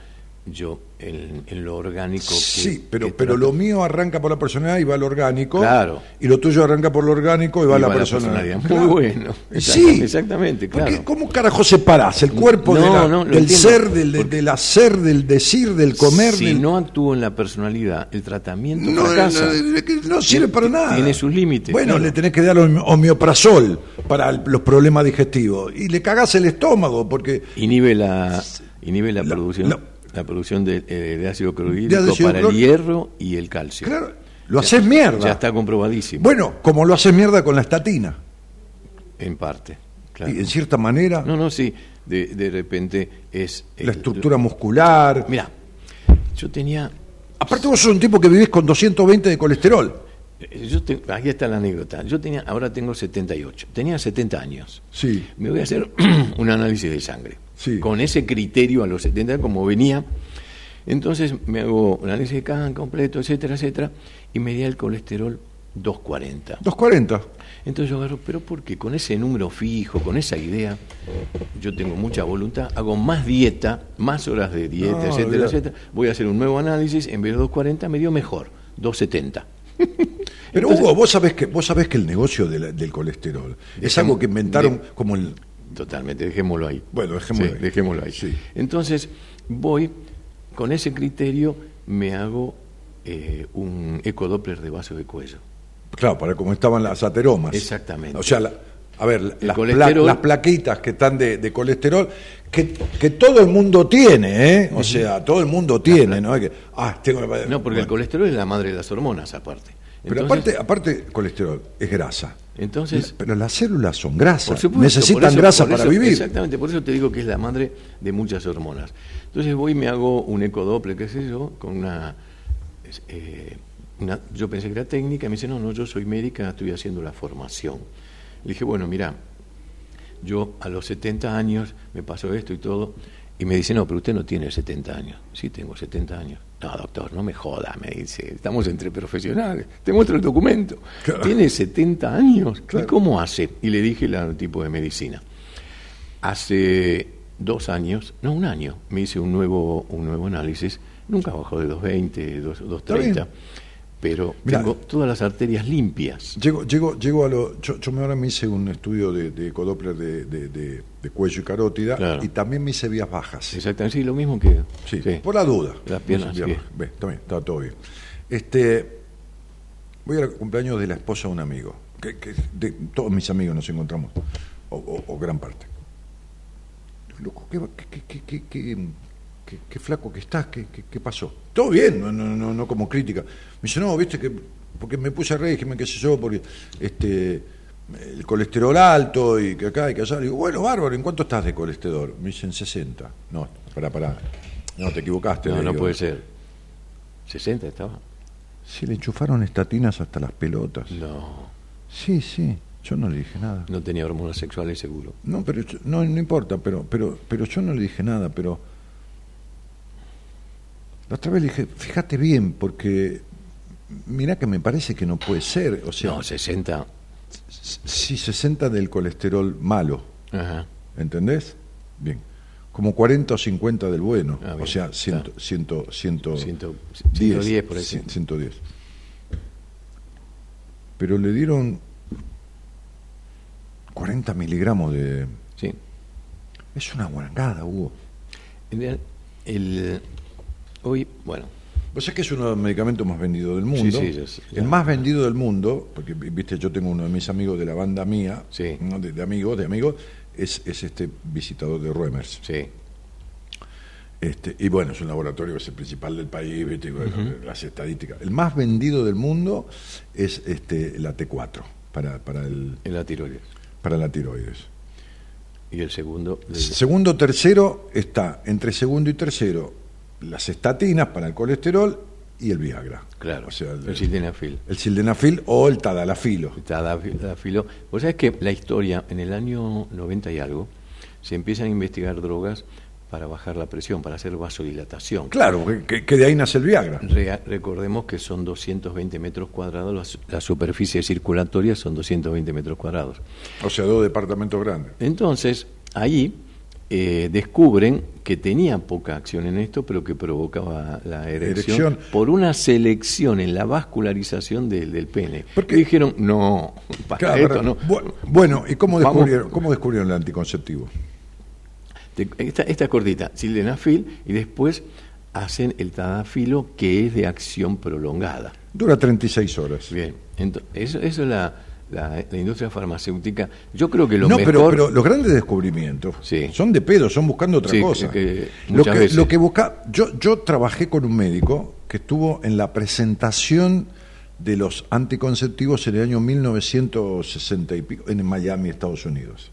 yo en, en lo orgánico. que- Sí, pero, que pero lo mío arranca por la personalidad y va al orgánico. Claro. Y lo tuyo arranca por lo orgánico y va a Y la va a la personalidad. Muy bueno. Sí. Exactamente, Porque, claro. ¿Cómo carajo separás el cuerpo de No, la- no, del entiendo. ser, del, del, Porque- del hacer, del decir, del comer? Si del- no actúo en la personalidad, el tratamiento No, fracasa. no, no, no sirve para nada. Tiene sus límites, Bueno, claro. le tenés que dar hom- homeoprazol para el- los problemas digestivos. Y le cagás el estómago, porque Inhibe la, inhibe la, La- producción, la- la, producción de, eh, de ácido De clorhídrico ácido para clor- el hierro y el calcio. Claro, lo haces mierda. Ya está comprobadísimo, Bueno, como lo haces mierda con la estatina. en parte. claro. Y en cierta manera, No, no, sí, de, de repente es... la el- estructura muscular. Mira, yo tenía... Aparte vos sos un tipo que vivís con 220 de colesterol. eh, Yo te- aquí está la anécdota. Yo tenía, ahora tengo 78. Tenía 70 años. Sí. Me voy a hacer un análisis de sangre. Sí. Con ese criterio a los 70, como venía. Entonces me hago un análisis de CAN completo, etcétera, etcétera, y me da el colesterol 240. 240. Entonces yo agarro, pero porque con ese número fijo, con esa idea, yo tengo mucha voluntad, hago más dieta, más horas de dieta, No, etcétera, etcétera. Voy a hacer un nuevo análisis, en vez de 240 me dio mejor, 270. Pero Entonces- Hugo, vos sabés que vos sabés que el negocio de la- del colesterol es algo que inventaron de- como el Totalmente, dejémoslo ahí. Bueno, dejémoslo Sí, ahí. dejémoslo ahí. Sí. Entonces, voy, con ese criterio, me hago eh, un ecodoppler de vaso de cuello. claro, para como estaban las ateromas. Exactamente. O sea, la- a ver, las, pla- las plaquitas que están de, de colesterol que, que todo el mundo tiene, ¿eh? O sea, todo el mundo tiene, ¿no? Hay que, ah, tengo la- No, porque el colesterol es la madre de las hormonas, aparte. Pero Entonces- aparte, aparte, colesterol es grasa. Entonces, Pero las células son grasas. Por supuesto, Necesitan eso- grasa para eso- vivir. Exactamente, por eso te digo que es la madre de muchas hormonas. Entonces voy y me hago un ecodoppler, qué sé yo, con una, eh, una- Yo pensé que era técnica, me dice, no, no, yo soy médica, estoy haciendo la formación. Le dije, bueno, mira, yo a los 70 años me pasó esto y todo, y me dice, no, pero usted no tiene 70 años. Sí, tengo 70 años. No, doctor, no me joda, me dice, estamos entre profesionales, te muestro el documento. Claro. Tiene 70 años, Claro. ¿y cómo hace? Y le dije el tipo de medicina. Hace dos años, no, un año, me hice un nuevo, un nuevo análisis, nunca bajó de 220, 2, 230, pero Mirá. tengo todas las arterias limpias. Llego, llego, llego a lo. Yo, yo ahora me hice un estudio de, de ecodoppler de, de- de- de cuello y carótida Claro. y también me hice vías bajas. Exactamente, sí, lo mismo que... Sí, por la duda. Las piernas, sí. Ve, está bien, está todo bien. Este, voy al cumpleaños de la esposa de un amigo. Que, que de todos mis amigos nos encontramos, o, o- o gran parte. Loco, qué, qué- qué- qué- qué- qué- flaco que estás, ¿Qué, qué, qué pasó? Todo bien, no, no, no, no como crítica. Me dice, no, viste que, porque me puse a régimen, qué sé yo, porque este el colesterol alto y que acá y que allá. Le digo, bueno, bárbaro, ¿en cuánto estás de colesterol? Me dicen 60. No, pará, pará. No, te equivocaste. No, no digo. puede ser. ¿60 estaba? Sí, le enchufaron estatinas hasta las pelotas. No, Sí, sí, yo no le dije nada. no tenía hormonas sexuales seguro. No, pero yo- no, no importa, pero, pero, pero yo no le dije nada, pero la otra vez le dije, fíjate bien, porque mira que me parece que no puede ser, o sea, No, 60. si 60 del colesterol malo, Ajá. ¿entendés? Bien, como 40 o 50 del bueno, Ah, o sea, está. 100, 100, 100, Ciento- 110 por ahí. cien- 110. Pero le dieron 40 miligramos de... Sí. Es una guangada, Hugo. El, el- hoy, bueno, Vos sabés que es uno de los medicamentos más vendidos del mundo. Sí, sí, el más vendido del mundo, porque viste, yo tengo uno de mis amigos de la banda mía, Sí. ¿no? de, de amigos, de amigos, es, es este visitador de Ruemers. sí. Este, y bueno, es un laboratorio que es el principal del país, las estadísticas. El más vendido del mundo es este, la T4 para, para, el, En la tiroides. para la tiroides. Y el segundo, el- Segundo, tercero está entre segundo y tercero las estatinas para el colesterol y el Viagra. claro, O sea, el, el sildenafil. el sildenafil o el tadalafilo. Tadalafilo. Vos sabés que la historia, en el año 90 y algo, se empiezan a investigar drogas para bajar la presión, para hacer vasodilatación. Claro, que, de ahí nace el Viagra. Recordemos que son 220 metros cuadrados, las- la superficie circulatoria son 220 metros cuadrados. O sea, dos departamentos grandes. Entonces, ahí eh, descubren que tenía poca acción en esto, pero que provocaba la erección, Erección. por una selección en la vascularización del, del pene. Porque- Y dijeron, no, para Claro, esto no. Bu- Bueno, ¿y cómo Vamos. descubrieron, cómo descubrieron el anticonceptivo? Esta, esta es cortita, sildenafil, y después hacen el tadafilo, que es de acción prolongada. Dura 36 horas. Bien, eso es la, la- la industria farmacéutica. Yo creo que lo no, mejor... pero, pero los grandes descubrimientos Sí. son de pedo, son buscando otra Sí, cosa. que- lo, muchas que, veces. lo que busca, yo, yo trabajé con un médico que estuvo en la presentación de los anticonceptivos en el año 1960 y pico, en Miami, Estados Unidos.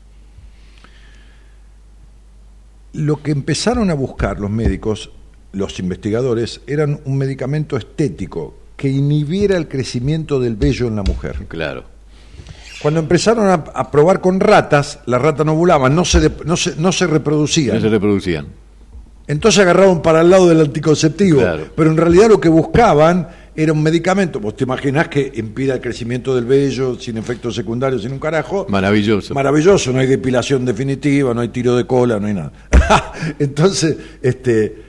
Lo que empezaron a buscar los médicos, los investigadores, eran un medicamento estético que inhibiera el crecimiento del vello en la mujer. Claro. Cuando empezaron a, a probar con ratas, las ratas no ovulaban, no se, no se, no se reproducían. No se reproducían. Entonces agarraron para el lado del anticonceptivo. Claro. Pero en realidad lo que buscaban era un medicamento. Vos te imaginás que impida el crecimiento del vello, sin efectos secundarios, sin un carajo. Maravilloso. Maravilloso, no hay depilación definitiva, no hay tiro de cola, no hay nada. Entonces, este,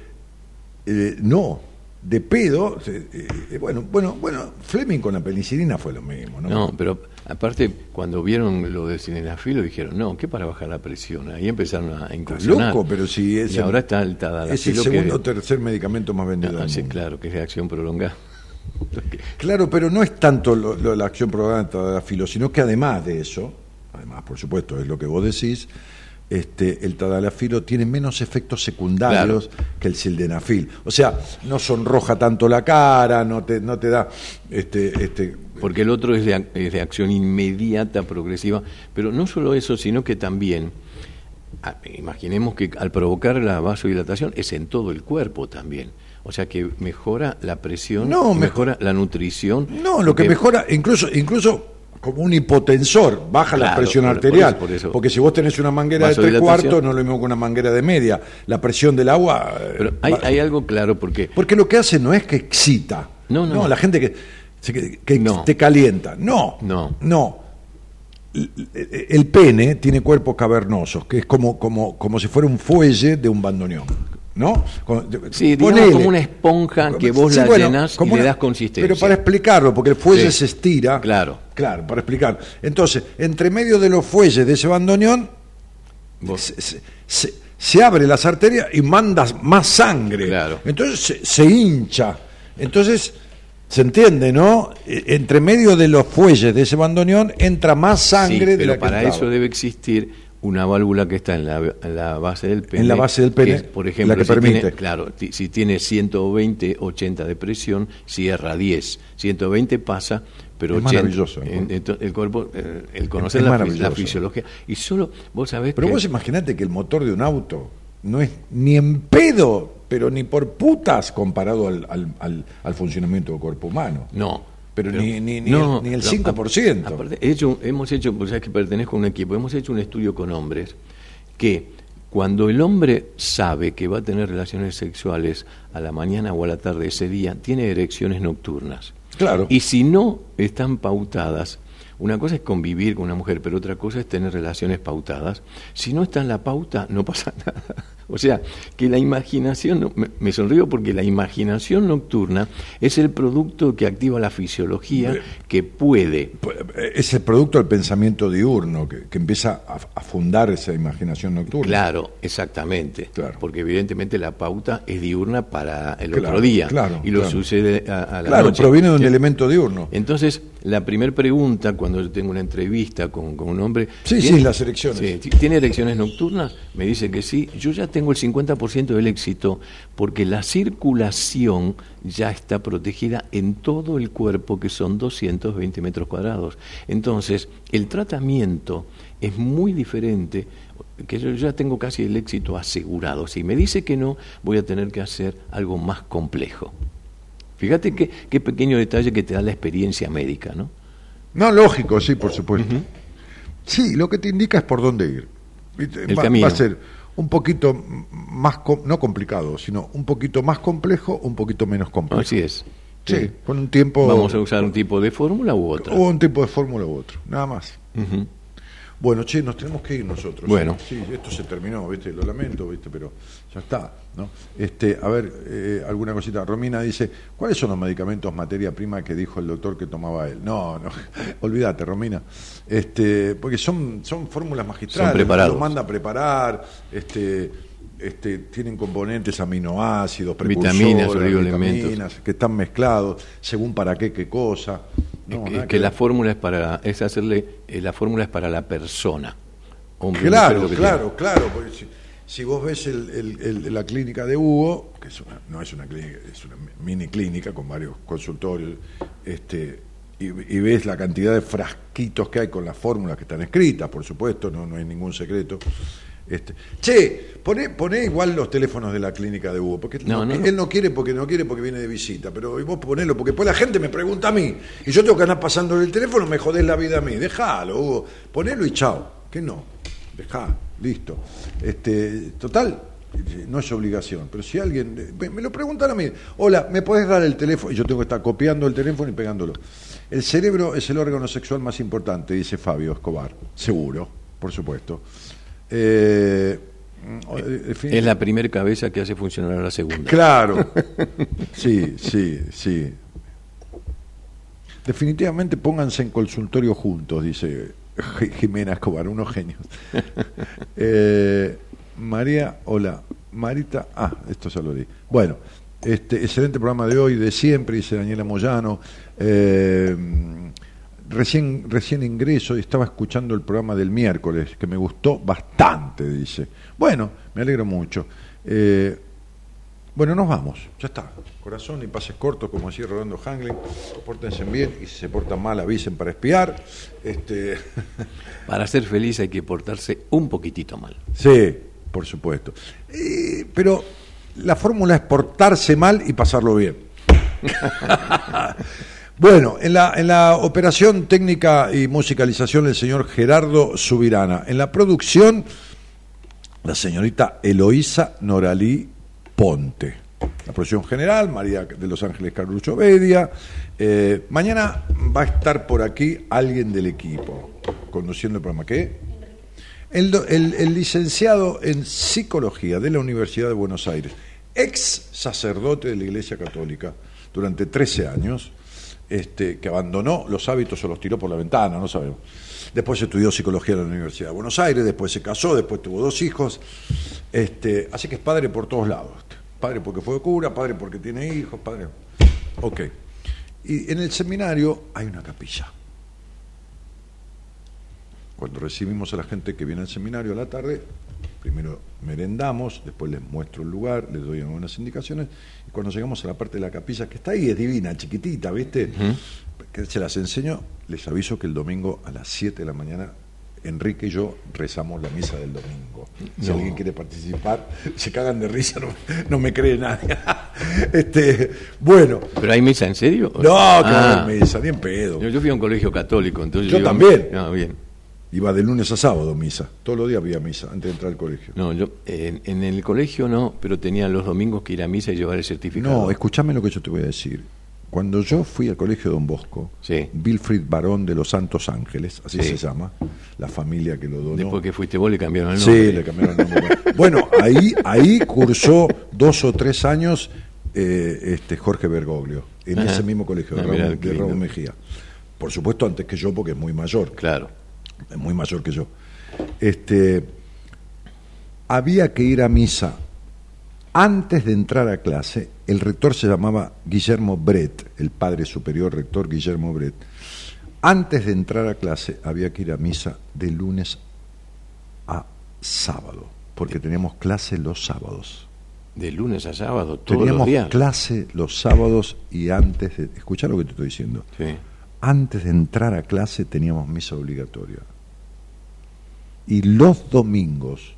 eh, no, de pedo, eh, eh, bueno, bueno, bueno, Fleming con la penicilina fue lo mismo, ¿no? No, pero aparte, cuando vieron lo del cinenafilo, dijeron, no, ¿qué para bajar la presión? Ahí empezaron a incursionar. loco, pero si es y el- ahora está el es el tadalafilo segundo o tercer medicamento más vendido Ah, del sí, mundo. claro, que es de acción prolongada. Claro, pero no es tanto lo- lo- la acción programada de la filo, sino que además de eso, además, por supuesto, es lo que vos decís, este, el tadalafilo tiene menos efectos secundarios que el sildenafil. O sea, no sonroja tanto la cara, no te, no te da este, este, Porque el otro es de, ac- es de acción inmediata, progresiva. Pero no solo eso, sino que también, ah, imaginemos que al provocar la vasodilatación es en todo el cuerpo también. O sea que mejora la presión, No, me- mejora la nutrición. No, lo que mejora, incluso, incluso como un hipotensor, baja la presión por- por arterial. eso, por eso. Porque si vos tenés una manguera de tres cuartos, no es lo mismo que una manguera de media. La presión del agua. eh, Pero hay, algo claro, porque Porque lo que hace no es que excita. No, no. la gente que, que, que No. te calienta. No. No. No. El- pene tiene cuerpos cavernosos, que es como, como, como si fuera un fuelle de un bandoneón. ¿No? Sí, digamos como una esponja que vos la llenás y le das consistencia. Pero para explicarlo, porque el fuelle Sí. se estira. Claro. Claro, para explicar. Entonces, entre medio de los fuelles de ese bandoneón, se, se- se- se abre las arterias y mandas más sangre. Claro. Entonces se hincha. Entonces, se entiende, ¿no? E- Entre medio de los fuelles de ese bandoneón entra más sangre Sí, de pero la que para eso debe existir una válvula que está en la, en la base del pene. En la base del pene, que es, por ejemplo, la que si permite. Tiene, claro, si tiene 120, 80 de presión, cierra 10. 120 pasa, pero Es 80. maravilloso, el cuerpo, eh, el conocer la, la fisiología. Y solo, vos sabés Pero que... vos imaginate que el motor de un auto no es ni en pedo, pero ni por putas comparado al, al- al- al funcionamiento del cuerpo humano. No. Pero ni- ni- ni el- ni el 5%. a- aparte, he hecho- hemos hecho, pues sabes que pertenezco a un equipo, hemos hecho un estudio con hombres que cuando el hombre sabe que va a tener relaciones sexuales a la mañana o a la tarde ese día, tiene erecciones nocturnas. Claro. Y si no están pautadas, una cosa es convivir con una mujer, pero otra cosa es tener relaciones pautadas. Si no está en la pauta, no pasa nada. O sea, que la imaginación, me, sonrío porque la imaginación nocturna es el producto que activa la fisiología que puede. Es el producto del pensamiento diurno que, que empieza a, a fundar esa imaginación nocturna. Claro, exactamente. Claro. Porque evidentemente la pauta es diurna para el Claro, otro día. claro, y lo sucede a, a la Claro, noche. proviene de un elemento diurno. Entonces, la primera pregunta cuando yo tengo una entrevista con, con un hombre... Sí, ¿tiene- sí, las. Sí, ti- ¿Tiene erecciones nocturnas? Me dice que sí. Yo ya tengo el 50% del éxito porque la circulación ya está protegida en todo el cuerpo, que son 220 metros cuadrados. Entonces, el tratamiento es muy diferente, que yo ya tengo casi el éxito asegurado. Si me dice que no, voy a tener que hacer algo más complejo. Fíjate qué, qué pequeño detalle que te da la experiencia médica, ¿no? No, lógico, sí, por supuesto. Sí, lo que te indica es por dónde ir. El va, camino. va a ser un poquito más, no complicado, sino un poquito más complejo, un poquito menos complejo. Así es. Sí, con un tiempo... Vamos a usar un tipo de fórmula u otra. O un tipo de fórmula u otro, nada más. Bueno, che, nos tenemos que ir nosotros. Bueno. Sí, esto se terminó, ¿viste? Lo lamento, ¿viste? Pero ya está, ¿no? Este, a ver, eh, alguna cosita. Romina dice, ¿cuáles son los medicamentos materia prima que dijo el doctor que tomaba él? No, no, olvídate, Romina. Este, porque son, son fórmulas magistrales. Son preparados. Lo manda a preparar, este, este, tienen componentes aminoácidos, Vitaminas, vitaminas, que están mezclados, según para qué, qué cosa. No, que, que la fórmula es para es hacerle eh, la fórmula es para la persona. Hombre, Claro, claro, claro. Porque si, si vos ves el- el- el- la clínica de Hugo, que es una- no es una clínica, es una mini clínica con varios consultorios, este, y, y ves la cantidad de frasquitos que hay con las fórmulas que están escritas, por supuesto, no, no hay ningún secreto. Este, che, poné, poné igual los teléfonos de la clínica de Hugo, porque no, no. él no quiere porque no quiere porque viene de visita, pero vos ponelo, porque después la gente me pregunta a mí, y yo tengo que andar pasando el teléfono, me jodés la vida a mí, déjalo, Hugo, ponelo y chao, que no, dejá, listo. Este, total, no es obligación, pero si alguien, me, lo preguntan a mí, hola, ¿me podés dar el teléfono? Y yo tengo que estar copiando el teléfono y pegándolo. El cerebro es el órgano sexual más importante, dice Fabio Escobar, seguro, por supuesto. Eh, eh, Es la primera cabeza que hace funcionar a la segunda. Claro. Sí, sí, sí. Definitivamente pónganse en consultorio juntos, dice Jimena Escobar, unos genios. Eh, María, hola. Marita, ah, esto ya lo di. Bueno, este excelente programa de hoy, de siempre, dice Daniela Moyano. Eh, recién, recién ingreso y estaba escuchando el programa del miércoles, que me gustó bastante, dice. Bueno, me alegro mucho. Eh, bueno, nos vamos, ya está. Corazón y pases cortos, como decía Rolando Hangling. Pórtense bien y si se portan mal avisen para espiar. Este, Para ser feliz hay que portarse un poquitito mal. sí, por supuesto. Eh, pero la fórmula es portarse mal y pasarlo bien. Bueno, en la, en la operación técnica y musicalización el señor Gerardo Subirana. En la producción, la señorita Eloísa Noralí Ponte. La producción general, María de Los Ángeles Carlucho Bedia. Eh, mañana va a estar por aquí alguien del equipo, conduciendo el programa. ¿Qué? El- el licenciado en psicología de la Universidad de Buenos Aires, ex sacerdote de la Iglesia Católica durante 13 años, este, que abandonó los hábitos o los tiró por la ventana, no sabemos. Después estudió psicología en la Universidad de Buenos Aires, después se casó, después tuvo dos hijos. Este, así que es padre por todos lados. Padre porque fue cura, padre porque tiene hijos, padre. Ok. Y en el seminario hay una capilla. Cuando recibimos a la gente que viene al seminario a la tarde, primero merendamos, después les muestro el lugar, les doy algunas indicaciones, y cuando llegamos a la parte de la capilla, que está ahí, es divina, chiquitita, ¿viste? Que se las enseño, les aviso que el domingo a las 7 de la mañana, Enrique y yo rezamos la misa del domingo. Si No. alguien quiere participar, se cagan de risa, no, no me cree nadie. este, bueno, ¿Pero hay misa en serio? no, que Ah. no hay misa, ni en pedo. Yo, yo fui a un colegio católico, entonces Yo iba- también. Ah, bien. Iba de lunes a sábado misa. Todos los días había misa antes de entrar al colegio. No, yo en, en el colegio no, pero tenía los domingos que ir a misa y llevar el certificado. No, escúchame lo que yo te voy a decir. Cuando yo fui al colegio Don Bosco, Sí. Wilfrid Barón de los Santos Ángeles, así Sí. se llama, la familia que lo donó. Después que fuiste vos le cambiaron el nombre. Sí, le cambiaron el nombre. Bueno, ahí, ahí cursó dos o tres años eh, este Jorge Bergoglio, en Ajá. ese mismo colegio de Ah, mirá, Raúl, de Raúl. Mejía. Por supuesto, antes que yo, porque es muy mayor. Claro. es muy mayor que yo. Este, había que ir a misa. Antes de entrar a clase, el rector se llamaba Guillermo Brett, el padre superior rector Guillermo Brett. Antes de entrar a clase había que ir a misa de lunes a sábado, porque teníamos clase los sábados. De lunes a sábado, todos Teníamos los días. clase los sábados y antes de... Escucha lo que te estoy diciendo. Sí. Antes de entrar a clase teníamos misa obligatoria. Y los domingos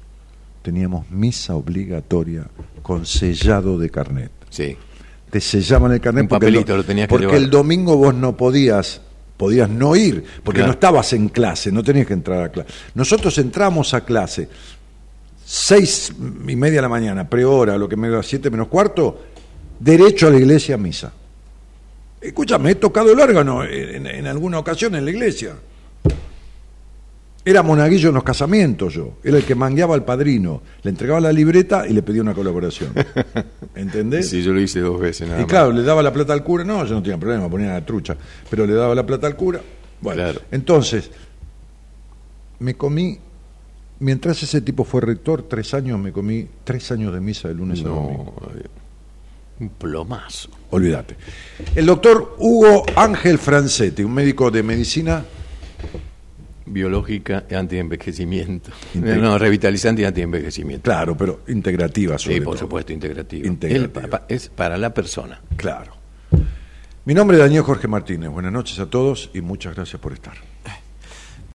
teníamos misa obligatoria con sellado de carnet. Sí. Te sellaban el carnet Un porque, el lo tenías que porque llevar. el domingo vos no podías podías no ir porque Claro. no estabas en clase, no tenías que entrar a clase. Nosotros entramos a clase seis y media de la mañana, prehora, lo que me da siete menos cuarto, derecho a la iglesia a misa. Escúchame, he tocado el órgano en, en alguna ocasión en la iglesia. Era monaguillo en los casamientos yo. Era el que mangueaba al padrino. Le entregaba la libreta y le pedía una colaboración. ¿Entendés? Sí, yo lo hice dos veces nada Y más. claro, le daba la plata al cura. No, yo no tenía problema, ponía la trucha. Pero le daba la plata al cura. Bueno, Claro. entonces, me comí, mientras ese tipo fue rector, tres años, me comí tres años de misa de lunes a domingo. No, eh, un plomazo. Olvídate. El doctor Hugo Ángel Francetti, un médico de medicina Biológica y antienvejecimiento. Integ- No, revitalizante y antienvejecimiento. Claro, pero integrativa sobre Sí, por todo. supuesto. Integrativa. El pa- pa- es para la persona. Claro. Mi nombre es Daniel Jorge Martínez. Buenas noches a todos y muchas gracias por estar.